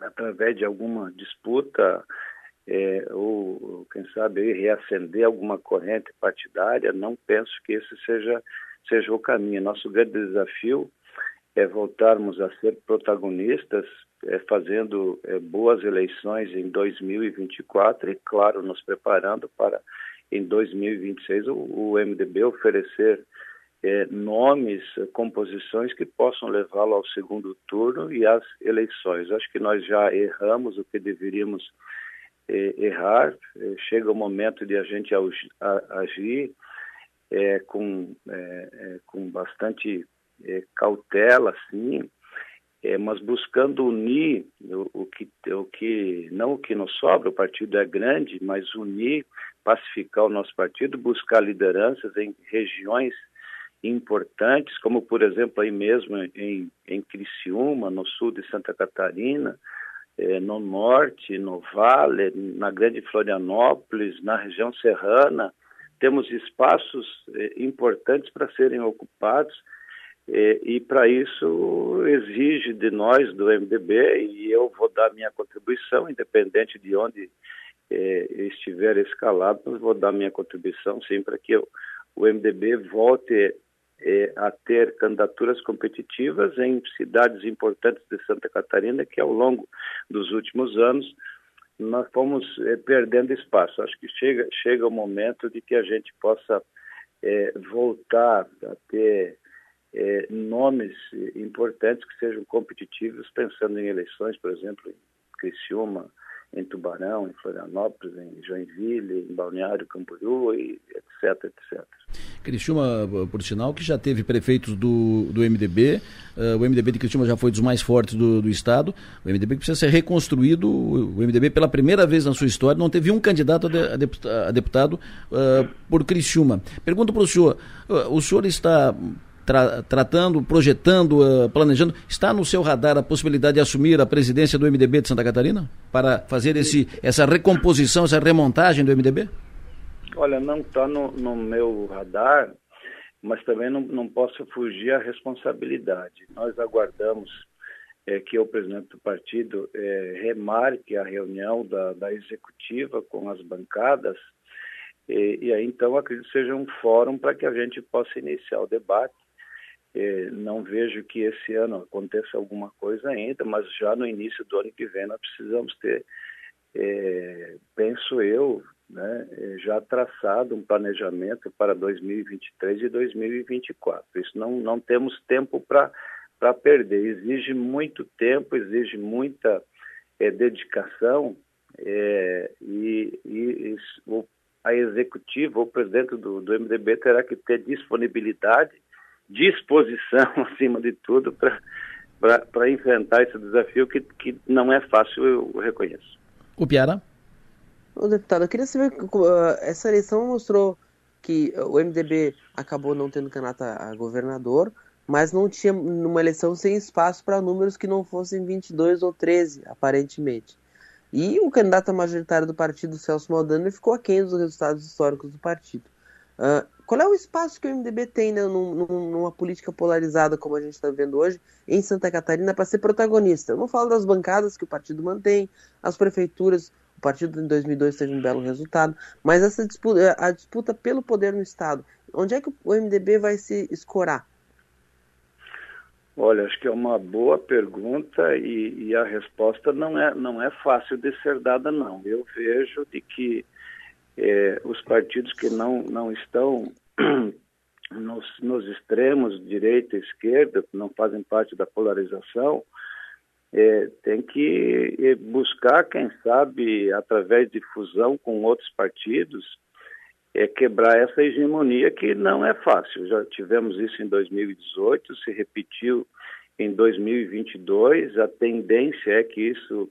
através de alguma disputa é, ou, quem sabe, reacender alguma corrente partidária. Não penso que esse seja, seja o caminho. Nosso grande desafio é voltarmos a ser protagonistas, é, fazendo é, boas eleições em 2024 e, claro, nos preparando para em 2026 o, o MDB oferecer é, nomes, composições que possam levá-lo ao segundo turno e às eleições. Acho que nós já erramos o que deveríamos é, errar. É, chega o momento de a gente agir é, com, com bastante cautela, sim, mas buscando unir o, o, que, o que, não o que nos sobra, o partido é grande, mas unir, pacificar o nosso partido, buscar lideranças em regiões importantes, como por exemplo aí mesmo em, em Criciúma, no sul de Santa Catarina, eh, no norte, no Vale, na Grande Florianópolis, na região serrana, temos espaços eh, importantes para serem ocupados eh, e para isso exige de nós do MDB e eu vou dar minha contribuição, independente de onde eh, estiver escalado, vou dar minha contribuição sim para que eu, o MDB volte é, a ter candidaturas competitivas em cidades importantes de Santa Catarina, que ao longo dos últimos anos nós fomos é, perdendo espaço. Acho que chega, chega o momento de que a gente possa voltar a ter é, nomes importantes que sejam competitivos, pensando em eleições, por exemplo, em Criciúma, em Tubarão, em Florianópolis, em Joinville, em Balneário Camboriú, e etc, etc. Criciúma, por sinal, que já teve prefeitos do, do MDB, uh, eh, o MDB de Criciúma já foi dos mais fortes do, do Estado, o MDB precisa ser reconstruído, o MDB pela primeira vez na sua história não teve um candidato a, deputado, a deputado uh, por Criciúma. Pergunto para o senhor, uh, o senhor está tra tratando, projetando, uh, planejando. Está no seu radar a possibilidade de assumir a presidência do MDB de Santa Catarina? Para fazer esse, essa recomposição, essa remontagem do MDB? Olha, não está no, no, meu radar, mas também não, não posso fugir à responsabilidade. Nós aguardamos é, que o presidente do partido é, remarque a reunião da, da executiva com as bancadas e, e, aí, então, acredito que seja um fórum para que a gente possa iniciar o debate não vejo que esse ano aconteça alguma coisa ainda, mas já no início do ano que vem nós precisamos ter, é, penso eu, né, é, já traçado um planejamento para 2023 e 2024. Isso não, não temos tempo para perder. Exige muito tempo, exige muita é, dedicação é, e, e a executiva, o presidente do, do MDB terá que ter disponibilidade disposição, [laughs] acima de tudo, para enfrentar esse desafio que, que não é fácil, eu reconheço. O Piara? Ô, deputado, eu queria saber, uh, essa eleição mostrou que o MDB acabou não tendo candidato a governador, mas não tinha numa eleição sem espaço para números que não fossem 22 ou 13, aparentemente. E o candidato majoritário do partido, Celso Maldani, ficou aquém dos resultados históricos do partido. Uh, qual é o espaço que o MDB tem né, num, numa política polarizada como a gente está vendo hoje em Santa Catarina para ser protagonista? Eu não falo das bancadas que o partido mantém, as prefeituras, o partido em 2002 teve um belo resultado, mas essa disputa, a disputa pelo poder no Estado, onde é que o MDB vai se escorar? Olha, acho que é uma boa pergunta e, e a resposta não é, não é fácil de ser dada, não. Eu vejo de que é, os partidos que não, não estão [clears throat] nos, nos, extremos, direita e esquerda, que não fazem parte da polarização, é, tem que buscar, quem sabe, através de fusão com outros partidos, é, quebrar essa hegemonia que não é fácil. Já tivemos isso em 2018, se repetiu em 2022, a tendência é que isso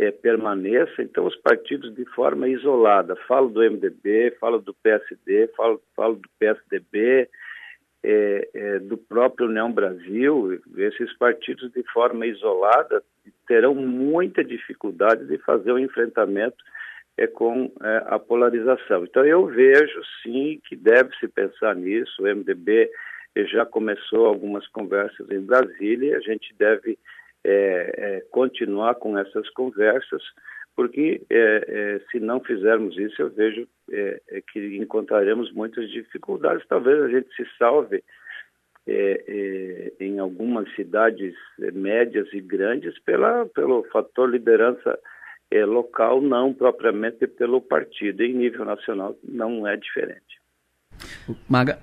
é, permaneça. Então, os partidos de forma isolada, falo do MDB, falo do PSD, falo, falo do PSDB, é, é, do próprio União Brasil, esses partidos de forma isolada terão muita dificuldade de fazer o um enfrentamento é, com é, a polarização. Então, eu vejo sim que deve-se pensar nisso. O MDB já começou algumas conversas em Brasília e a gente deve é, é, continuar com essas conversas, porque é, é se não fizermos isso, eu vejo é, é, que encontraremos muitas dificuldades. Talvez a gente se salve em algumas cidades médias e grandes pela, pelo fator liderança local, não propriamente pelo partido. Em nível nacional, não é diferente. Maga,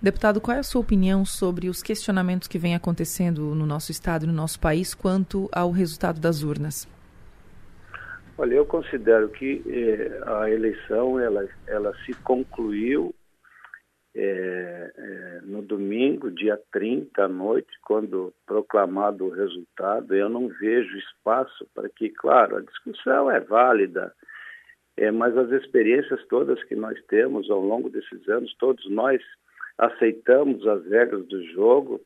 Deputado, qual é a sua opinião sobre os questionamentos que vêm acontecendo no nosso estado e no nosso país quanto ao resultado das urnas? Olha, eu considero que eh, a eleição ela, ela se concluiu é, é, no domingo, dia 30 à noite, quando proclamado o resultado, eu não vejo espaço para que, claro, a discussão é válida, é, mas as experiências todas que nós temos ao longo desses anos, todos nós aceitamos as regras do jogo,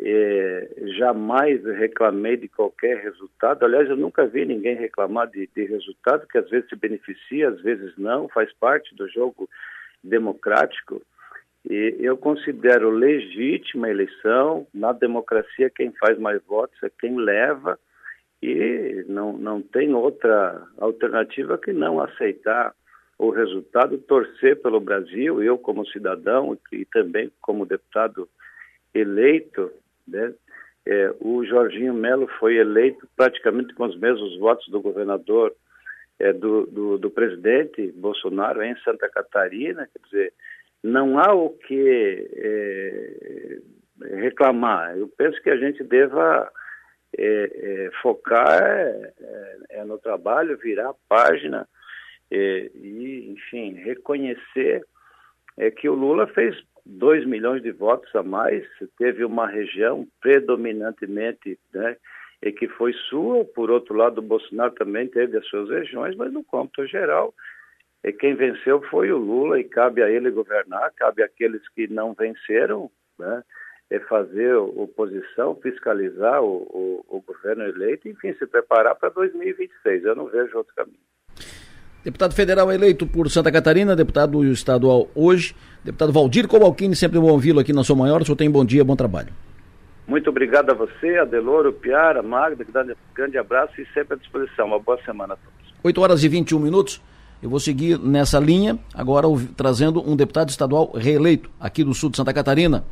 é, jamais reclamei de qualquer resultado. Aliás, eu nunca vi ninguém reclamar de, de resultado, que às vezes se beneficia, às vezes não, faz parte do jogo democrático. E eu considero legítima a eleição. Na democracia, quem faz mais votos é quem leva. E não, não tem outra alternativa que não aceitar o resultado, torcer pelo Brasil. Eu, como cidadão e também como deputado eleito, né? É, o Jorginho Melo foi eleito praticamente com os mesmos votos do governador, é, do, do, do presidente Bolsonaro em Santa Catarina. Quer dizer, não há o que é, reclamar. Eu penso que a gente deva é, é, focar é, no trabalho, virar a página é, e, enfim, reconhecer que o Lula fez 2 milhões de votos a mais, teve uma região predominantemente né, e que foi sua, por outro lado, o Bolsonaro também teve as suas regiões, mas no cômputo geral e quem venceu foi o Lula e cabe a ele governar, cabe àqueles que não venceram, né? É fazer oposição, fiscalizar o, o, o governo eleito, enfim, se preparar para 2026. Eu não vejo outro caminho. Deputado federal eleito por Santa Catarina, deputado estadual hoje, deputado Valdir Cobalcini, sempre bom ouvi-lo aqui na sua maior. O senhor tem bom dia, bom trabalho. Muito obrigado a você, Adeloro, Piara, Magda, que dá um grande abraço e sempre à disposição. Uma boa semana a todos. 8 horas e 21 minutos. Eu vou seguir nessa linha, agora trazendo um deputado estadual reeleito aqui do sul de Santa Catarina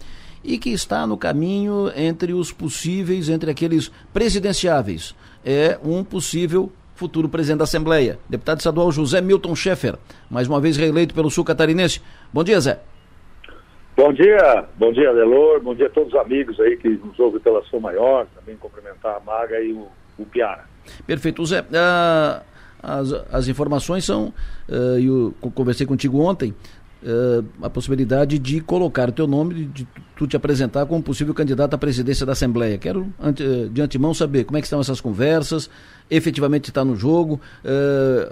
e que está no caminho entre os possíveis, entre aqueles presidenciáveis. É um possível futuro presidente da Assembleia. Deputado estadual José Milton Schaeffer, mais uma vez reeleito pelo sul catarinense. Bom dia, Zé. Bom dia, bom dia, Delor, bom dia a todos os amigos aí que nos ouvem pela Sua Maior, também cumprimentar a Maga e o, o Piara. Perfeito. Zé, uh, as, as informações são, uh, eu conversei contigo ontem, uh, a possibilidade de colocar o teu nome, de, tu te apresentar como possível candidato à presidência da Assembleia. Quero ante, uh, de antemão saber como é que estão essas conversas, efetivamente está no jogo,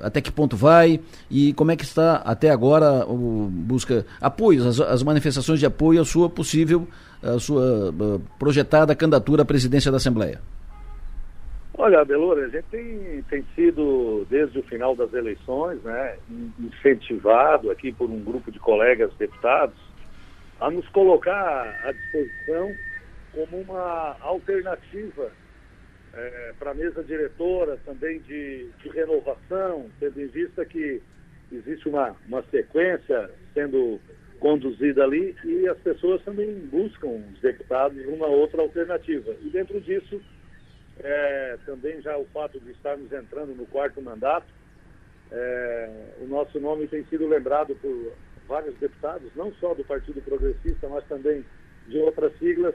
até que ponto vai e como é que está até agora o, busca apoios, as, as, manifestações de apoio à sua possível, à sua projetada candidatura à presidência da Assembleia. Olha, Belora, a gente tem, tem sido, desde o final das eleições, né, incentivado aqui por um grupo de colegas deputados a nos colocar à disposição como uma alternativa é, para a mesa diretora também de, de renovação, tendo em vista que existe uma, uma sequência sendo conduzida ali e as pessoas também buscam, os deputados, uma outra alternativa. E dentro disso, é, também já o fato de estarmos entrando no quarto mandato, é, o nosso nome tem sido lembrado por vários deputados, não só do Partido Progressista, mas também de outras siglas,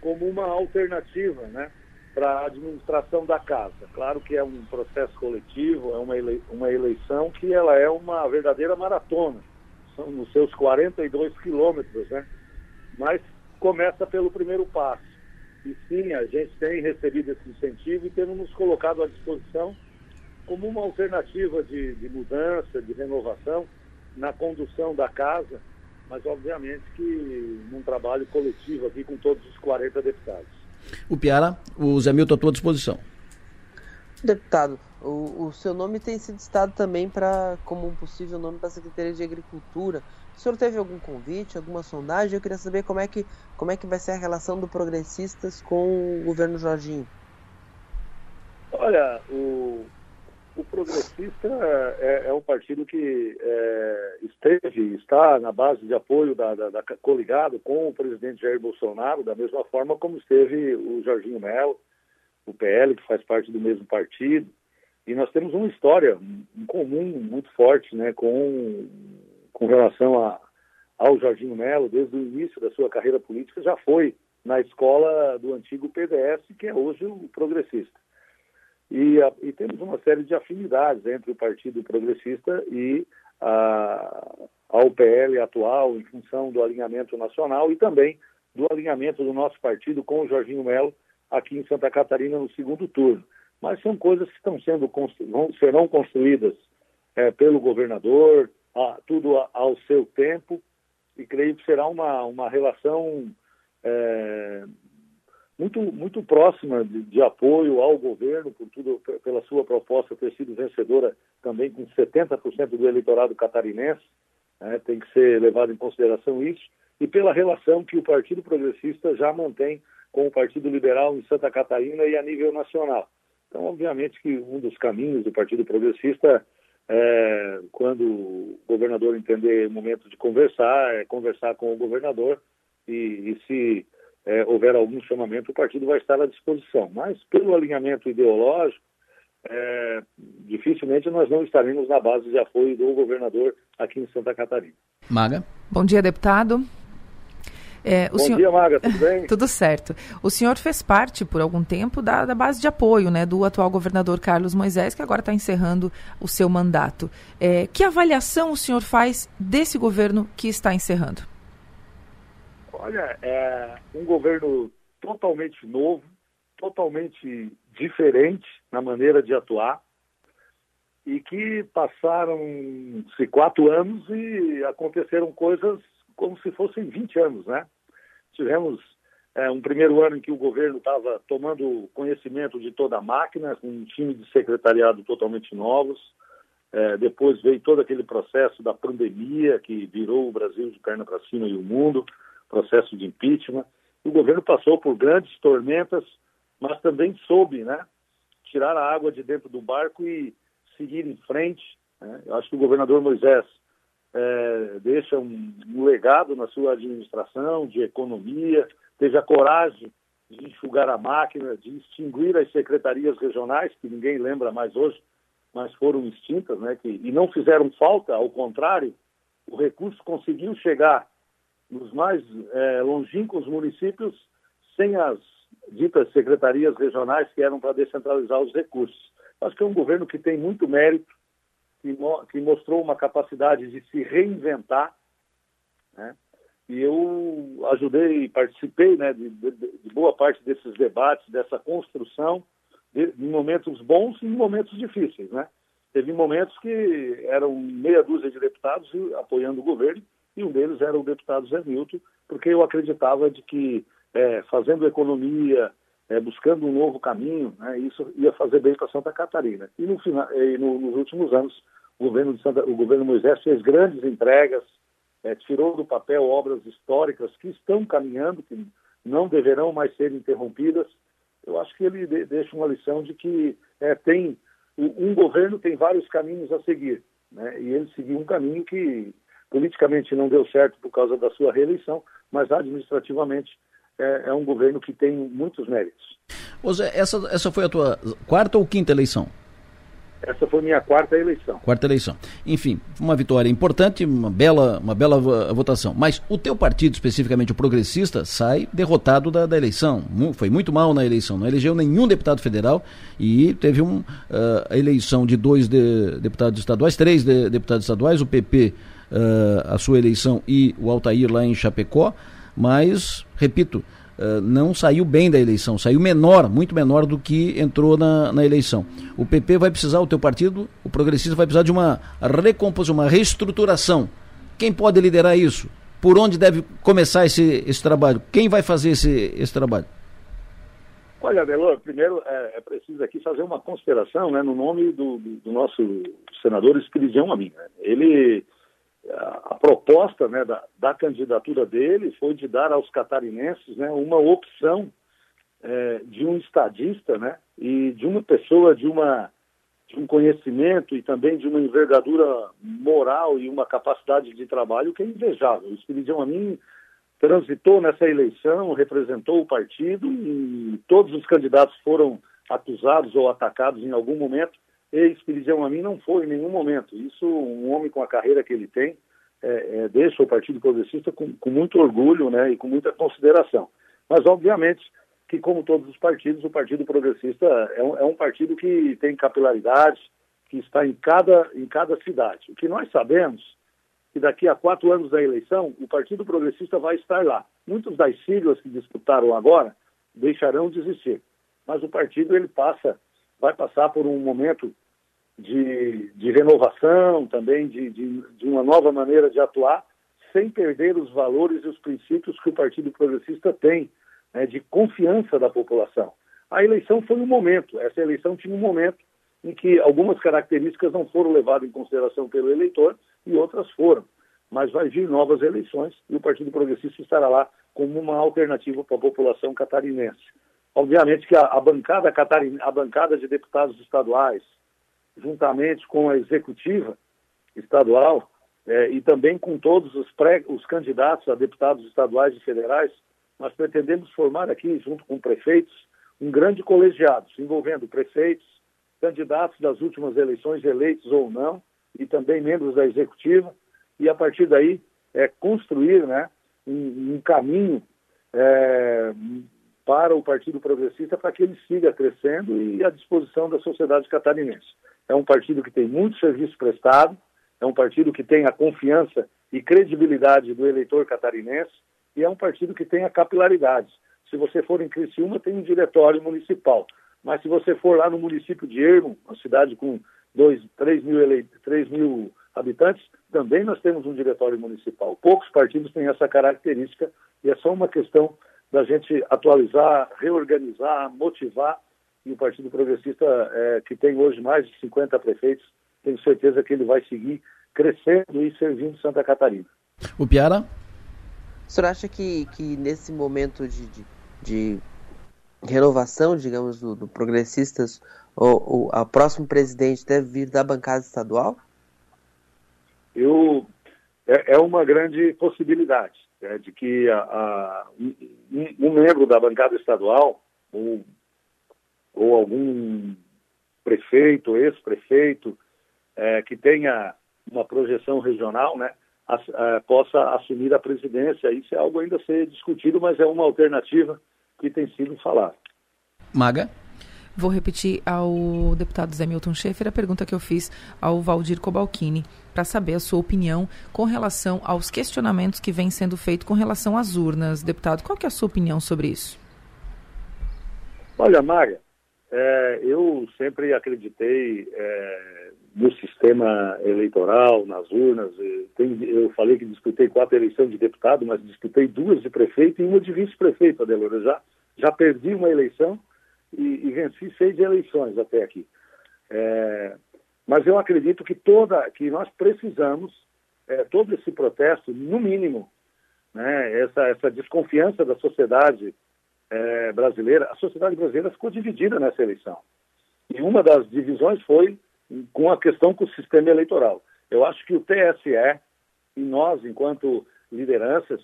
como uma alternativa né, para a administração da casa. Claro que é um processo coletivo, é uma, ele, uma eleição que ela é uma verdadeira maratona, são nos seus 42 quilômetros, né? mas começa pelo primeiro passo. E sim, a gente tem recebido esse incentivo e temos nos colocado à disposição como uma alternativa de, de mudança, de renovação na condução da casa, mas obviamente que num trabalho coletivo aqui com todos os 40 deputados. O Piara, o Zé Milton à tua disposição. Deputado, o, o seu nome tem sido citado também para como um possível nome para a Secretaria de Agricultura. O senhor teve algum convite, alguma sondagem? Eu queria saber como é que, como é que vai ser a relação do Progressistas com o governo Jorginho. Olha, o, o Progressista é, é um partido que é, esteve, está na base de apoio da, da, da, coligado com o presidente Jair Bolsonaro, da mesma forma como esteve o Jorginho Melo, o PL, que faz parte do mesmo partido. E nós temos uma história em comum muito forte né, com com relação a, ao Jorginho Melo, desde o início da sua carreira política, já foi na escola do antigo PDS, que é hoje o progressista. E, a, e temos uma série de afinidades entre o Partido Progressista e a, a UPL atual, em função do alinhamento nacional e também do alinhamento do nosso partido com o Jorginho Melo aqui em Santa Catarina no segundo turno. Mas são coisas que estão sendo serão construídas é, pelo governador, a, tudo a, ao seu tempo, e creio que será uma, uma relação é, muito, muito próxima de, de, apoio ao governo, por tudo, pela sua proposta ter sido vencedora também com 70% do eleitorado catarinense, né, tem que ser levado em consideração isso, e pela relação que o Partido Progressista já mantém com o Partido Liberal em Santa Catarina e a nível nacional. Então, obviamente que um dos caminhos do Partido Progressista é, quando o governador entender o momento de conversar, é conversar com o governador e, e se é, houver algum chamamento, o partido vai estar à disposição. Mas, pelo alinhamento ideológico, é, dificilmente nós não estaremos na base de apoio do governador aqui em Santa Catarina. Maga. Bom dia, deputado. É, Bom senhor... dia, Maga, tudo bem? [laughs] tudo certo. O senhor fez parte, por algum tempo, da, da base de apoio né, do atual governador Carlos Moisés, que agora está encerrando o seu mandato. É, que avaliação o senhor faz desse governo que está encerrando? Olha, é um governo totalmente novo, totalmente diferente na maneira de atuar e que passaram-se quatro anos e aconteceram coisas como se fossem 20 anos, né? Tivemos é, um primeiro ano em que o governo estava tomando conhecimento de toda a máquina, com um time de secretariado totalmente novos. É, depois veio todo aquele processo da pandemia que virou o Brasil de perna para cima e o mundo, processo de impeachment. O governo passou por grandes tormentas, mas também soube, né, tirar a água de dentro do barco e seguir em frente. Né? Eu acho que o governador Moisés é, deixa um, um, legado na sua administração de economia, teve a coragem de enxugar a máquina, de extinguir as secretarias regionais, que ninguém lembra mais hoje, mas foram extintas, né, que, e não fizeram falta, ao contrário, o recurso conseguiu chegar nos mais é, longínquos municípios sem as ditas secretarias regionais que eram para descentralizar os recursos. Acho que é um governo que tem muito mérito, que, que mostrou uma capacidade de se reinventar, né? E eu ajudei participei né, de, de, de, boa parte desses debates, dessa construção, de, em momentos bons e em momentos difíceis. Né? Teve momentos que eram meia dúzia de deputados apoiando o governo, e um deles era o deputado Zé Milton, porque eu acreditava de que é, fazendo economia, é, buscando um novo caminho, né, isso ia fazer bem para Santa Catarina. E, no final, e no, nos últimos anos, o governo, de Santa, o governo Moisés fez grandes entregas, é, tirou do papel obras históricas que estão caminhando, que não deverão mais ser interrompidas. Eu acho que ele de, deixa uma lição de que é, tem um governo tem vários caminhos a seguir, né, e ele seguiu um caminho que politicamente não deu certo por causa da sua reeleição, mas administrativamente é, é um governo que tem muitos méritos. Zé, essa, essa foi a tua quarta ou quinta eleição? Essa foi minha quarta eleição. Quarta eleição. Enfim, uma vitória importante, uma bela, uma bela votação. Mas o teu partido, especificamente o progressista, sai derrotado da, da eleição. Foi muito mal na eleição. Não elegeu nenhum deputado federal e teve um, uh, a eleição de dois de, deputados estaduais, três de, deputados estaduais, o PP, uh, a sua eleição e o Altair lá em Chapecó. Mas, repito, uh, não saiu bem da eleição, saiu menor, muito menor do que entrou na, na eleição. O PP vai precisar, o teu partido, o progressista, vai precisar de uma recomposição, uma reestruturação. Quem pode liderar isso? Por onde deve começar esse, esse trabalho? Quem vai fazer esse, esse trabalho? Olha, Delor, primeiro é, é, preciso aqui fazer uma consideração né, no nome do, do, nosso senador Espiridião Amin. Né? Ele a proposta né, da, da, candidatura dele foi de dar aos catarinenses né, uma opção é, de um estadista né, e de uma pessoa de, uma, de um conhecimento e também de uma envergadura moral e uma capacidade de trabalho que é invejável. O Espiridião Amin transitou nessa eleição, representou o partido e todos os candidatos foram acusados ou atacados em algum momento ex-Espiridião a mim não foi em nenhum momento. Isso, um homem com a carreira que ele tem, é, é, deixa o Partido Progressista com, com, muito orgulho né, e com muita consideração. Mas, obviamente, que como todos os partidos, o Partido Progressista é um, é um partido que tem capilaridade, que está em cada, em cada cidade. O que nós sabemos que daqui a quatro anos da eleição, o Partido Progressista vai estar lá. Muitos das siglas que disputaram agora deixarão de existir. Mas o partido ele passa, vai passar por um momento de, de renovação, também de, de, de uma nova maneira de atuar, sem perder os valores e os princípios que o Partido Progressista tem, né, de confiança da população. A eleição foi um momento, essa eleição tinha um momento em que algumas características não foram levadas em consideração pelo eleitor e outras foram. Mas vai vir novas eleições e o Partido Progressista estará lá como uma alternativa para a população catarinense. Obviamente que a, a bancada catarin, a bancada de deputados estaduais, juntamente com a executiva estadual é, e também com todos os, pré, os candidatos a deputados estaduais e federais, nós pretendemos formar aqui, junto com prefeitos, um grande colegiado, envolvendo prefeitos, candidatos das últimas eleições eleitos ou não, e também membros da executiva, e a partir daí é, construir né, um, um caminho é, para o Partido Progressista para que ele siga crescendo e à disposição da sociedade catarinense. É um partido que tem muito serviço prestado, é um partido que tem a confiança e credibilidade do eleitor catarinense e é um partido que tem a capilaridade. Se você for em Criciúma, tem um diretório municipal. Mas se você for lá no município de Ermo, uma cidade com 2, 3 mil, ele... 3 mil habitantes, também nós temos um diretório municipal. Poucos partidos têm essa característica e é só uma questão da gente atualizar, reorganizar, motivar. E o Partido Progressista, é, que tem hoje mais de 50 prefeitos, tenho certeza que ele vai seguir crescendo e servindo Santa Catarina. O Piara? O senhor acha que, que nesse momento de, de, de renovação, digamos, do, do Progressistas, o, o a próximo presidente deve vir da bancada estadual? Eu, é, é uma grande possibilidade é, de que a, a, um, um, membro da bancada estadual ou, ou algum prefeito, ex-prefeito, é, que tenha uma projeção regional, né, a, possa assumir a presidência. Isso é algo ainda a ser discutido, mas é uma alternativa que tem sido falado. Maga? Vou repetir ao deputado Zé Milton Schaefer a pergunta que eu fiz ao Valdir Cobalcini, para saber a sua opinião com relação aos questionamentos que vêm sendo feitos com relação às urnas. Deputado, qual que é a sua opinião sobre isso? Olha, Maga, é, eu sempre acreditei é, no sistema eleitoral, nas urnas. eu falei que disputei quatro eleições de deputado, mas disputei duas de prefeito e uma de vice-prefeito, Adelora. Já, já perdi uma eleição e, e venci seis eleições até aqui. É, mas eu acredito que toda, que nós precisamos é, todo esse protesto, no mínimo, né, essa, essa desconfiança da sociedade é, brasileira. A sociedade brasileira ficou dividida nessa eleição. E uma das divisões foi com a questão com o sistema eleitoral. Eu acho que o TSE e nós, enquanto lideranças,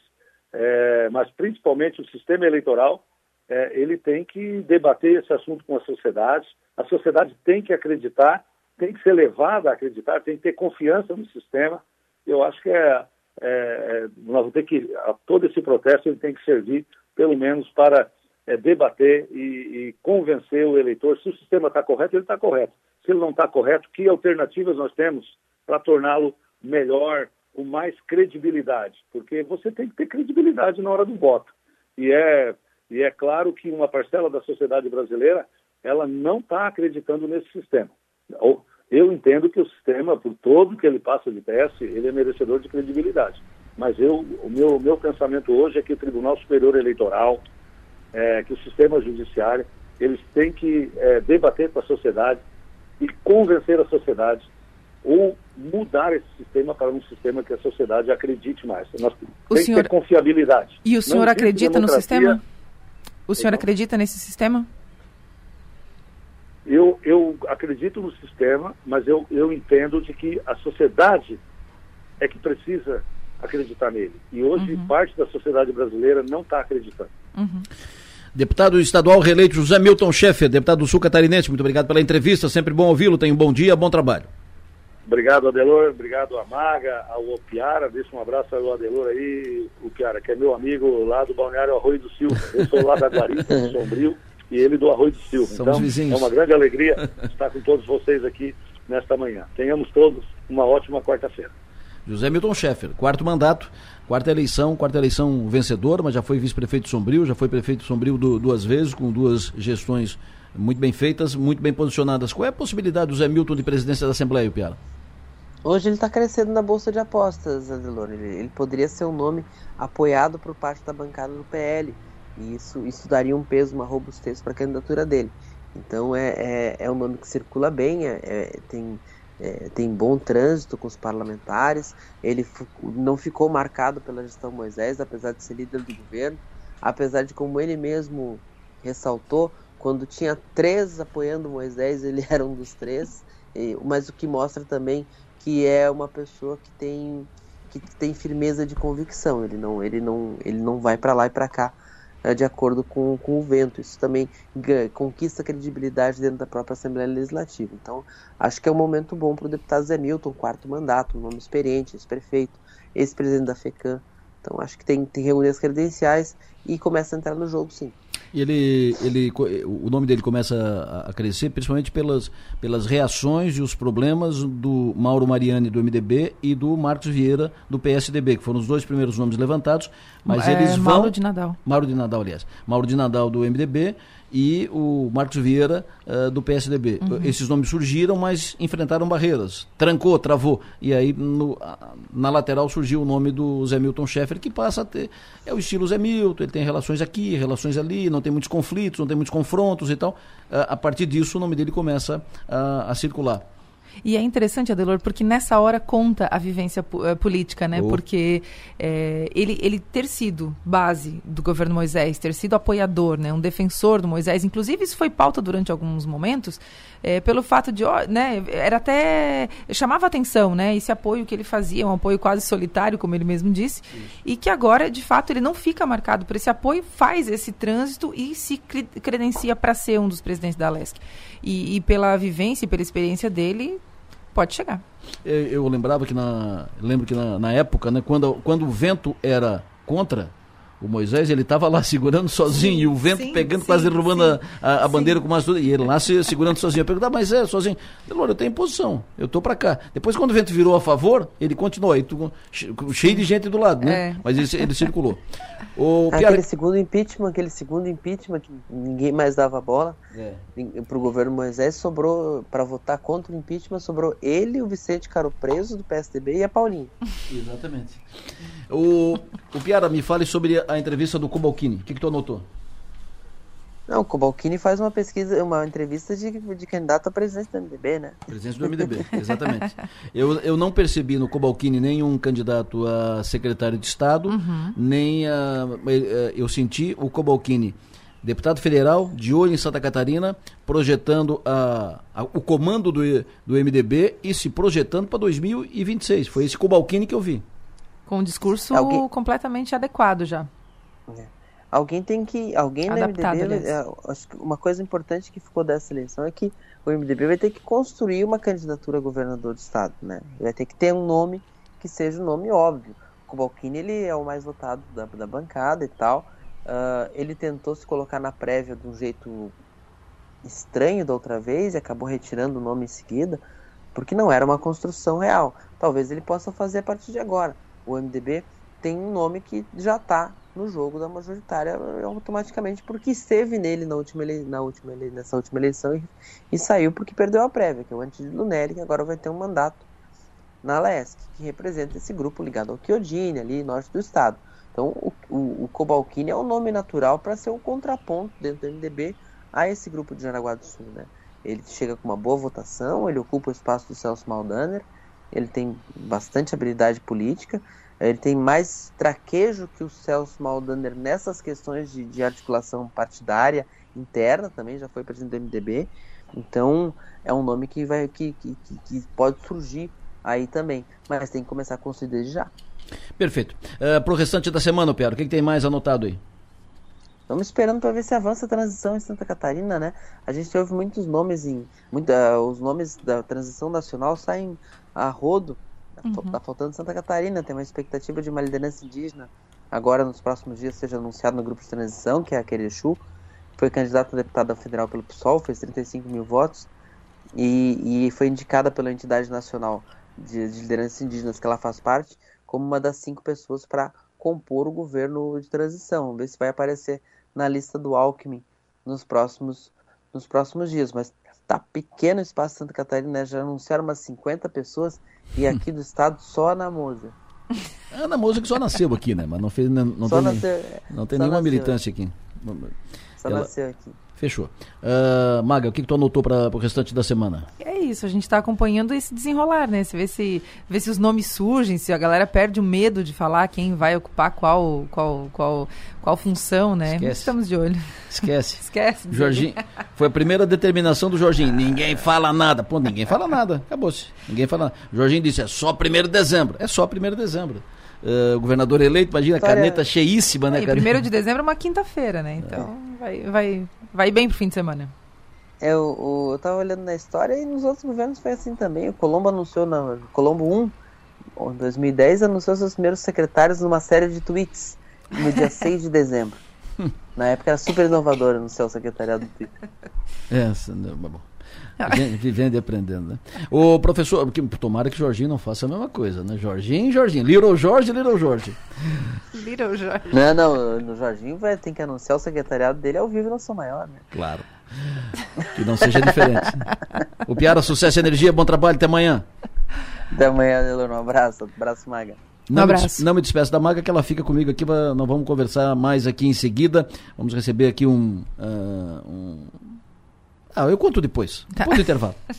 é, mas principalmente o sistema eleitoral, é, ele tem que debater esse assunto com a sociedade. A sociedade tem que acreditar, tem que ser levada a acreditar, tem que ter confiança no sistema. Eu acho que é, é nós vamos ter que todo esse processo ele tem que servir pelo menos para é, debater e, e, convencer o eleitor se o sistema está correto, ele está correto. Se ele não está correto, que alternativas nós temos para torná-lo melhor, com mais credibilidade? Porque você tem que ter credibilidade na hora do voto. E é e é claro que uma parcela da sociedade brasileira ela não está acreditando nesse sistema. Eu entendo que o sistema, por todo que ele passa de teste, ele é merecedor de credibilidade. Mas eu, o meu, meu pensamento hoje é que o Tribunal Superior Eleitoral, é, que o sistema judiciário, eles têm que é, debater com a sociedade e convencer a sociedade ou mudar esse sistema para um sistema que a sociedade acredite mais. Nós o senhor... que ter confiabilidade. E o senhor acredita no sistema? O senhor então, acredita nesse sistema? Eu, eu acredito no sistema, mas eu, eu entendo de que a sociedade é que precisa acreditar nele. E hoje uhum. parte da sociedade brasileira não está acreditando. Uhum. Deputado estadual reeleito José Milton Schaeffer, deputado do Sul Catarinense, muito obrigado pela entrevista, sempre bom ouvi-lo, tenha um bom dia, bom trabalho. Obrigado, Adelor. Obrigado, a Maga, ao Piara. Deixa um abraço ao Adelor aí, o Piara, que é meu amigo lá do Balneário Arroio do Silva. Eu sou lá da Guarita, do Sombrio, [laughs] e ele do Arroio do Silva. Somos então, vizinhos. é uma grande alegria estar com todos vocês aqui nesta manhã. Tenhamos todos uma ótima quarta-feira. José Milton Schaeffer, quarto mandato, quarta eleição, quarta eleição vencedor, mas já foi vice-prefeito Sombrio, já foi prefeito Sombrio du duas vezes, com duas gestões muito bem feitas, muito bem posicionadas. Qual é a possibilidade do Zé Milton de presidência da Assembleia, Piara? Hoje ele está crescendo na Bolsa de Apostas, Adelor. Ele, ele, poderia ser um nome apoiado por parte da bancada do PL. E isso, isso daria um peso, uma robustez para a candidatura dele. Então é, é, é, um nome que circula bem, é, é tem, é, tem bom trânsito com os parlamentares. Ele não ficou marcado pela gestão Moisés, apesar de ser líder do governo. Apesar de, como ele mesmo ressaltou, quando tinha três apoiando Moisés, ele [laughs] era um dos três. E, mas o que mostra também que é uma pessoa que tem que tem firmeza de convicção. Ele não ele não ele não vai para lá e para cá de acordo com, com o vento. Isso também conquista credibilidade dentro da própria Assembleia Legislativa. Então, acho que é um momento bom para o deputado Zé Milton, quarto mandato, um nome experiente, ex-prefeito, ex-presidente da FECAM. Então, acho que tem, tem reunir as credenciais e começa a entrar no jogo, sim. E ele, ele, o nome dele começa a crescer principalmente pelas, pelas reações e os problemas do Mauro Mariani do MDB e do Marcos Vieira do PSDB, que foram os dois primeiros nomes levantados, mas é, eles vão... Mauro de Nadal. Mauro de Nadal, aliás. Mauro de Nadal do MDB e o Marcos Vieira uh, do PSDB. Uhum. Esses nomes surgiram, mas enfrentaram barreiras. Trancou, travou. E aí no, na lateral surgiu o nome do Zé Milton Schaeffer, que passa a ter. É o estilo Zé Milton, ele tem relações aqui, relações ali, não tem muitos conflitos, não tem muitos confrontos e tal. Uh, a partir disso, o nome dele começa a, a circular. E é interessante, Adelor, porque nessa hora conta a vivência uh, política, né? Oh. Porque é, ele, ele ter sido base do governo Moisés, ter sido apoiador, né? Um defensor do Moisés, inclusive isso foi pauta durante alguns momentos, é, pelo fato de, né? Era até chamava atenção, né? Esse apoio que ele fazia, um apoio quase solitário, como ele mesmo disse, isso. e que agora, de fato, ele não fica marcado por esse apoio, faz esse trânsito e se credencia para ser um dos presidentes da Lesc. E, e pela vivência e pela experiência dele, pode chegar. Eu, eu lembrava que na. Lembro que na, na, época, né, quando, quando o vento era contra, o Moisés, ele estava lá segurando sozinho, sim, e o vento sim, pegando, sim, quase derrubando a, a, a bandeira com mais tudo, e ele lá se, segurando sozinho. Eu perguntava, mas é, sozinho. Delor, eu tenho posição, eu tô para cá. Depois, quando o vento virou a favor, ele continuou, aí tu, cheio de gente do lado, né? É. Mas ele, ele circulou. O aquele segundo impeachment, aquele segundo impeachment que ninguém mais dava bola é. para o governo Moisés, sobrou, para votar contra o impeachment, sobrou ele, o Vicente Caro Preso do PSDB e a Paulinha. Exatamente. O, o Piara, me fale sobre a entrevista do Cobalcini. O que, que tu anotou? Não, o Cobalcini faz uma pesquisa, uma entrevista de, de candidato à presidência do MDB, né? Presidente do MDB, exatamente. eu, eu não percebi no Cobalcini nenhum candidato a secretário de Estado, uhum. nem a, eu senti o Cobalcini, deputado federal, de olho em Santa Catarina, projetando a, a, o comando do, do MDB e se projetando para 2026. Foi esse Cobalcini que eu vi. Com um discurso Alguém... completamente adequado já. É. Alguém tem que. Alguém Adaptado, no MDB. É, acho que uma coisa importante que ficou dessa eleição é que o MDB vai ter que construir uma candidatura a governador do estado, né? Vai ter que ter um nome que seja um nome óbvio. O Cobalcini, ele é o mais votado da, da bancada e tal. Uh, ele tentou se colocar na prévia de um jeito estranho da outra vez e acabou retirando o nome em seguida, porque não era uma construção real. Talvez ele possa fazer a partir de agora. O MDB tem um nome que já está no jogo da majoritária automaticamente porque esteve nele na última, ele, na última ele, nessa última eleição e, e, saiu porque perdeu a prévia, que é o Antídio Lunelli, que agora vai ter um mandato na LESC, que representa esse grupo ligado ao Chiodini, ali norte do estado. Então o, o, o Cobalcini é o nome natural para ser um contraponto dentro do MDB a esse grupo de Jaraguá do Sul. Né? Ele chega com uma boa votação, ele ocupa o espaço do Celso Maldaner, ele tem bastante habilidade política, ele tem mais traquejo que o Celso Maldander nessas questões de, de articulação partidária interna, também já foi presidente do MDB. Então é um nome que vai que, que, que pode surgir aí também, mas tem que começar a construir desde já. Perfeito. Uh, Para o restante da semana, Piero, o que, que, tem mais anotado aí? Estamos esperando para ver se avança a transição em Santa Catarina, né? A gente ouve muitos nomes em. Muita, os nomes da transição nacional saem a rodo. Uhum. Tá faltando Santa Catarina, tem uma expectativa de uma liderança indígena. Agora, nos próximos dias, seja anunciado no grupo de transição, que é a Querechu. Foi candidata a deputada federal pelo PSOL, fez 35 mil votos. E, e foi indicada pela entidade nacional de, de lideranças indígenas que ela faz parte como uma das cinco pessoas para compor o governo de transição. Vamos ver se vai aparecer na lista do Alckmin nos próximos, nos próximos dias. Mas tá pequeno o espaço Santa Catarina, né? já anunciaram umas 50 pessoas e aqui do estado só a Ana Moza. A Ana Moza que só nasceu aqui, né? Mas não, fez, não, não tem, nasceu, não tem nenhuma nasceu. militância aqui. Só Ela... nasceu aqui. Fechou. Uh, Maga, o que, que tu anotou para o restante da semana? É isso, a gente está acompanhando esse desenrolar, né? Se vê, se vê se os nomes surgem, se a galera perde o medo de falar quem vai ocupar qual, qual, qual, qual função, né? Esquece. Estamos de olho. Esquece. [laughs] Esquece. Jorginho, foi a primeira determinação do Jorginho. Ninguém fala nada. Pô, ninguém fala nada. Acabou-se. Ninguém fala nada. O Jorginho disse, é só 1 de dezembro. É só 1 de dezembro. Uh, governador eleito, imagina, História... caneta cheíssima, né? É, primeiro de dezembro é uma quinta-feira, né? Então é. vai, vai, vai bem pro fim de semana. É, o, eu tava olhando na história e nos outros governos foi assim também. O Colombo anunciou, na Colombo 1, em 2010, anunciou seus primeiros secretários numa série de tweets no dia [laughs] 6 de dezembro. Na época era super inovador anunciar o secretariado do Twitter. Essa, não, bom. Vivendo e aprendendo, né? O professor, que, tomara que Jorginho não faça a mesma coisa, né? Jorginho e Jorginho. Little Jorge Little Jorge. Little Jorge. Não, não, no Jorginho vai, tem que anunciar o secretariado dele ao vivo na São Maior, né? Claro. Que não seja diferente. O Piara, sucesso e energia, bom trabalho, até amanhã. Até amanhã, Delor, um abraço, abraço, Maga. Não, um abraço. Me, não me despeço da Maga, que ela fica comigo aqui, nós vamos conversar mais aqui em seguida. Vamos receber aqui um, uh, um ah, eu conto depois, tá. depois do intervalo. [laughs]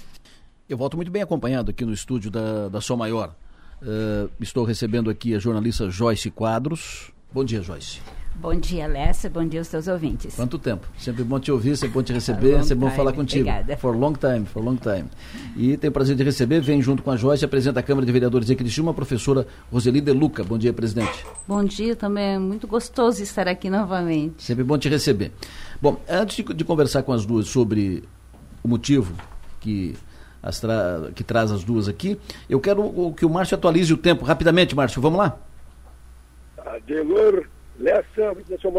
Eu volto muito bem acompanhado aqui no estúdio da, da Som Maior. Uh, estou recebendo aqui a jornalista Joyce Quadros. Bom dia, Joyce. Bom dia, Lessa. Bom dia aos seus ouvintes. Quanto tempo? Sempre bom te ouvir, sempre bom te receber, sempre bom falar contigo. Obrigada. For long time, for long time. E tenho o prazer de receber, vem junto com a Joyce, apresenta a Câmara de Vereadores de Criciúma, a professora Roseli De Luca. Bom dia, presidente. Bom dia, também é muito gostoso estar aqui novamente. Sempre bom te receber. Bom, antes de, de conversar com as duas sobre o motivo que, as tra que traz as duas aqui, eu quero que o Márcio atualize o tempo. Rapidamente, Márcio, vamos lá? Adelor, Lessa,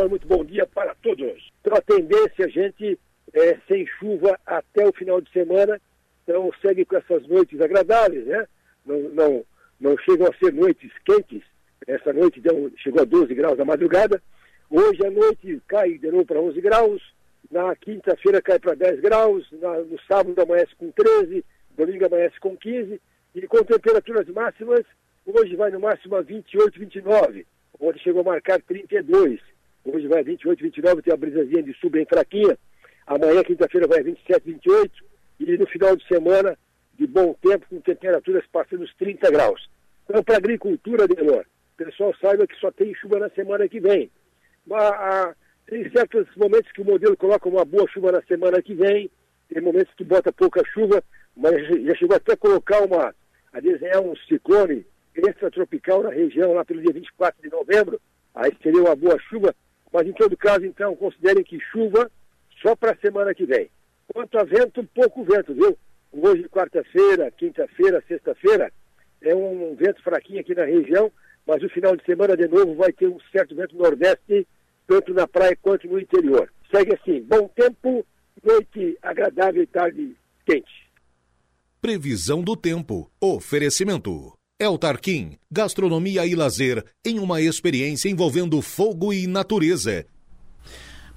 muito bom dia para todos. Então, a tendência, a gente, é sem chuva até o final de semana, então segue com essas noites agradáveis, né? Não, não, não chegam a ser noites quentes, essa noite deu, chegou a 12 graus na madrugada, hoje à noite cai de novo para 11 graus, na quinta-feira cai para 10 graus, na, no sábado amanhece com 13, domingo amanhece com 15, e com temperaturas máximas, hoje vai no máximo a 28, 29, onde chegou a marcar 32. Hoje vai a 28, 29, tem a brisazinha de sul bem fraquinha. Amanhã, quinta-feira, vai a 27, 28. E no final de semana, de bom tempo, com temperaturas passando os 30 graus. Então, para a agricultura, Delor, o pessoal saiba que só tem chuva na semana que vem. A, a, tem certos momentos que o modelo coloca uma boa chuva na semana que vem, tem momentos que bota pouca chuva, mas já chegou até a colocar uma, a desenhar um ciclone extratropical na região lá pelo dia 24 de novembro, aí seria uma boa chuva, mas em todo caso, então, considerem que chuva só para a semana que vem. Quanto a vento, pouco vento, viu? Hoje, quarta-feira, quinta-feira, sexta-feira, é um vento fraquinho aqui na região, mas o final de semana, de novo, vai ter um certo vento nordeste tanto na praia quanto no interior. Segue assim, bom tempo, noite agradável e tarde quente. Previsão do tempo. Oferecimento. El Tarquim, gastronomia e lazer em uma experiência envolvendo fogo e natureza.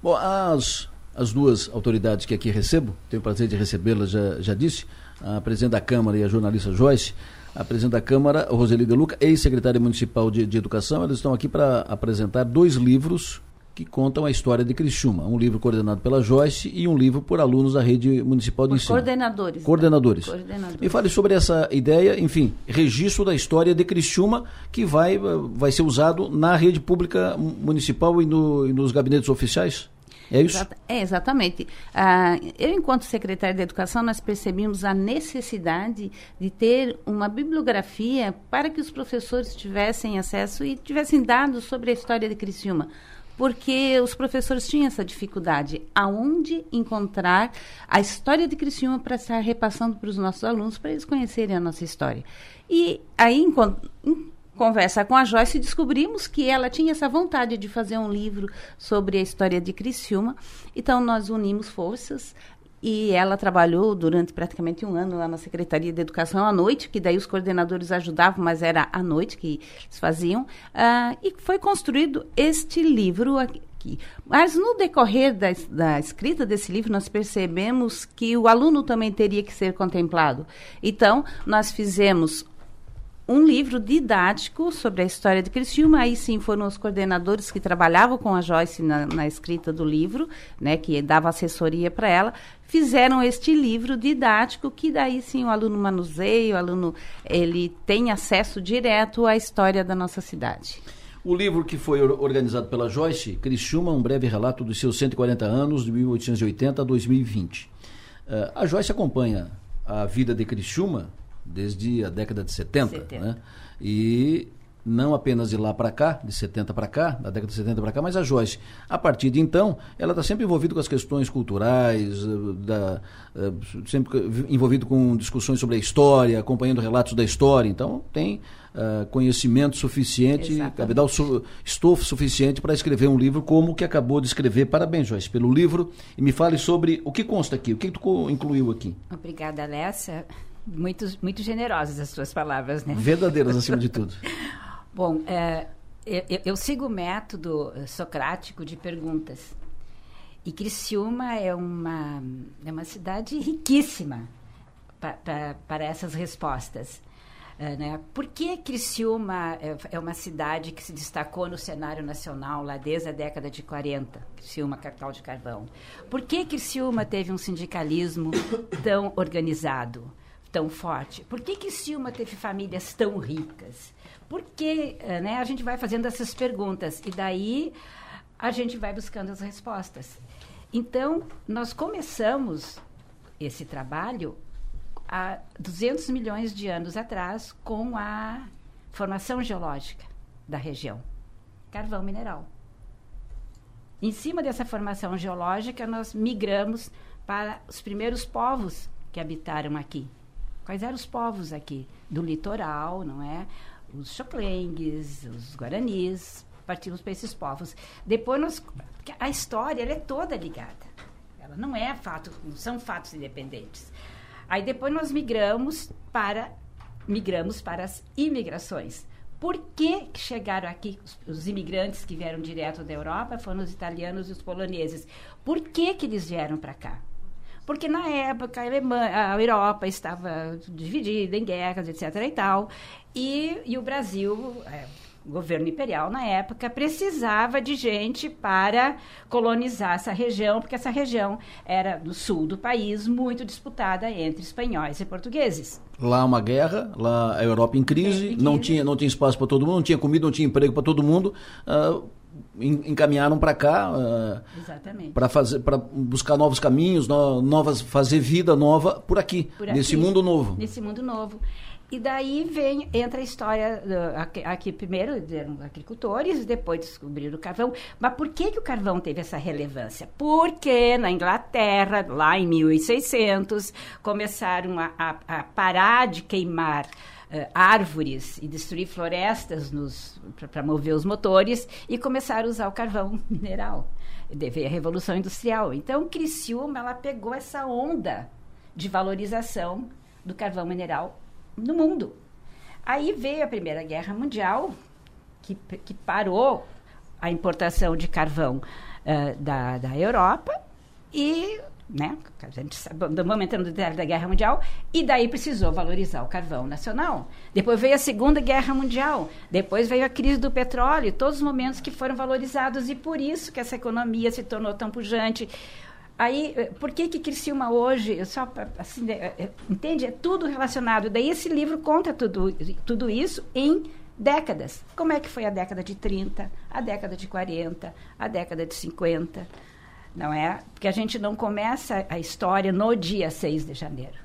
Bom, as, as duas autoridades que aqui recebo, tenho o prazer de recebê-las, já, já disse, a presidente da Câmara e a jornalista Joyce, a presidente da Câmara, Roseli De Luca, ex-secretária municipal de, de Educação, eles estão aqui para apresentar dois livros que contam a história de Criciúma. Um livro coordenado pela Joyce e um livro por alunos da rede municipal de ensino. Coordenadores. Coordenadores. Tá? coordenadores. Me fale sobre essa ideia, enfim, registro da história de Criciúma que vai, vai ser usado na rede pública municipal e, no, e nos gabinetes oficiais? É isso? É, exatamente. Ah, eu, enquanto secretária de Educação, nós percebemos a necessidade de ter uma bibliografia para que os professores tivessem acesso e tivessem dados sobre a história de Criciúma porque os professores tinham essa dificuldade. Aonde encontrar a história de Criciúma para estar repassando para os nossos alunos, para eles conhecerem a nossa história. E aí, em, em conversa com a Joyce, descobrimos que ela tinha essa vontade de fazer um livro sobre a história de Criciúma. Então, nós unimos forças, e ela trabalhou durante praticamente um ano lá na Secretaria de Educação à noite, que daí os coordenadores ajudavam, mas era à noite que eles faziam. Uh, e foi construído este livro aqui. Mas no decorrer da, da, escrita desse livro, nós percebemos que o aluno também teria que ser contemplado. Então, nós fizemos um livro didático sobre a história de Criciúma. Aí sim foram os coordenadores que trabalhavam com a Joyce na, na escrita do livro, né, que dava assessoria para ela, fizeram este livro didático que daí sim o aluno manuseia, o aluno ele tem acesso direto à história da nossa cidade. O livro que foi organizado pela Joyce, Criciúma, um breve relato dos seus 140 anos, de 1880 a 2020. Uh, a Joyce acompanha a vida de Criciúma desde a década de 70, 70. Né? E não apenas de lá para cá, de 70 para cá, da década de 70 para cá, mas a Joyce, a partir de então, ela está sempre envolvida com as questões culturais, eh, da, eh, sempre envolvido com discussões sobre a história, acompanhando relatos da história, então tem uh, conhecimento suficiente, capital su estofo suficiente para escrever um livro como o que acabou de escrever. Parabéns, Joyce, pelo livro e me fale sobre o que consta aqui, o que tu incluiu aqui. Obrigada, Alessa muito, muito generosas as suas palavras, né? Verdadeiras, acima de tudo. [laughs] Bom, é, eu, eu, sigo o método socrático de perguntas. E Criciúma é uma, é uma cidade riquíssima pa, pa, para essas respostas. É, né? Por que Criciúma é, é, uma cidade que se destacou no cenário nacional lá desde a década de 40? Criciúma, capital de carvão. Por que Criciúma teve um sindicalismo tão organizado? Tão forte? Por que que Silma teve famílias tão ricas? Por que, eh, né? A gente vai fazendo essas perguntas e daí a gente vai buscando as respostas. Então, nós começamos esse trabalho há 200 milhões de anos atrás com a formação geológica da região, carvão mineral. Em cima dessa formação geológica, nós migramos para os primeiros povos que habitaram aqui, Quais eram os povos aqui do litoral, não é? Os choclengues, os guaranis, partimos para esses povos. Depois nós, a história ela é toda ligada. Ela não é fato, não são fatos independentes. Aí depois nós migramos para migramos para as imigrações. Por que chegaram aqui os, os, imigrantes que vieram direto da Europa? Foram os italianos e os poloneses. Por que, que eles vieram para cá? Porque na época a, Alemanha, a Europa estava dividida em guerras, etc. e tal, e, e o Brasil, é, o governo imperial na época, precisava de gente para colonizar essa região, porque essa região era do sul do país, muito disputada entre espanhóis e portugueses. Lá uma guerra, lá a Europa em crise, em crise. não tinha não tinha espaço para todo mundo, não tinha comida, não tinha emprego para todo mundo. Uh, encaminharam para cá uh, para fazer para buscar novos caminhos no, novas fazer vida nova por aqui, por aqui, nesse mundo novo. Nesse mundo novo. E daí vem entra a história aqui, aqui, primeiro eram agricultores depois descobriram o carvão. Mas por que que o carvão teve essa relevância? Porque na Inglaterra lá em 1600 começaram a, a, a parar de queimar uh, árvores e destruir florestas para mover os motores e começar a usar o carvão [laughs] mineral. Veio a Revolução Industrial. Então, Criciúma, ela pegou essa onda de valorização do carvão mineral no mundo. Aí veio a Primeira Guerra Mundial, que, que parou a importação de carvão uh, da, da Europa e né? A gente sabe, no detalhe da Guerra Mundial, e daí precisou valorizar o carvão nacional. Depois veio a Segunda Guerra Mundial, depois veio a crise do petróleo, todos os momentos que foram valorizados, e por isso que essa economia se tornou tão pujante. Aí, eh, por que que Criciúma hoje, só assim, é, é, entende? É tudo relacionado. Daí esse livro conta tudo, tudo isso em décadas. Como é que foi a década de 30, a década de 40, a década de 50, não é? Porque a gente não começa a história no dia 6 de janeiro.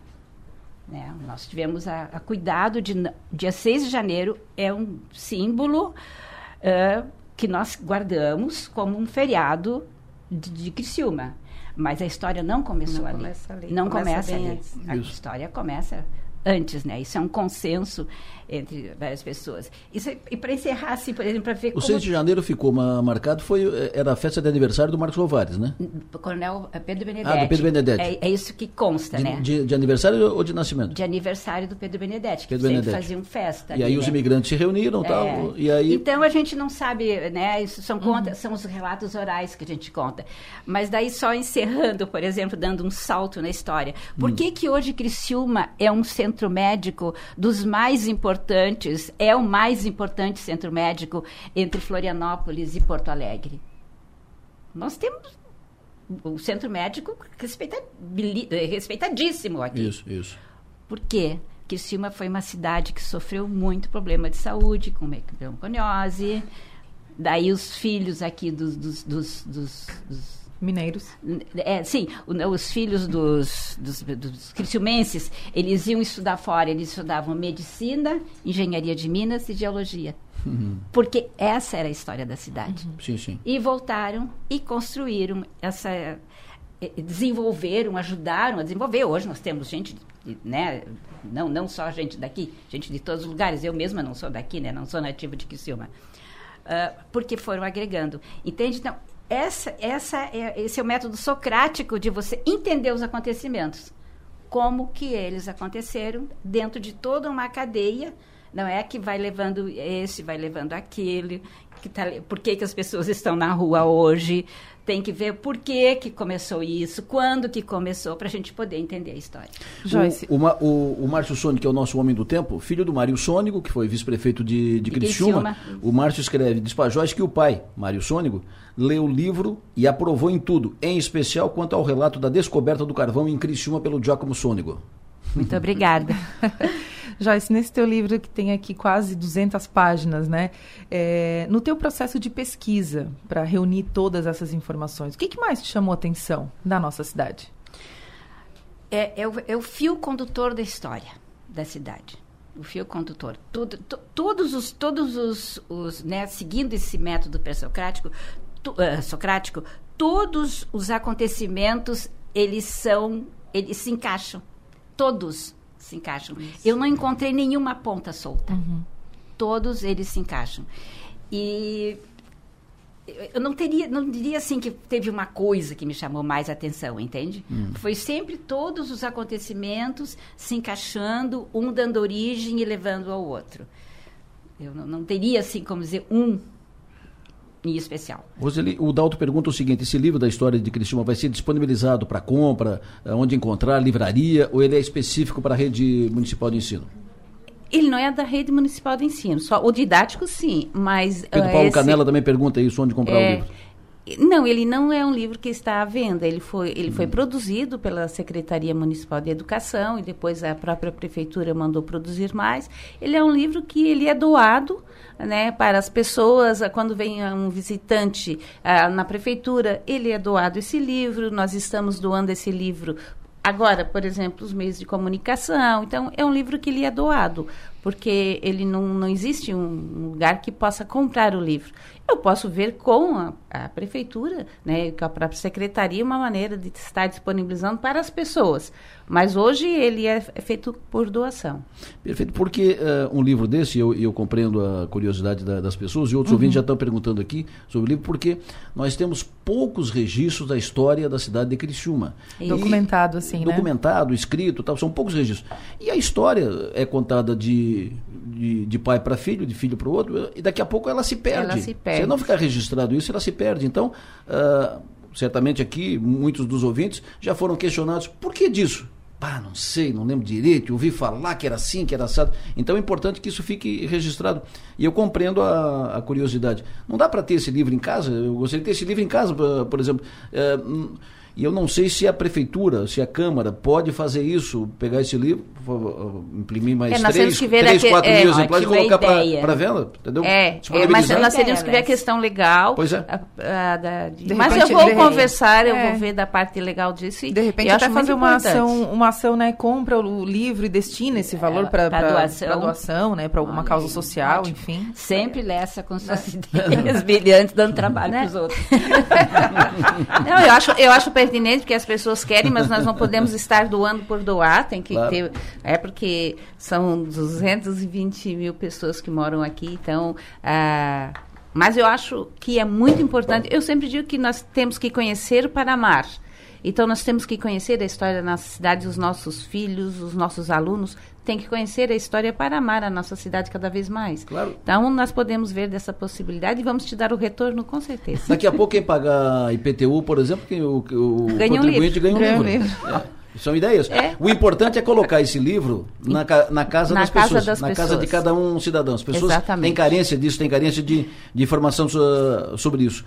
Né? Nós tivemos a, a, cuidado de. Dia 6 de janeiro é um símbolo uh, que nós guardamos como um feriado de, de Criciúma. Mas a história não começou Não ali. começa ali. Não Começa começa, ali. antes. A Isso. história começa antes, né? Isso é um consenso entre várias pessoas. Isso é- e para encerrar, assim, por exemplo, para ver O como 6 de janeiro ficou ma- marcado, foi, eh, era a festa de aniversário do Marcos Lovares, né? o Coronel Pedro Benedetti. Ah, do Pedro Benedetti. É, é isso que consta, De, né? de- de aniversário ou de nascimento? de aniversário do Pedro Benedetti, que Pedro sempre Benedetti. faziam festa. E ali, aí os né? imigrantes se reuniram É. tal, e aí... Então a gente não sabe, né? Isso são, conta, Uhum. são os relatos orais que a gente conta. Mas daí só encerrando, por exemplo, dando um salto na história. Por Hum. que que hoje Criciúma é um centro médico dos mais importantes, é o mais importante centro médico entre Florianópolis e Porto Alegre? Nós temos o centro médico respeitadíssimo aqui. Isso, isso. Por quê? Criciúma foi uma cidade que sofreu muito problema de saúde, com bronquiose. Daí os filhos aqui dos, dos, dos- dos- Mineiros. é, sim, o- os filhos dos, dos, dos criciumenses, eles iam estudar fora, eles estudavam medicina, engenharia de minas e geologia. Uhum. Porque essa era a história da cidade. Sim, sim. E voltaram e construíram essa. Desenvolveram, ajudaram a desenvolver. Hoje nós temos gente, né? Não, não só gente daqui, gente de todos os lugares. Eu mesma não sou daqui, né? Não sou nativa de Criciúma. Ah, porque foram agregando. Entende? Então, essa, essa é, esse é o método socrático de você entender os acontecimentos. Como que eles aconteceram dentro de toda uma cadeia. Não é que vai levando esse, vai levando aquele. Que tá, por que, que as pessoas estão na rua hoje? Tem que ver por que, que começou isso, quando que começou, para a gente poder entender a história. O, o, Ma- o, o Márcio Sônico, que é o nosso homem do tempo, filho do Mário Sônico, que foi vice-prefeito de, de De Criciúma. Criciúma. O Márcio escreve, diz pra Joyce que o pai, Mário Sônico, leu o livro e aprovou em tudo, em especial quanto ao relato da descoberta do carvão em Criciúma pelo Giacomo Sônico. Muito [laughs] obrigada. [laughs] Joyce, nesse teu livro que tem aqui quase 200 páginas, né? é, no teu processo de pesquisa para reunir todas essas informações, o que, que mais te chamou a atenção da nossa cidade? é, é, o, é o fio condutor da história da cidade. O fio condutor. Tudo, to- todos os, todos os, os né, seguindo esse método pré-socrático, ah, socrático, todos os acontecimentos eles são, eles se encaixam. Todos se encaixam. Eu não encontrei nenhuma ponta solta. Todos eles se encaixam. E eu- eu não teria, não diria assim que teve uma coisa que me chamou mais atenção, entende? Hum. Foi sempre todos os acontecimentos se encaixando, um dando origem e levando ao outro. Eu não, não teria assim como dizer um em especial. Roseli, o Dalto pergunta o seguinte: esse livro da história de Criciúma vai ser disponibilizado para compra, eh, onde encontrar, livraria, ou ele é específico para a rede municipal de ensino? Ele não é da rede municipal de ensino, só o didático sim, mas Pedro ah, Paulo esse- Canela também pergunta isso, onde comprar o É, livro. Não, ele não é um livro que está à venda. Ele foi, ele foi produzido pela Secretaria Municipal de Educação e depois a própria prefeitura mandou produzir mais. Ele é um livro que ele é doado, né, para as pessoas. Quando vem um visitante ah, na prefeitura, ele é doado esse livro. Nós estamos doando esse livro agora, por exemplo, os meios de comunicação. Então, é um livro que lhe é doado, porque ele não, não existe um lugar que possa comprar o livro. Eu posso ver com a, a prefeitura, né, com a própria secretaria, uma maneira de estar disponibilizando para as pessoas. Mas hoje ele é, é feito por doação. Perfeito, porque eh, um livro desse, eu, eu compreendo a curiosidade da- das pessoas, e outros Uhum. ouvintes já estão perguntando aqui sobre o livro, porque nós temos poucos registros da história da cidade de Criciúma. E- Documentado, assim, né? documentado, escrito, tal, são poucos registros. E a história é contada de, de, de pai para filho, de filho para o outro, e daqui a pouco ela se perde. Ela se perde. Se não ficar registrado isso, ela se perde. Então, ah, certamente aqui, muitos dos ouvintes já foram questionados, por que disso? Pá, não sei, não lembro direito, ouvi falar que era assim, que era assado. Então é importante que isso fique registrado. E eu compreendo a, a curiosidade. Não dá para ter esse livro em casa? Eu gostaria de ter esse livro em casa, por- exemplo. É, hum, E eu não sei se a prefeitura, se a Câmara pode fazer isso, pegar esse livro, imprimir mais é, três, três quatro é, mil exemplares e colocar para venda, entendeu? É, é mas nós teríamos que ver a questão legal. Pois é. A, a, da, de, mas repente, eu vou conversar, eu vou é. ver da parte legal disso. E, de repente até fazer uma ação, uma ação, né? Compra o livro e destina esse valor para doação, doação, né? Para alguma Olha, causa social, ótimo. enfim. Sempre lessa com suas [laughs] ideias brilhantes, dando trabalho né? para os outros. [laughs] não, eu acho, eu acho pertinente porque as pessoas querem, mas nós não podemos [laughs] estar doando por doar, tem que claro. ter. É porque são 220 mil pessoas que moram aqui, então. Ah, mas eu acho que é muito importante. Eu sempre digo que nós temos que conhecer para amar. Então, nós temos que conhecer a história da nossa cidade, os nossos filhos, os nossos alunos têm que conhecer a história para amar a nossa cidade cada vez mais. Claro. Então, nós podemos ver dessa possibilidade e vamos te dar o retorno, com certeza. Daqui a pouco, quem pagar IPTU, por exemplo, que o, o ganha contribuinte um ganha um ganha livro. Um livro. É. São ideias. É. O importante é colocar esse livro na, na casa na das casa pessoas, das na pessoas. casa de cada um cidadão. As pessoas Exatamente. têm carência disso, têm carência de, de informação so, sobre isso.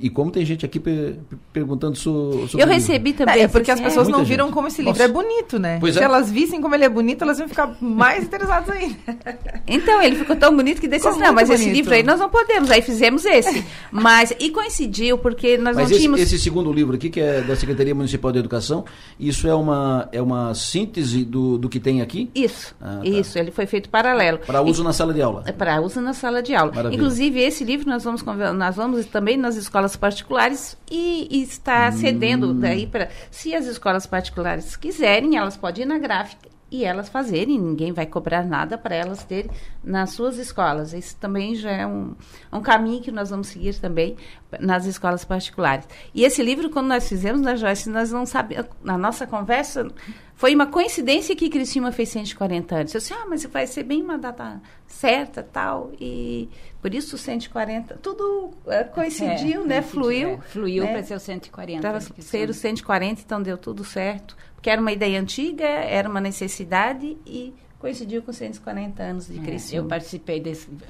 E como tem gente aqui per, perguntando so, sobre Eu recebi também. É porque as pessoas não viram como esse livro Nossa. é bonito, né? Pois Se é. elas vissem como ele é bonito, elas iam ficar mais interessadas ainda. [laughs] Então, ele ficou tão bonito que assim, não, mas bonito. esse livro aí nós não podemos. Aí fizemos esse. [laughs] mas, e coincidiu, porque nós mas não esse, tínhamos... esse segundo livro aqui, que é da Secretaria Municipal de Educação, isso é uma... É uma síntese do, do que tem aqui? Isso, ah, tá. isso. Ele foi feito paralelo. Para uso e, na sala de aula? É para uso na sala de aula. Maravilha. Inclusive, esse livro nós vamos, nós vamos também nas escolas particulares e, e está hum. cedendo daí para... Se as escolas particulares quiserem, elas podem ir na gráfica e elas fazerem, ninguém vai cobrar nada para elas terem nas suas escolas. Isso também já é um, um caminho que nós vamos seguir também nas escolas particulares. E esse livro, quando nós fizemos na Joyce, nós não sabíamos, na nossa conversa, foi uma coincidência que Cristina fez 140 anos. Eu disse, ah, mas vai ser bem uma data certa, tal, e por isso 140, tudo uh, coincidiu, é, né, fluiu. É, fluiu né? para ser o 140. Para ser o 140, então deu tudo certo porque era uma ideia antiga, era uma necessidade e coincidiu com 140 anos de crescimento. É, eu participei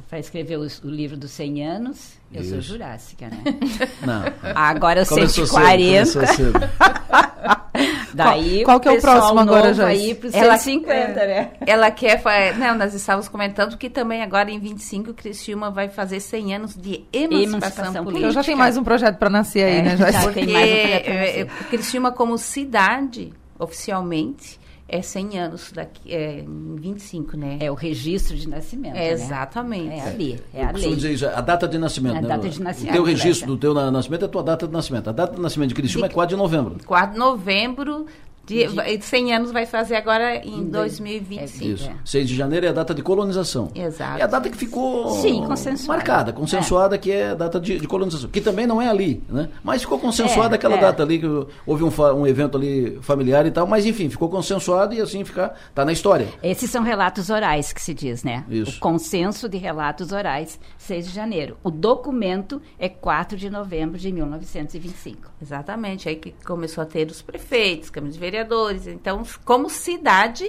para escrever o, o, livro dos 100 anos. Eu Isso. sou jurássica, né? [laughs] Não. Agora eu 140. Cedo, cedo. [laughs] Daí qual, qual que é o próximo agora, já? Aí pro ela, 150, é, né? Ela quer, não, nós estávamos comentando que também agora em 25 Criciúma vai fazer 100 anos de emancipação, emancipação política. Eu já tenho mais um projeto para nascer aí, é, né? Já, já tem mais um projeto para nascer. Criciúma como cidade oficialmente é 100 anos daqui, é, em 25, né? É o registro de nascimento. É, né? Exatamente. É ali, é a lei. Dizer isso, a data de nascimento. É a né? data de nascimento. O teu registro do teu nascimento é a tua data de nascimento. A data de nascimento de de, é 4 de novembro. 4 de novembro de, de 100 anos vai fazer agora em, em 2025. Isso. É. 6 de janeiro é a data de colonização. Exato. É a data que ficou Sim, consensuada. marcada, consensuada, é. que é a data de, de, colonização. Que também não é ali, né? Mas ficou consensuada é, aquela é. data ali, que houve um, um evento ali familiar e tal, mas enfim, ficou consensuado e assim ficar, tá na história. Esses são relatos orais que se diz, né? Isso. O consenso de relatos orais, 6 de janeiro. O documento é 4 de novembro de 1925. Exatamente, aí que começou a ter os prefeitos, câmaras de vereadores, então como cidade,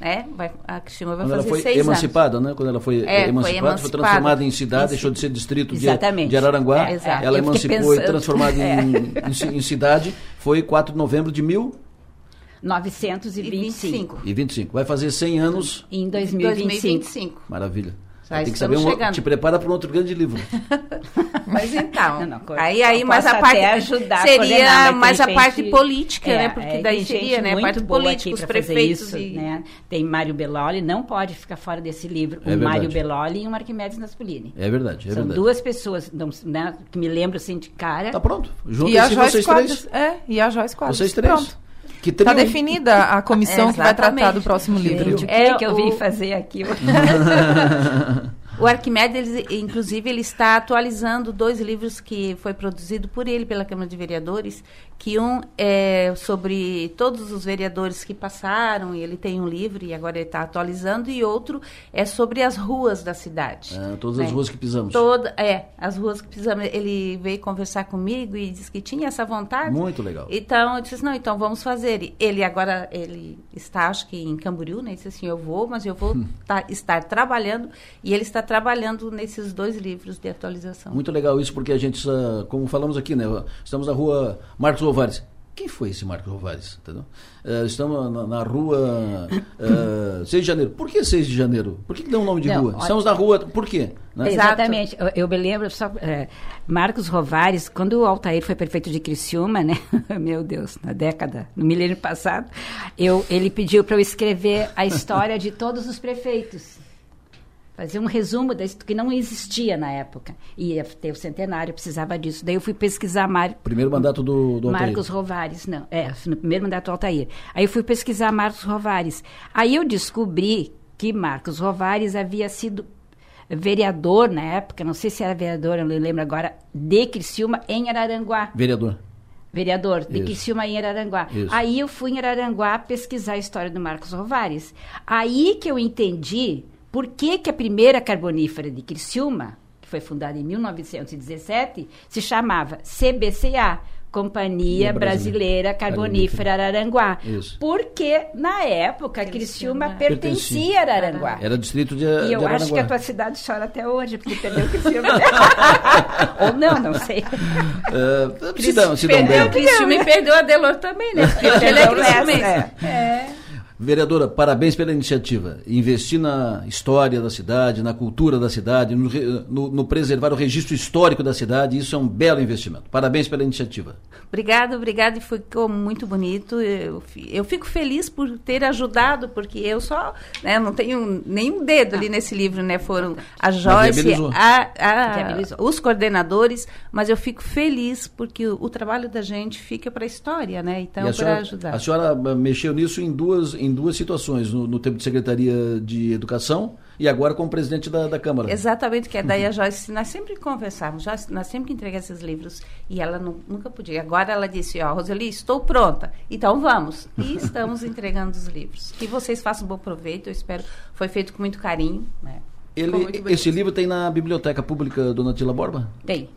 né, vai, a Cristina vai Quando fazer ela foi emancipada, né? Quando ela foi, é, emancipada, foi, emancipada, foi transformada em cidade, deixou de ser distrito de, de, Araranguá. É, ela emancipou e transformada [laughs] é. em, em, em, cidade. Foi 4 de novembro de mil... 925. E 25. Vai fazer 100 anos... Em 2025. 2025. Maravilha. Já tem que saber um, te prepara para um outro grande livro. [laughs] mas então, não, não, aí aí mais a parte ajudar seria a mais a parte política, é, né? Porque é, daí seria, né, a parte política, os prefeitos isso, e... né? Tem Mário Belloli, não pode ficar fora desse livro. É o Mário Belloli e o Arquimedes Naspolini. É verdade, é São verdade. duas pessoas, né, que me lembro assim de cara. Tá pronto. E a Joyce Quadros, é, e a Joyce Quadros. Vocês três. Pronto. Está definida a comissão é, que vai tratar do próximo livro. Gente, o que, é, que eu vim fazer aqui? [laughs] [laughs] O Arquimedes, inclusive, ele está atualizando dois livros que foi produzido por ele pela Câmara de Vereadores, que um é sobre todos os vereadores que passaram, e ele tem um livro e agora ele está atualizando, e outro é sobre as ruas da cidade. É, todas né? as ruas que pisamos. Toda, é, as ruas que pisamos. Ele veio conversar comigo e disse que tinha essa vontade. Muito legal. Então, eu disse, não, então vamos fazer. Ele agora, ele está, acho que em Camboriú, né? Ele disse assim, eu vou, mas eu vou hum. tá, estar trabalhando, e ele está trabalhando nesses dois livros de atualização. Muito legal isso, porque a gente, como falamos aqui, né? Estamos na rua Marcos Ovares. quem foi esse Marcos Rovares? Uh, estamos na, na rua [coughs] uh, 6 de janeiro. Por que 6 de janeiro? Por que, que deu um nome de Não, rua? Olha... Estamos na rua, por quê? Né? Exatamente. Eu, eu, me lembro só. É, Marcos Rovares, quando o Altair foi prefeito de Criciúma, né? [laughs] Meu Deus, na década, no milênio passado, eu, ele pediu para eu escrever a história de todos os prefeitos fazer um resumo disso que não existia na época. Ia ter o centenário, precisava disso. Daí eu fui pesquisar Mar... Primeiro mandato do, do Altair. Marcos Rovares, não. É, no primeiro mandato do Altair. Aí eu fui pesquisar Marcos Rovares. Aí eu descobri que Marcos Rovares havia sido vereador na época, não sei se era vereador, eu não lembro agora, de Criciúma em Araranguá. Vereador. Vereador, de Isso. Criciúma em Araranguá. Isso. Aí eu fui em Araranguá pesquisar a história do Marcos Rovares. Aí que eu entendi por que, que a primeira carbonífera de Criciúma, que foi fundada em 1917, se chamava CBCA, Companhia Brasileira Carbonífera Araranguá. Isso. Porque, na época, Criciúma, Criciúma pertencia a Araranguá. Era distrito de, e de eu acho que a tua cidade chora até hoje, porque perdeu Criciúma. [laughs] Ou não, não sei. Uh, se dão, se dão perdeu Criciúma e perdeu a Delor também, né? Porque ele é É. é. Vereadora, parabéns pela iniciativa. Investir na história da cidade, na cultura da cidade, no, no, no, preservar o registro histórico da cidade, isso é um belo investimento. Parabéns pela iniciativa. Obrigada, obrigada, e ficou muito bonito. Eu, eu fico feliz por ter ajudado, porque eu só né, não tenho nenhum dedo ali nesse livro, né? Foram a Joyce, a, a, os coordenadores, mas eu fico feliz porque o, o trabalho da gente fica para a história, né? Então, para ajudar. A senhora mexeu nisso em duas. Em em duas situações, no, no, tempo de Secretaria de Educação e agora como presidente da, da Câmara. Exatamente, que é daí a Joyce, nós sempre conversávamos, Joyce, nós sempre entregamos esses livros e ela não, nunca podia. Agora ela disse, ó, Roseli, estou pronta, então vamos. E [laughs] estamos entregando os livros. Que vocês façam bom proveito, eu espero. Foi feito com muito carinho, né? Ele, esse livro tem na Biblioteca Pública Dona Tila Borba? Tem.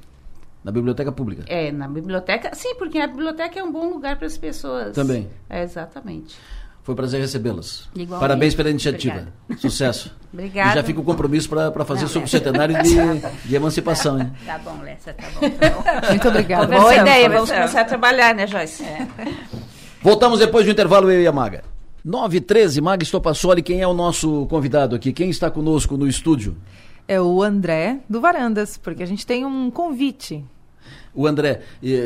Na biblioteca pública? É, na biblioteca, sim, porque a biblioteca é um bom lugar para as pessoas. Também. É, exatamente. Foi um prazer recebê-las. Parabéns pela iniciativa. Obrigada. Sucesso. Obrigada. [laughs] E já fica o compromisso para fazer Não, sobre o centenário de, de emancipação. Hein? Tá bom, Lessa, tá bom. Tá bom. [laughs] Muito obrigada. Boa ideia, vamos começar a trabalhar, né, Joyce? É. Voltamos depois do intervalo, eu e a Maga. 9 13 Maga Estopassoli, quem é o nosso convidado aqui? Quem está conosco no estúdio? É o André do Varandas, porque a gente tem um convite o André,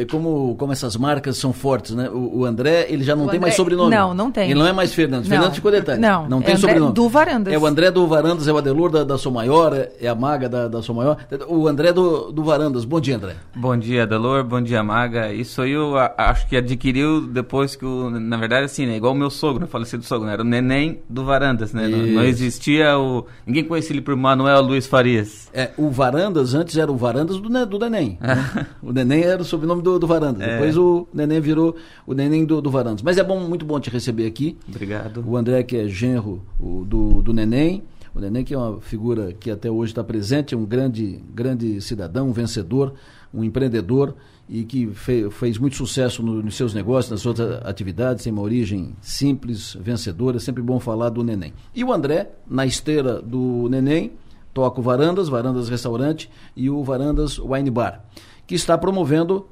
como, como essas marcas são fortes, né? O, o André, ele já não o tem André, mais sobrenome. Não, não tem. Ele não é mais Fernandes. Não. Fernandes ficou detalhe. Não, não tem é sobrenome. do Varandas. É o André do Varandas, é o Adelor da, da Sou Maior, é a Maga da, da Sou Maior. O André do, do Varandas. Bom dia, André. Bom dia, Adelor. Bom dia, Maga. Isso aí eu acho que adquiriu depois que o. Na verdade, assim, né? Igual o meu sogro, né? falecido sogro, né? Era o neném do Varandas, né? Não, não, existia o. Ninguém conhecia ele por Manuel Luiz Farias. É, o Varandas antes era o Varandas do, do Neném. [laughs] o Neném era o sobrenome do, do Varandas. É. Depois o Neném virou o Neném do, do Varandas. Mas é bom, muito bom te receber aqui. Obrigado. O André, que é genro o, do, do Neném. O Neném, que é uma figura que até hoje está presente, é um grande, grande cidadão, um vencedor, um empreendedor e que fe, fez muito sucesso no, nos seus negócios, nas suas atividades, tem uma origem simples, vencedora. É sempre bom falar do Neném. E o André, na esteira do Neném, toca o Varandas, Varandas Restaurante e o Varandas Wine Bar, que está promovendo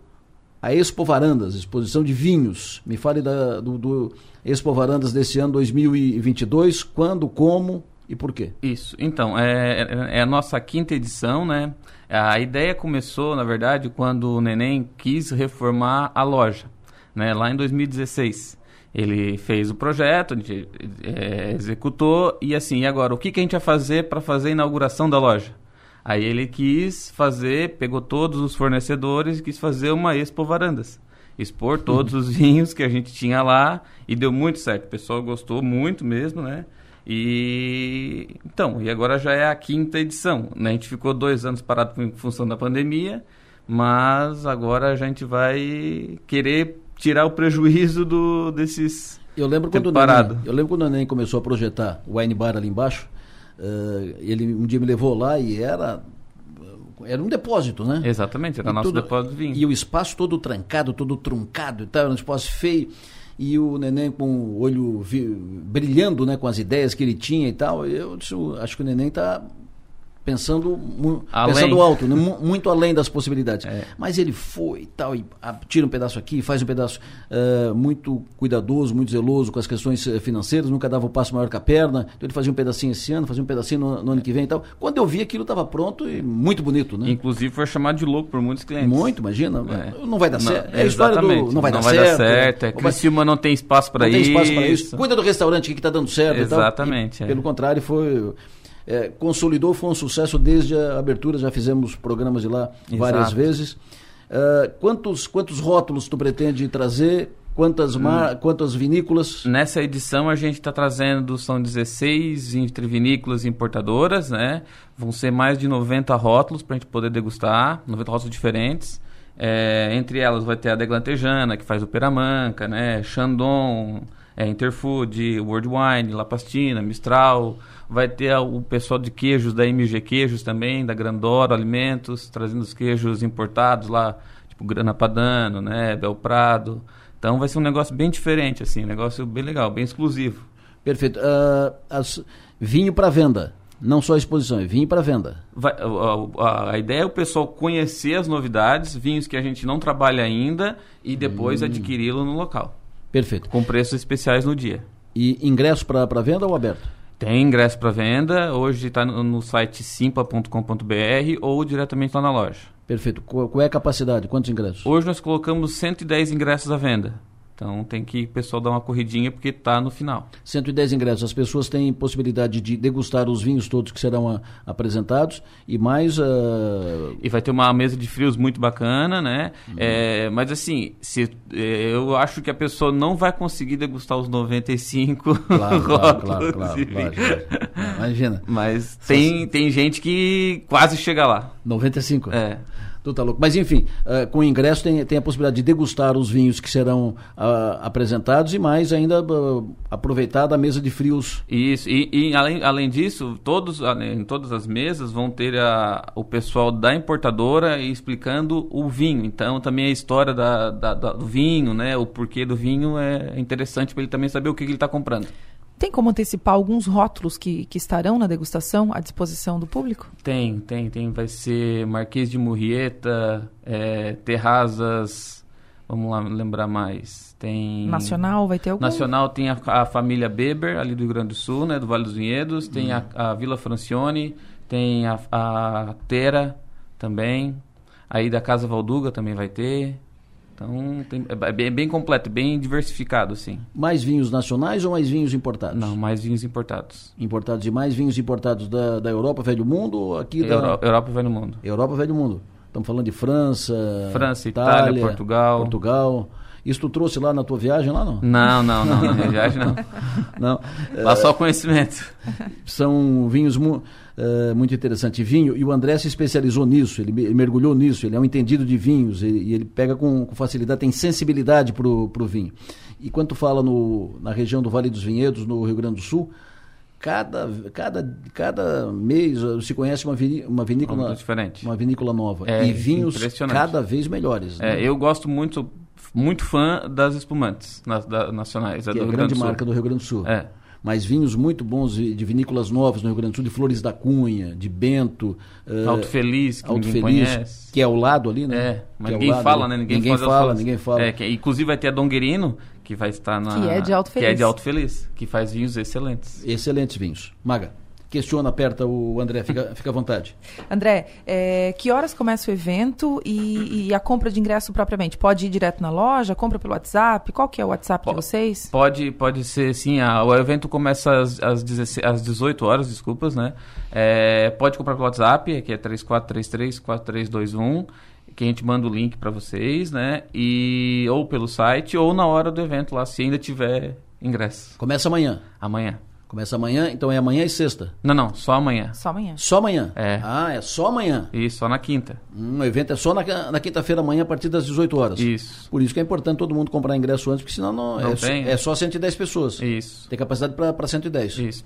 a Expo Varandas, exposição de vinhos. Me fale da, do, do Expo Varandas desse ano 2022, quando, como e por quê? Isso, então, é, é, é a nossa quinta edição, né? A ideia começou, na verdade, quando o Neném quis reformar a loja, né? Lá em 2016. Ele fez o projeto, a gente é, executou, e assim, e agora, o que, que a gente vai fazer para fazer a inauguração da loja? Aí ele quis fazer, pegou todos os fornecedores e quis fazer uma Expo Varandas. Expor [laughs] todos os vinhos que a gente tinha lá e deu muito certo. O pessoal gostou muito mesmo, né? E então, e agora já é a quinta edição. Né? A gente ficou dois anos parado em função da pandemia, mas agora a gente vai querer tirar o prejuízo do, desses. Eu lembro quando parado. Neném, eu lembro quando o Neném começou a projetar o wine bar ali embaixo. Uh, ele um dia me levou lá e era era um depósito, né? Exatamente, era e nosso tudo, depósito de vinho. E o espaço todo trancado, todo truncado e tal, era um espaço feio. E o neném com o olho vi, brilhando, né, com as ideias que ele tinha e tal. Eu disse, acho que o neném está pensando, além. pensando alto, né? muito além das possibilidades. É. Mas ele foi e tal, e tira um pedaço aqui, faz um pedaço uh, muito cuidadoso, muito zeloso com as questões financeiras, nunca dava o um passo maior que a perna. Então ele fazia um pedacinho esse ano, fazia um pedacinho no, no ano que vem e tal. Quando eu vi aquilo estava pronto e muito bonito, né? Inclusive foi chamado de louco por muitos clientes. Muito, imagina. É. Não vai dar certo. É a história do não vai não dar vai certo. Dar certo. É, Criciúma não tem espaço para isso. Não tem espaço para isso. Cuida do restaurante que está dando certo Exatamente. E, é. Pelo contrário, foi é, consolidou, foi um sucesso desde a abertura, já fizemos programas de lá Exato. várias vezes. Uh, quantos, quantos rótulos tu pretende trazer? Quantas, mar... Hum. quantas vinícolas? Nessa edição a gente está trazendo, são 16 entre vinícolas e importadoras, né? Vão ser mais de 90 rótulos para a gente poder degustar, 90 rótulos diferentes. É, entre elas vai ter a Deglantejana, que faz o Peramanca, né? Chandon, é, Interfood, World Wine, La Pastina, Mistral. Vai ter o pessoal de queijos da MG Queijos também, da Grandoro Alimentos, trazendo os queijos importados lá, tipo Grana Padano, né? Belprado. Então vai ser um negócio bem diferente, assim, um negócio bem legal, bem exclusivo. Perfeito. Uh, as, vinho para venda. Não só a exposição, é vinho para venda. Vai, a, a, a, ideia é o pessoal conhecer as novidades, vinhos que a gente não trabalha ainda e depois hum. adquiri-lo no local. Perfeito. Com preços especiais no dia. E ingresso para venda ou aberto? Tem ingresso para venda. Hoje está no, no, site simpa.com.br ou diretamente lá na loja. Perfeito. Qual, qual é a capacidade? Quantos ingressos? Hoje nós colocamos 110 ingressos à venda. Então tem que o pessoal dar uma corridinha porque está no final. 110 ingressos. As pessoas têm possibilidade de degustar os vinhos todos que serão a, apresentados e mais. Uh... E vai ter uma mesa de frios muito bacana, né? Uhum. É, mas assim, se, é, eu acho que a pessoa não vai conseguir degustar os 95 claro, claro, [laughs] claro, claro, claro, Imagina. Mas tem, tem gente que quase chega lá. 95? É. Tu tá louco. Mas enfim, uh, com o ingresso tem, tem a possibilidade de degustar os vinhos que serão uh, apresentados e mais ainda uh, aproveitar da mesa de frios. Isso, e, e, além, além disso, todos, em todas as mesas vão ter a, o pessoal da importadora explicando o vinho. Então também a história da, da, da do vinho, né? O porquê do vinho é interessante para ele também saber o que, que ele está comprando. Tem como antecipar alguns rótulos que, que estarão na degustação à disposição do público? Tem, tem, tem. Vai ser Marquês de Murrieta, é, Terrazas, vamos lá lembrar mais. Tem Nacional, vai ter algum? Nacional tem a, a, família Beber, ali do Rio Grande do Sul, né, do Vale dos Vinhedos. Tem hum. a, a, Vila Francione, tem a, a Tera também. Aí da Casa Valduga também vai ter. Então tem, é bem, bem, completo, bem diversificado, sim. Mais vinhos nacionais ou mais vinhos importados? Não, mais vinhos importados. Importados e mais vinhos importados da, da Europa, velho mundo ou aqui da... Euro, Europa, velho mundo. Europa, velho mundo. Estamos falando de França, França, Itália, Itália Portugal. Portugal. Isso tu trouxe lá na tua viagem lá, não? Não, não, não, na minha [laughs] viagem não. não. Lá é, só conhecimento. São vinhos mu uh, muito interessantes. Vinho, e o André se especializou nisso, ele, ele mergulhou nisso, ele é um entendido de vinhos, e, e ele pega com, com, facilidade, tem sensibilidade para o vinho. E quando tu fala no, na região do Vale dos Vinhedos, no Rio Grande do Sul, cada, cada, cada mês se conhece uma, uma vinícola diferente. uma vinícola nova é, e vinhos cada vez melhores. É, né? Eu gosto muito muito fã das espumantes na, da, nacionais. Que é a grande marca do Rio Grande do Sul. É. Mas vinhos muito bons de, vinícolas novas no Rio Grande do Sul, de Flores da Cunha, de Bento. Uh, Alto Feliz, que Alto ninguém Feliz, conhece. Que é ao lado ali, né? É, mas ninguém fala, né? Ninguém, ninguém fala, ninguém fala. É, que, inclusive vai ter a Donguerino, que vai estar na... Que é de Alto Feliz. Que é de Alto Feliz, que faz vinhos excelentes. Excelentes vinhos. Maga questiona, aperta o André, fica, [laughs] fica à vontade. André, é, que horas começa o evento e, e, a compra de ingresso propriamente? Pode ir direto na loja, compra pelo WhatsApp? Qual que é o WhatsApp pode, de vocês? Pode, pode ser sim. A, o evento começa às, às, 16, às 18 horas, desculpas, né? É, pode comprar pelo WhatsApp, que é 3433-4321 que a gente manda o link para vocês, né? E ou pelo site ou na hora do evento lá, se ainda tiver ingresso. Começa amanhã. Amanhã. Começa amanhã, então é amanhã e sexta? Não, não, só amanhã. Só amanhã. Só amanhã? É. Ah, é só amanhã? Isso, só na quinta. Hum, o evento é só na, na quinta-feira amanhã, a partir das 18 horas. Isso. Por isso que é importante todo mundo comprar ingresso antes, porque senão não, não é, tem, é só 110 pessoas. Isso. Tem capacidade para 110. Isso.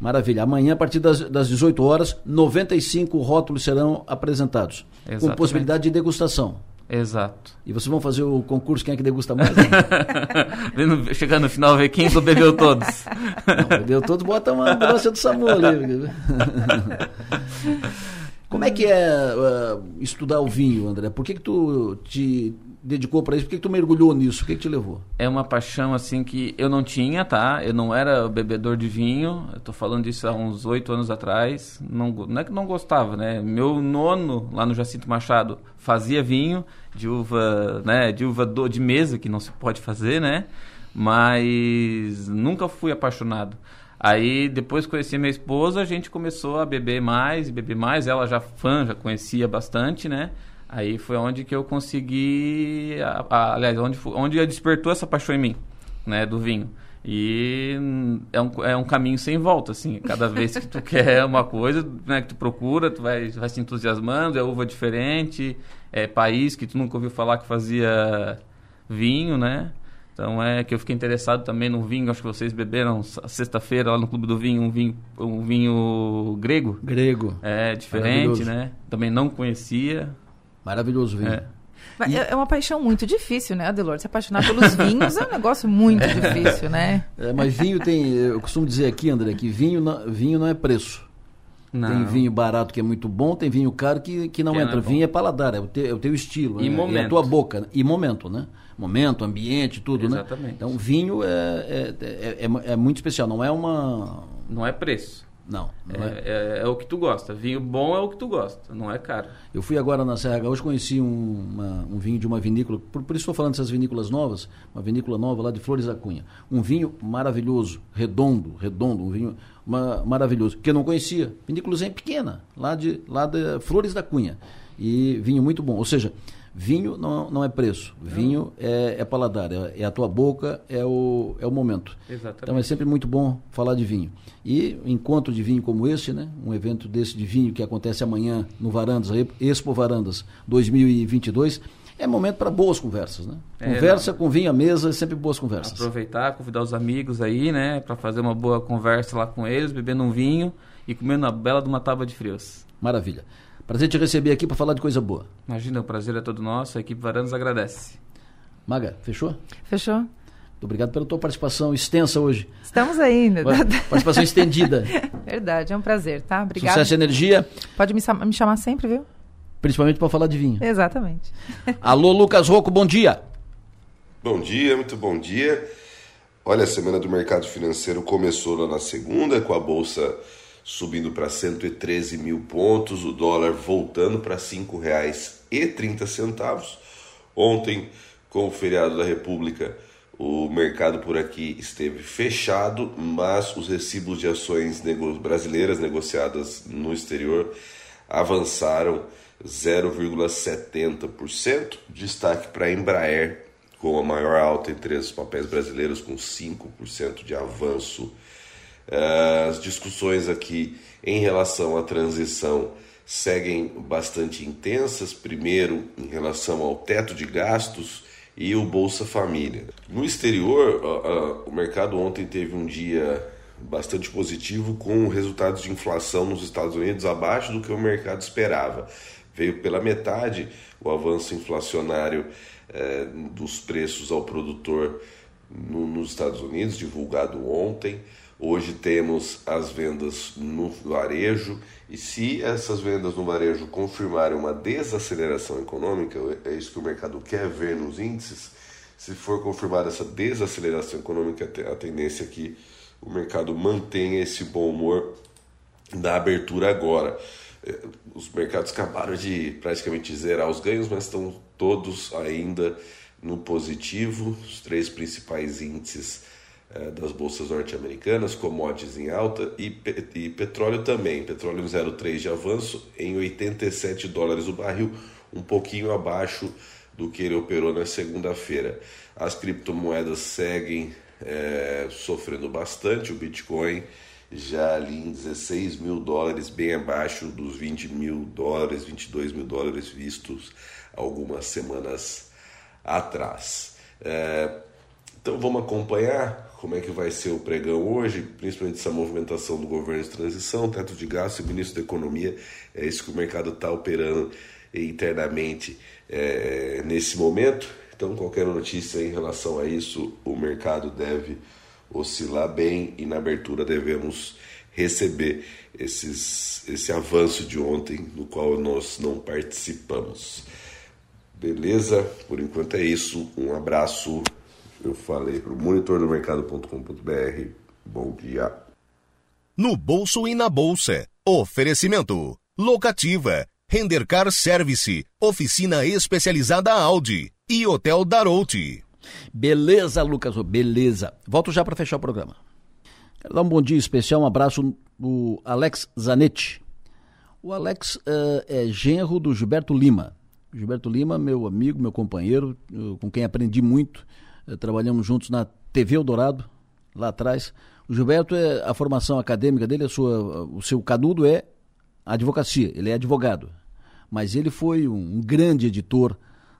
Maravilha. Amanhã, a partir das, das 18 horas, 95 rótulos serão apresentados. Exatamente. Com possibilidade de degustação. Exato. E vocês vão fazer o concurso quem é que degusta mais? [laughs] Chegando no final, ver quem bebeu todos. Não, bebeu todos, bota uma ambulância do SAMU ali. [laughs] Como é que é uh, estudar o vinho, André? Por que, que tu te dedicou para isso? Por que, que tu mergulhou nisso? O que, que te levou? É uma paixão assim que eu não tinha, tá? Eu não era bebedor de vinho. Eu tô falando disso há uns oito anos atrás. Não, não é que não gostava, né? Meu nono lá no Jacinto Machado fazia vinho de uva, né? De uva do, de mesa que não se pode fazer, né? Mas nunca fui apaixonado. Aí depois conheci minha esposa, a gente começou a beber mais e beber mais. Ela já fã, já conhecia bastante, né? Aí foi onde que eu consegui, a, a, aliás, onde, onde despertou essa paixão em mim, né, do vinho. E é um, é um caminho sem volta, assim. Cada vez que tu [laughs] quer uma coisa, né, que tu procura, tu vai, vai se entusiasmando, é uva diferente, é país que tu nunca ouviu falar que fazia vinho, né? Então é que eu fiquei interessado também no vinho. Acho que vocês beberam sexta-feira lá no Clube do Vinho um vinho, um vinho grego. Grego. É diferente, né? Também não conhecia. Maravilhoso vinho. É. Mas é uma paixão muito difícil, né, Adelor? Se apaixonar pelos vinhos é um negócio muito é. difícil, né? É, mas vinho tem. Eu costumo dizer aqui, André, que vinho não, vinho não é preço. Não. Tem vinho barato que é muito bom, tem vinho caro que, que não que entra. Não é vinho é paladar, é o, te, é o teu estilo. E né? momento. É a tua boca. E momento, né? momento, ambiente, tudo, Exatamente. né? Então, vinho é, é, é, é, muito especial, não é uma... Não é preço. Não. não é, é, é, o que tu gosta. Vinho bom é o que tu gosta, não é caro. Eu fui agora na Serra Gaúcha, conheci um, uma, um vinho de uma vinícola, por, por isso estou falando dessas vinícolas novas, uma vinícola nova lá de Flores da Cunha. Um vinho maravilhoso, redondo, redondo, um vinho maravilhoso, que eu não conhecia. Vinícolazinha pequena, lá de, lá de Flores da Cunha. E vinho muito bom. Ou seja, Vinho não, não é preço. Vinho é, é paladar, é, é, a tua boca, é o, é o momento. Exatamente. Então é sempre muito bom falar de vinho. E encontro de vinho como este, né? um evento desse de vinho que acontece amanhã no Varandas, Expo Varandas 2022, é momento para boas conversas, né? É, Conversa não. com vinho à mesa, é sempre boas conversas. Aproveitar, convidar os amigos aí, né, para fazer uma boa conversa lá com eles, bebendo um vinho e comendo uma bela de uma tábua de frios. Maravilha. Prazer te receber aqui para falar de coisa boa. Imagina, o prazer é todo nosso. A equipe Varandas agradece. Maga, fechou? Fechou. Muito obrigado pela tua participação extensa hoje. Estamos aí. Né? [laughs] Participação estendida. Verdade, é um prazer, tá? Obrigada. Sucesso e energia. Pode me, me chamar sempre, viu? Principalmente para falar de vinho. Exatamente. [laughs] Alô, Lucas Rocco, bom dia. Bom dia, muito bom dia. Olha, a semana do mercado financeiro começou lá na segunda com a bolsa subindo para 113 mil pontos, o dólar voltando para R$ 5,30. Ontem, com o feriado da República, o mercado por aqui esteve fechado, mas os recibos de ações nego brasileiras negociadas no exterior avançaram 0,70%. Destaque para a Embraer, com a maior alta entre os papéis brasileiros, com 5% de avanço as discussões aqui em relação à transição seguem bastante intensas. Primeiro, em relação ao teto de gastos e o Bolsa Família. No exterior, o mercado ontem teve um dia bastante positivo, com resultados de inflação nos Estados Unidos abaixo do que o mercado esperava. Veio pela metade o avanço inflacionário eh, dos preços ao produtor no, nos Estados Unidos, divulgado ontem. Hoje temos as vendas no varejo e se essas vendas no varejo confirmarem uma desaceleração econômica, é isso que o mercado quer ver nos índices. Se for confirmada essa desaceleração econômica, a tendência é que o mercado mantenha esse bom humor da abertura agora. É, os mercados acabaram de praticamente zerar os ganhos, mas estão todos ainda no positivo. Os três principais índices é, das bolsas norte-americanas, commodities em alta e, e petróleo também. Petróleo 0,3 de avanço em 87 dólares o barril, um pouquinho abaixo do que ele operou na segunda-feira. As criptomoedas seguem é, sofrendo bastante, o Bitcoin já ali em 16 mil dólares, bem abaixo dos 20 mil dólares, 22 mil dólares vistos algumas semanas atrás. É, então vamos acompanhar como é que vai ser o pregão hoje, principalmente essa movimentação do governo de transição, teto de gasto e ministro da Economia. É isso que o mercado está operando internamente é, nesse momento. Então, qualquer notícia em relação a isso, o mercado deve oscilar bem e na abertura devemos receber esses, esse avanço de ontem, no qual nós não participamos. Beleza? Por enquanto é isso. Um abraço. Eu falei para o monitordomercado.com.br. Bom dia. No bolso e na bolsa. Oferecimento. Locativa. Rendercar Service. Oficina especializada Audi. E Hotel Darouti. Beleza, Lucas? Beleza. Volto já para fechar o programa. Quero dar um bom dia especial, um abraço do Alex Zanetti. O Alex uh, é genro do Gilberto Lima. Gilberto Lima, meu amigo, meu companheiro, com quem aprendi muito. Uh, trabalhamos juntos na TV Eldorado, lá atrás. O Gilberto, é, a formação acadêmica dele, a sua, o seu canudo é advocacia, ele é advogado. Mas ele foi um, grande editor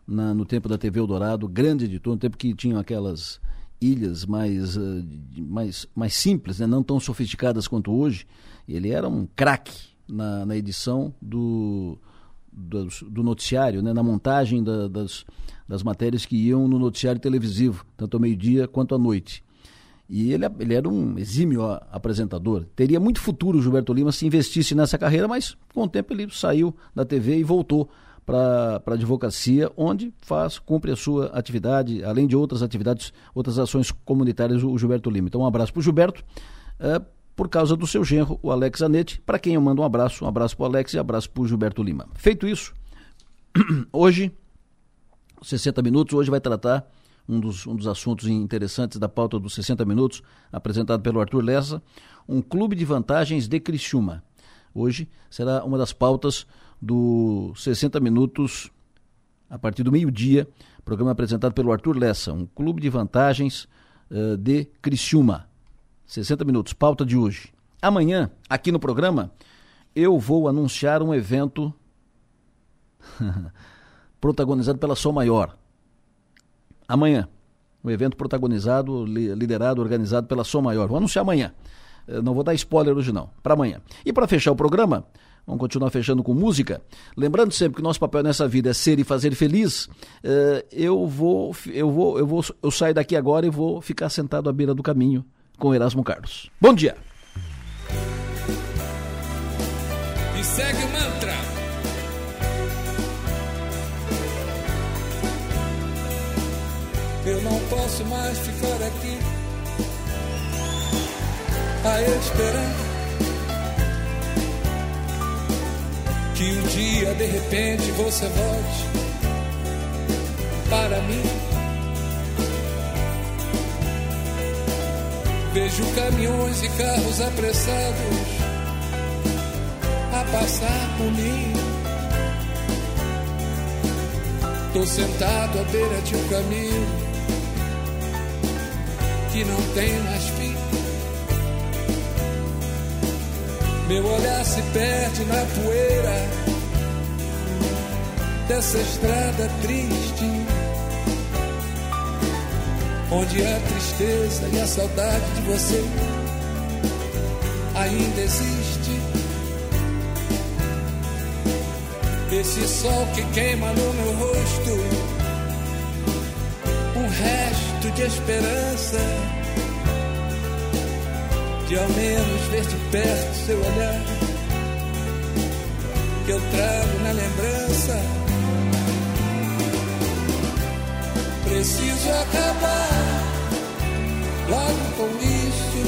na, no tempo da TV Eldorado, grande editor, no tempo que tinham aquelas ilhas mais, uh, mais, mais simples, né? não tão sofisticadas quanto hoje. Ele era um craque na, na edição do, do, do noticiário, né? na montagem da, das, das matérias que iam no noticiário televisivo, tanto ao meio-dia quanto à noite. E ele, ele era um exímio apresentador. Teria muito futuro o Gilberto Lima se investisse nessa carreira, mas com o tempo ele saiu da TV e voltou para a advocacia, onde faz, cumpre a sua atividade, além de outras atividades, outras ações comunitárias, o Gilberto Lima. Então, um abraço para o Gilberto. É, por causa do seu genro, o Alex Anetti, para quem eu mando um abraço, um abraço para o Alex e um abraço para o Gilberto Lima. Feito isso, [clears throat] hoje, 60 minutos, hoje vai tratar um dos, um dos assuntos interessantes da pauta dos 60 minutos, apresentado pelo Arthur Lessa, um clube de vantagens de Criciúma. Hoje será uma das pautas do 60 minutos a partir do meio-dia, programa apresentado pelo Arthur Lessa, um clube de vantagens uh, de Criciúma. 60 minutos, pauta de hoje. Amanhã, aqui no programa, eu vou anunciar um evento [laughs] protagonizado pela Som Maior. Amanhã, um evento protagonizado, liderado, organizado pela Som Maior. Vou anunciar amanhã. Eu não vou dar spoiler hoje não, para amanhã. E para fechar o programa, vamos continuar fechando com música. Lembrando sempre que o nosso papel nessa vida é ser e fazer feliz. Uh, eu vou, eu vou, eu vou, eu saio daqui agora e vou ficar sentado à beira do caminho com Erasmo Carlos. Bom dia. E segue o mantra. Eu não posso mais ficar aqui a esperar que um dia de repente você volte para mim. Vejo caminhões e carros apressados a passar por mim. Tô sentado à beira de um caminho que não tem mais fim. Meu olhar se perde na poeira dessa estrada triste onde a tristeza e a saudade de você ainda existe. Esse sol que queima no meu rosto, um resto de esperança, de ao menos ver de perto seu olhar, que eu trago na lembrança preciso acabar logo com isso.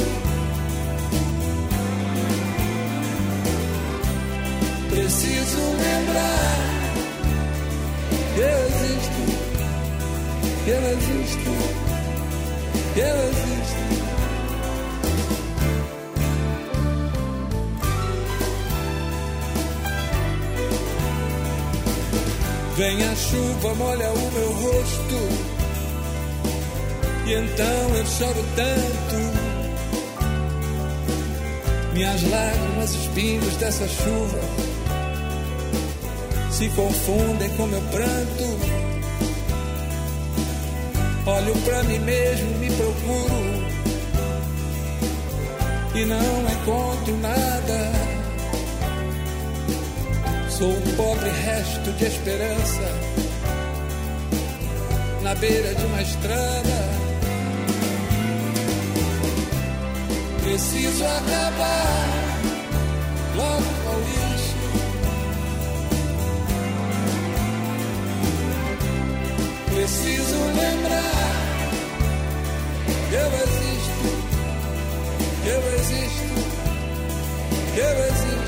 Preciso lembrar eu existo, eu existo, eu existo. Vem a chuva, molha o meu rosto e então eu choro tanto. Minhas lágrimas, os pingos dessa chuva se confundem com meu pranto. Olho para mim mesmo, me procuro e não encontro nada. Sou um pobre resto de esperança na beira de uma estrada. preciso acabar logo com isso. Preciso lembrar, eu existo, eu existo, eu existo.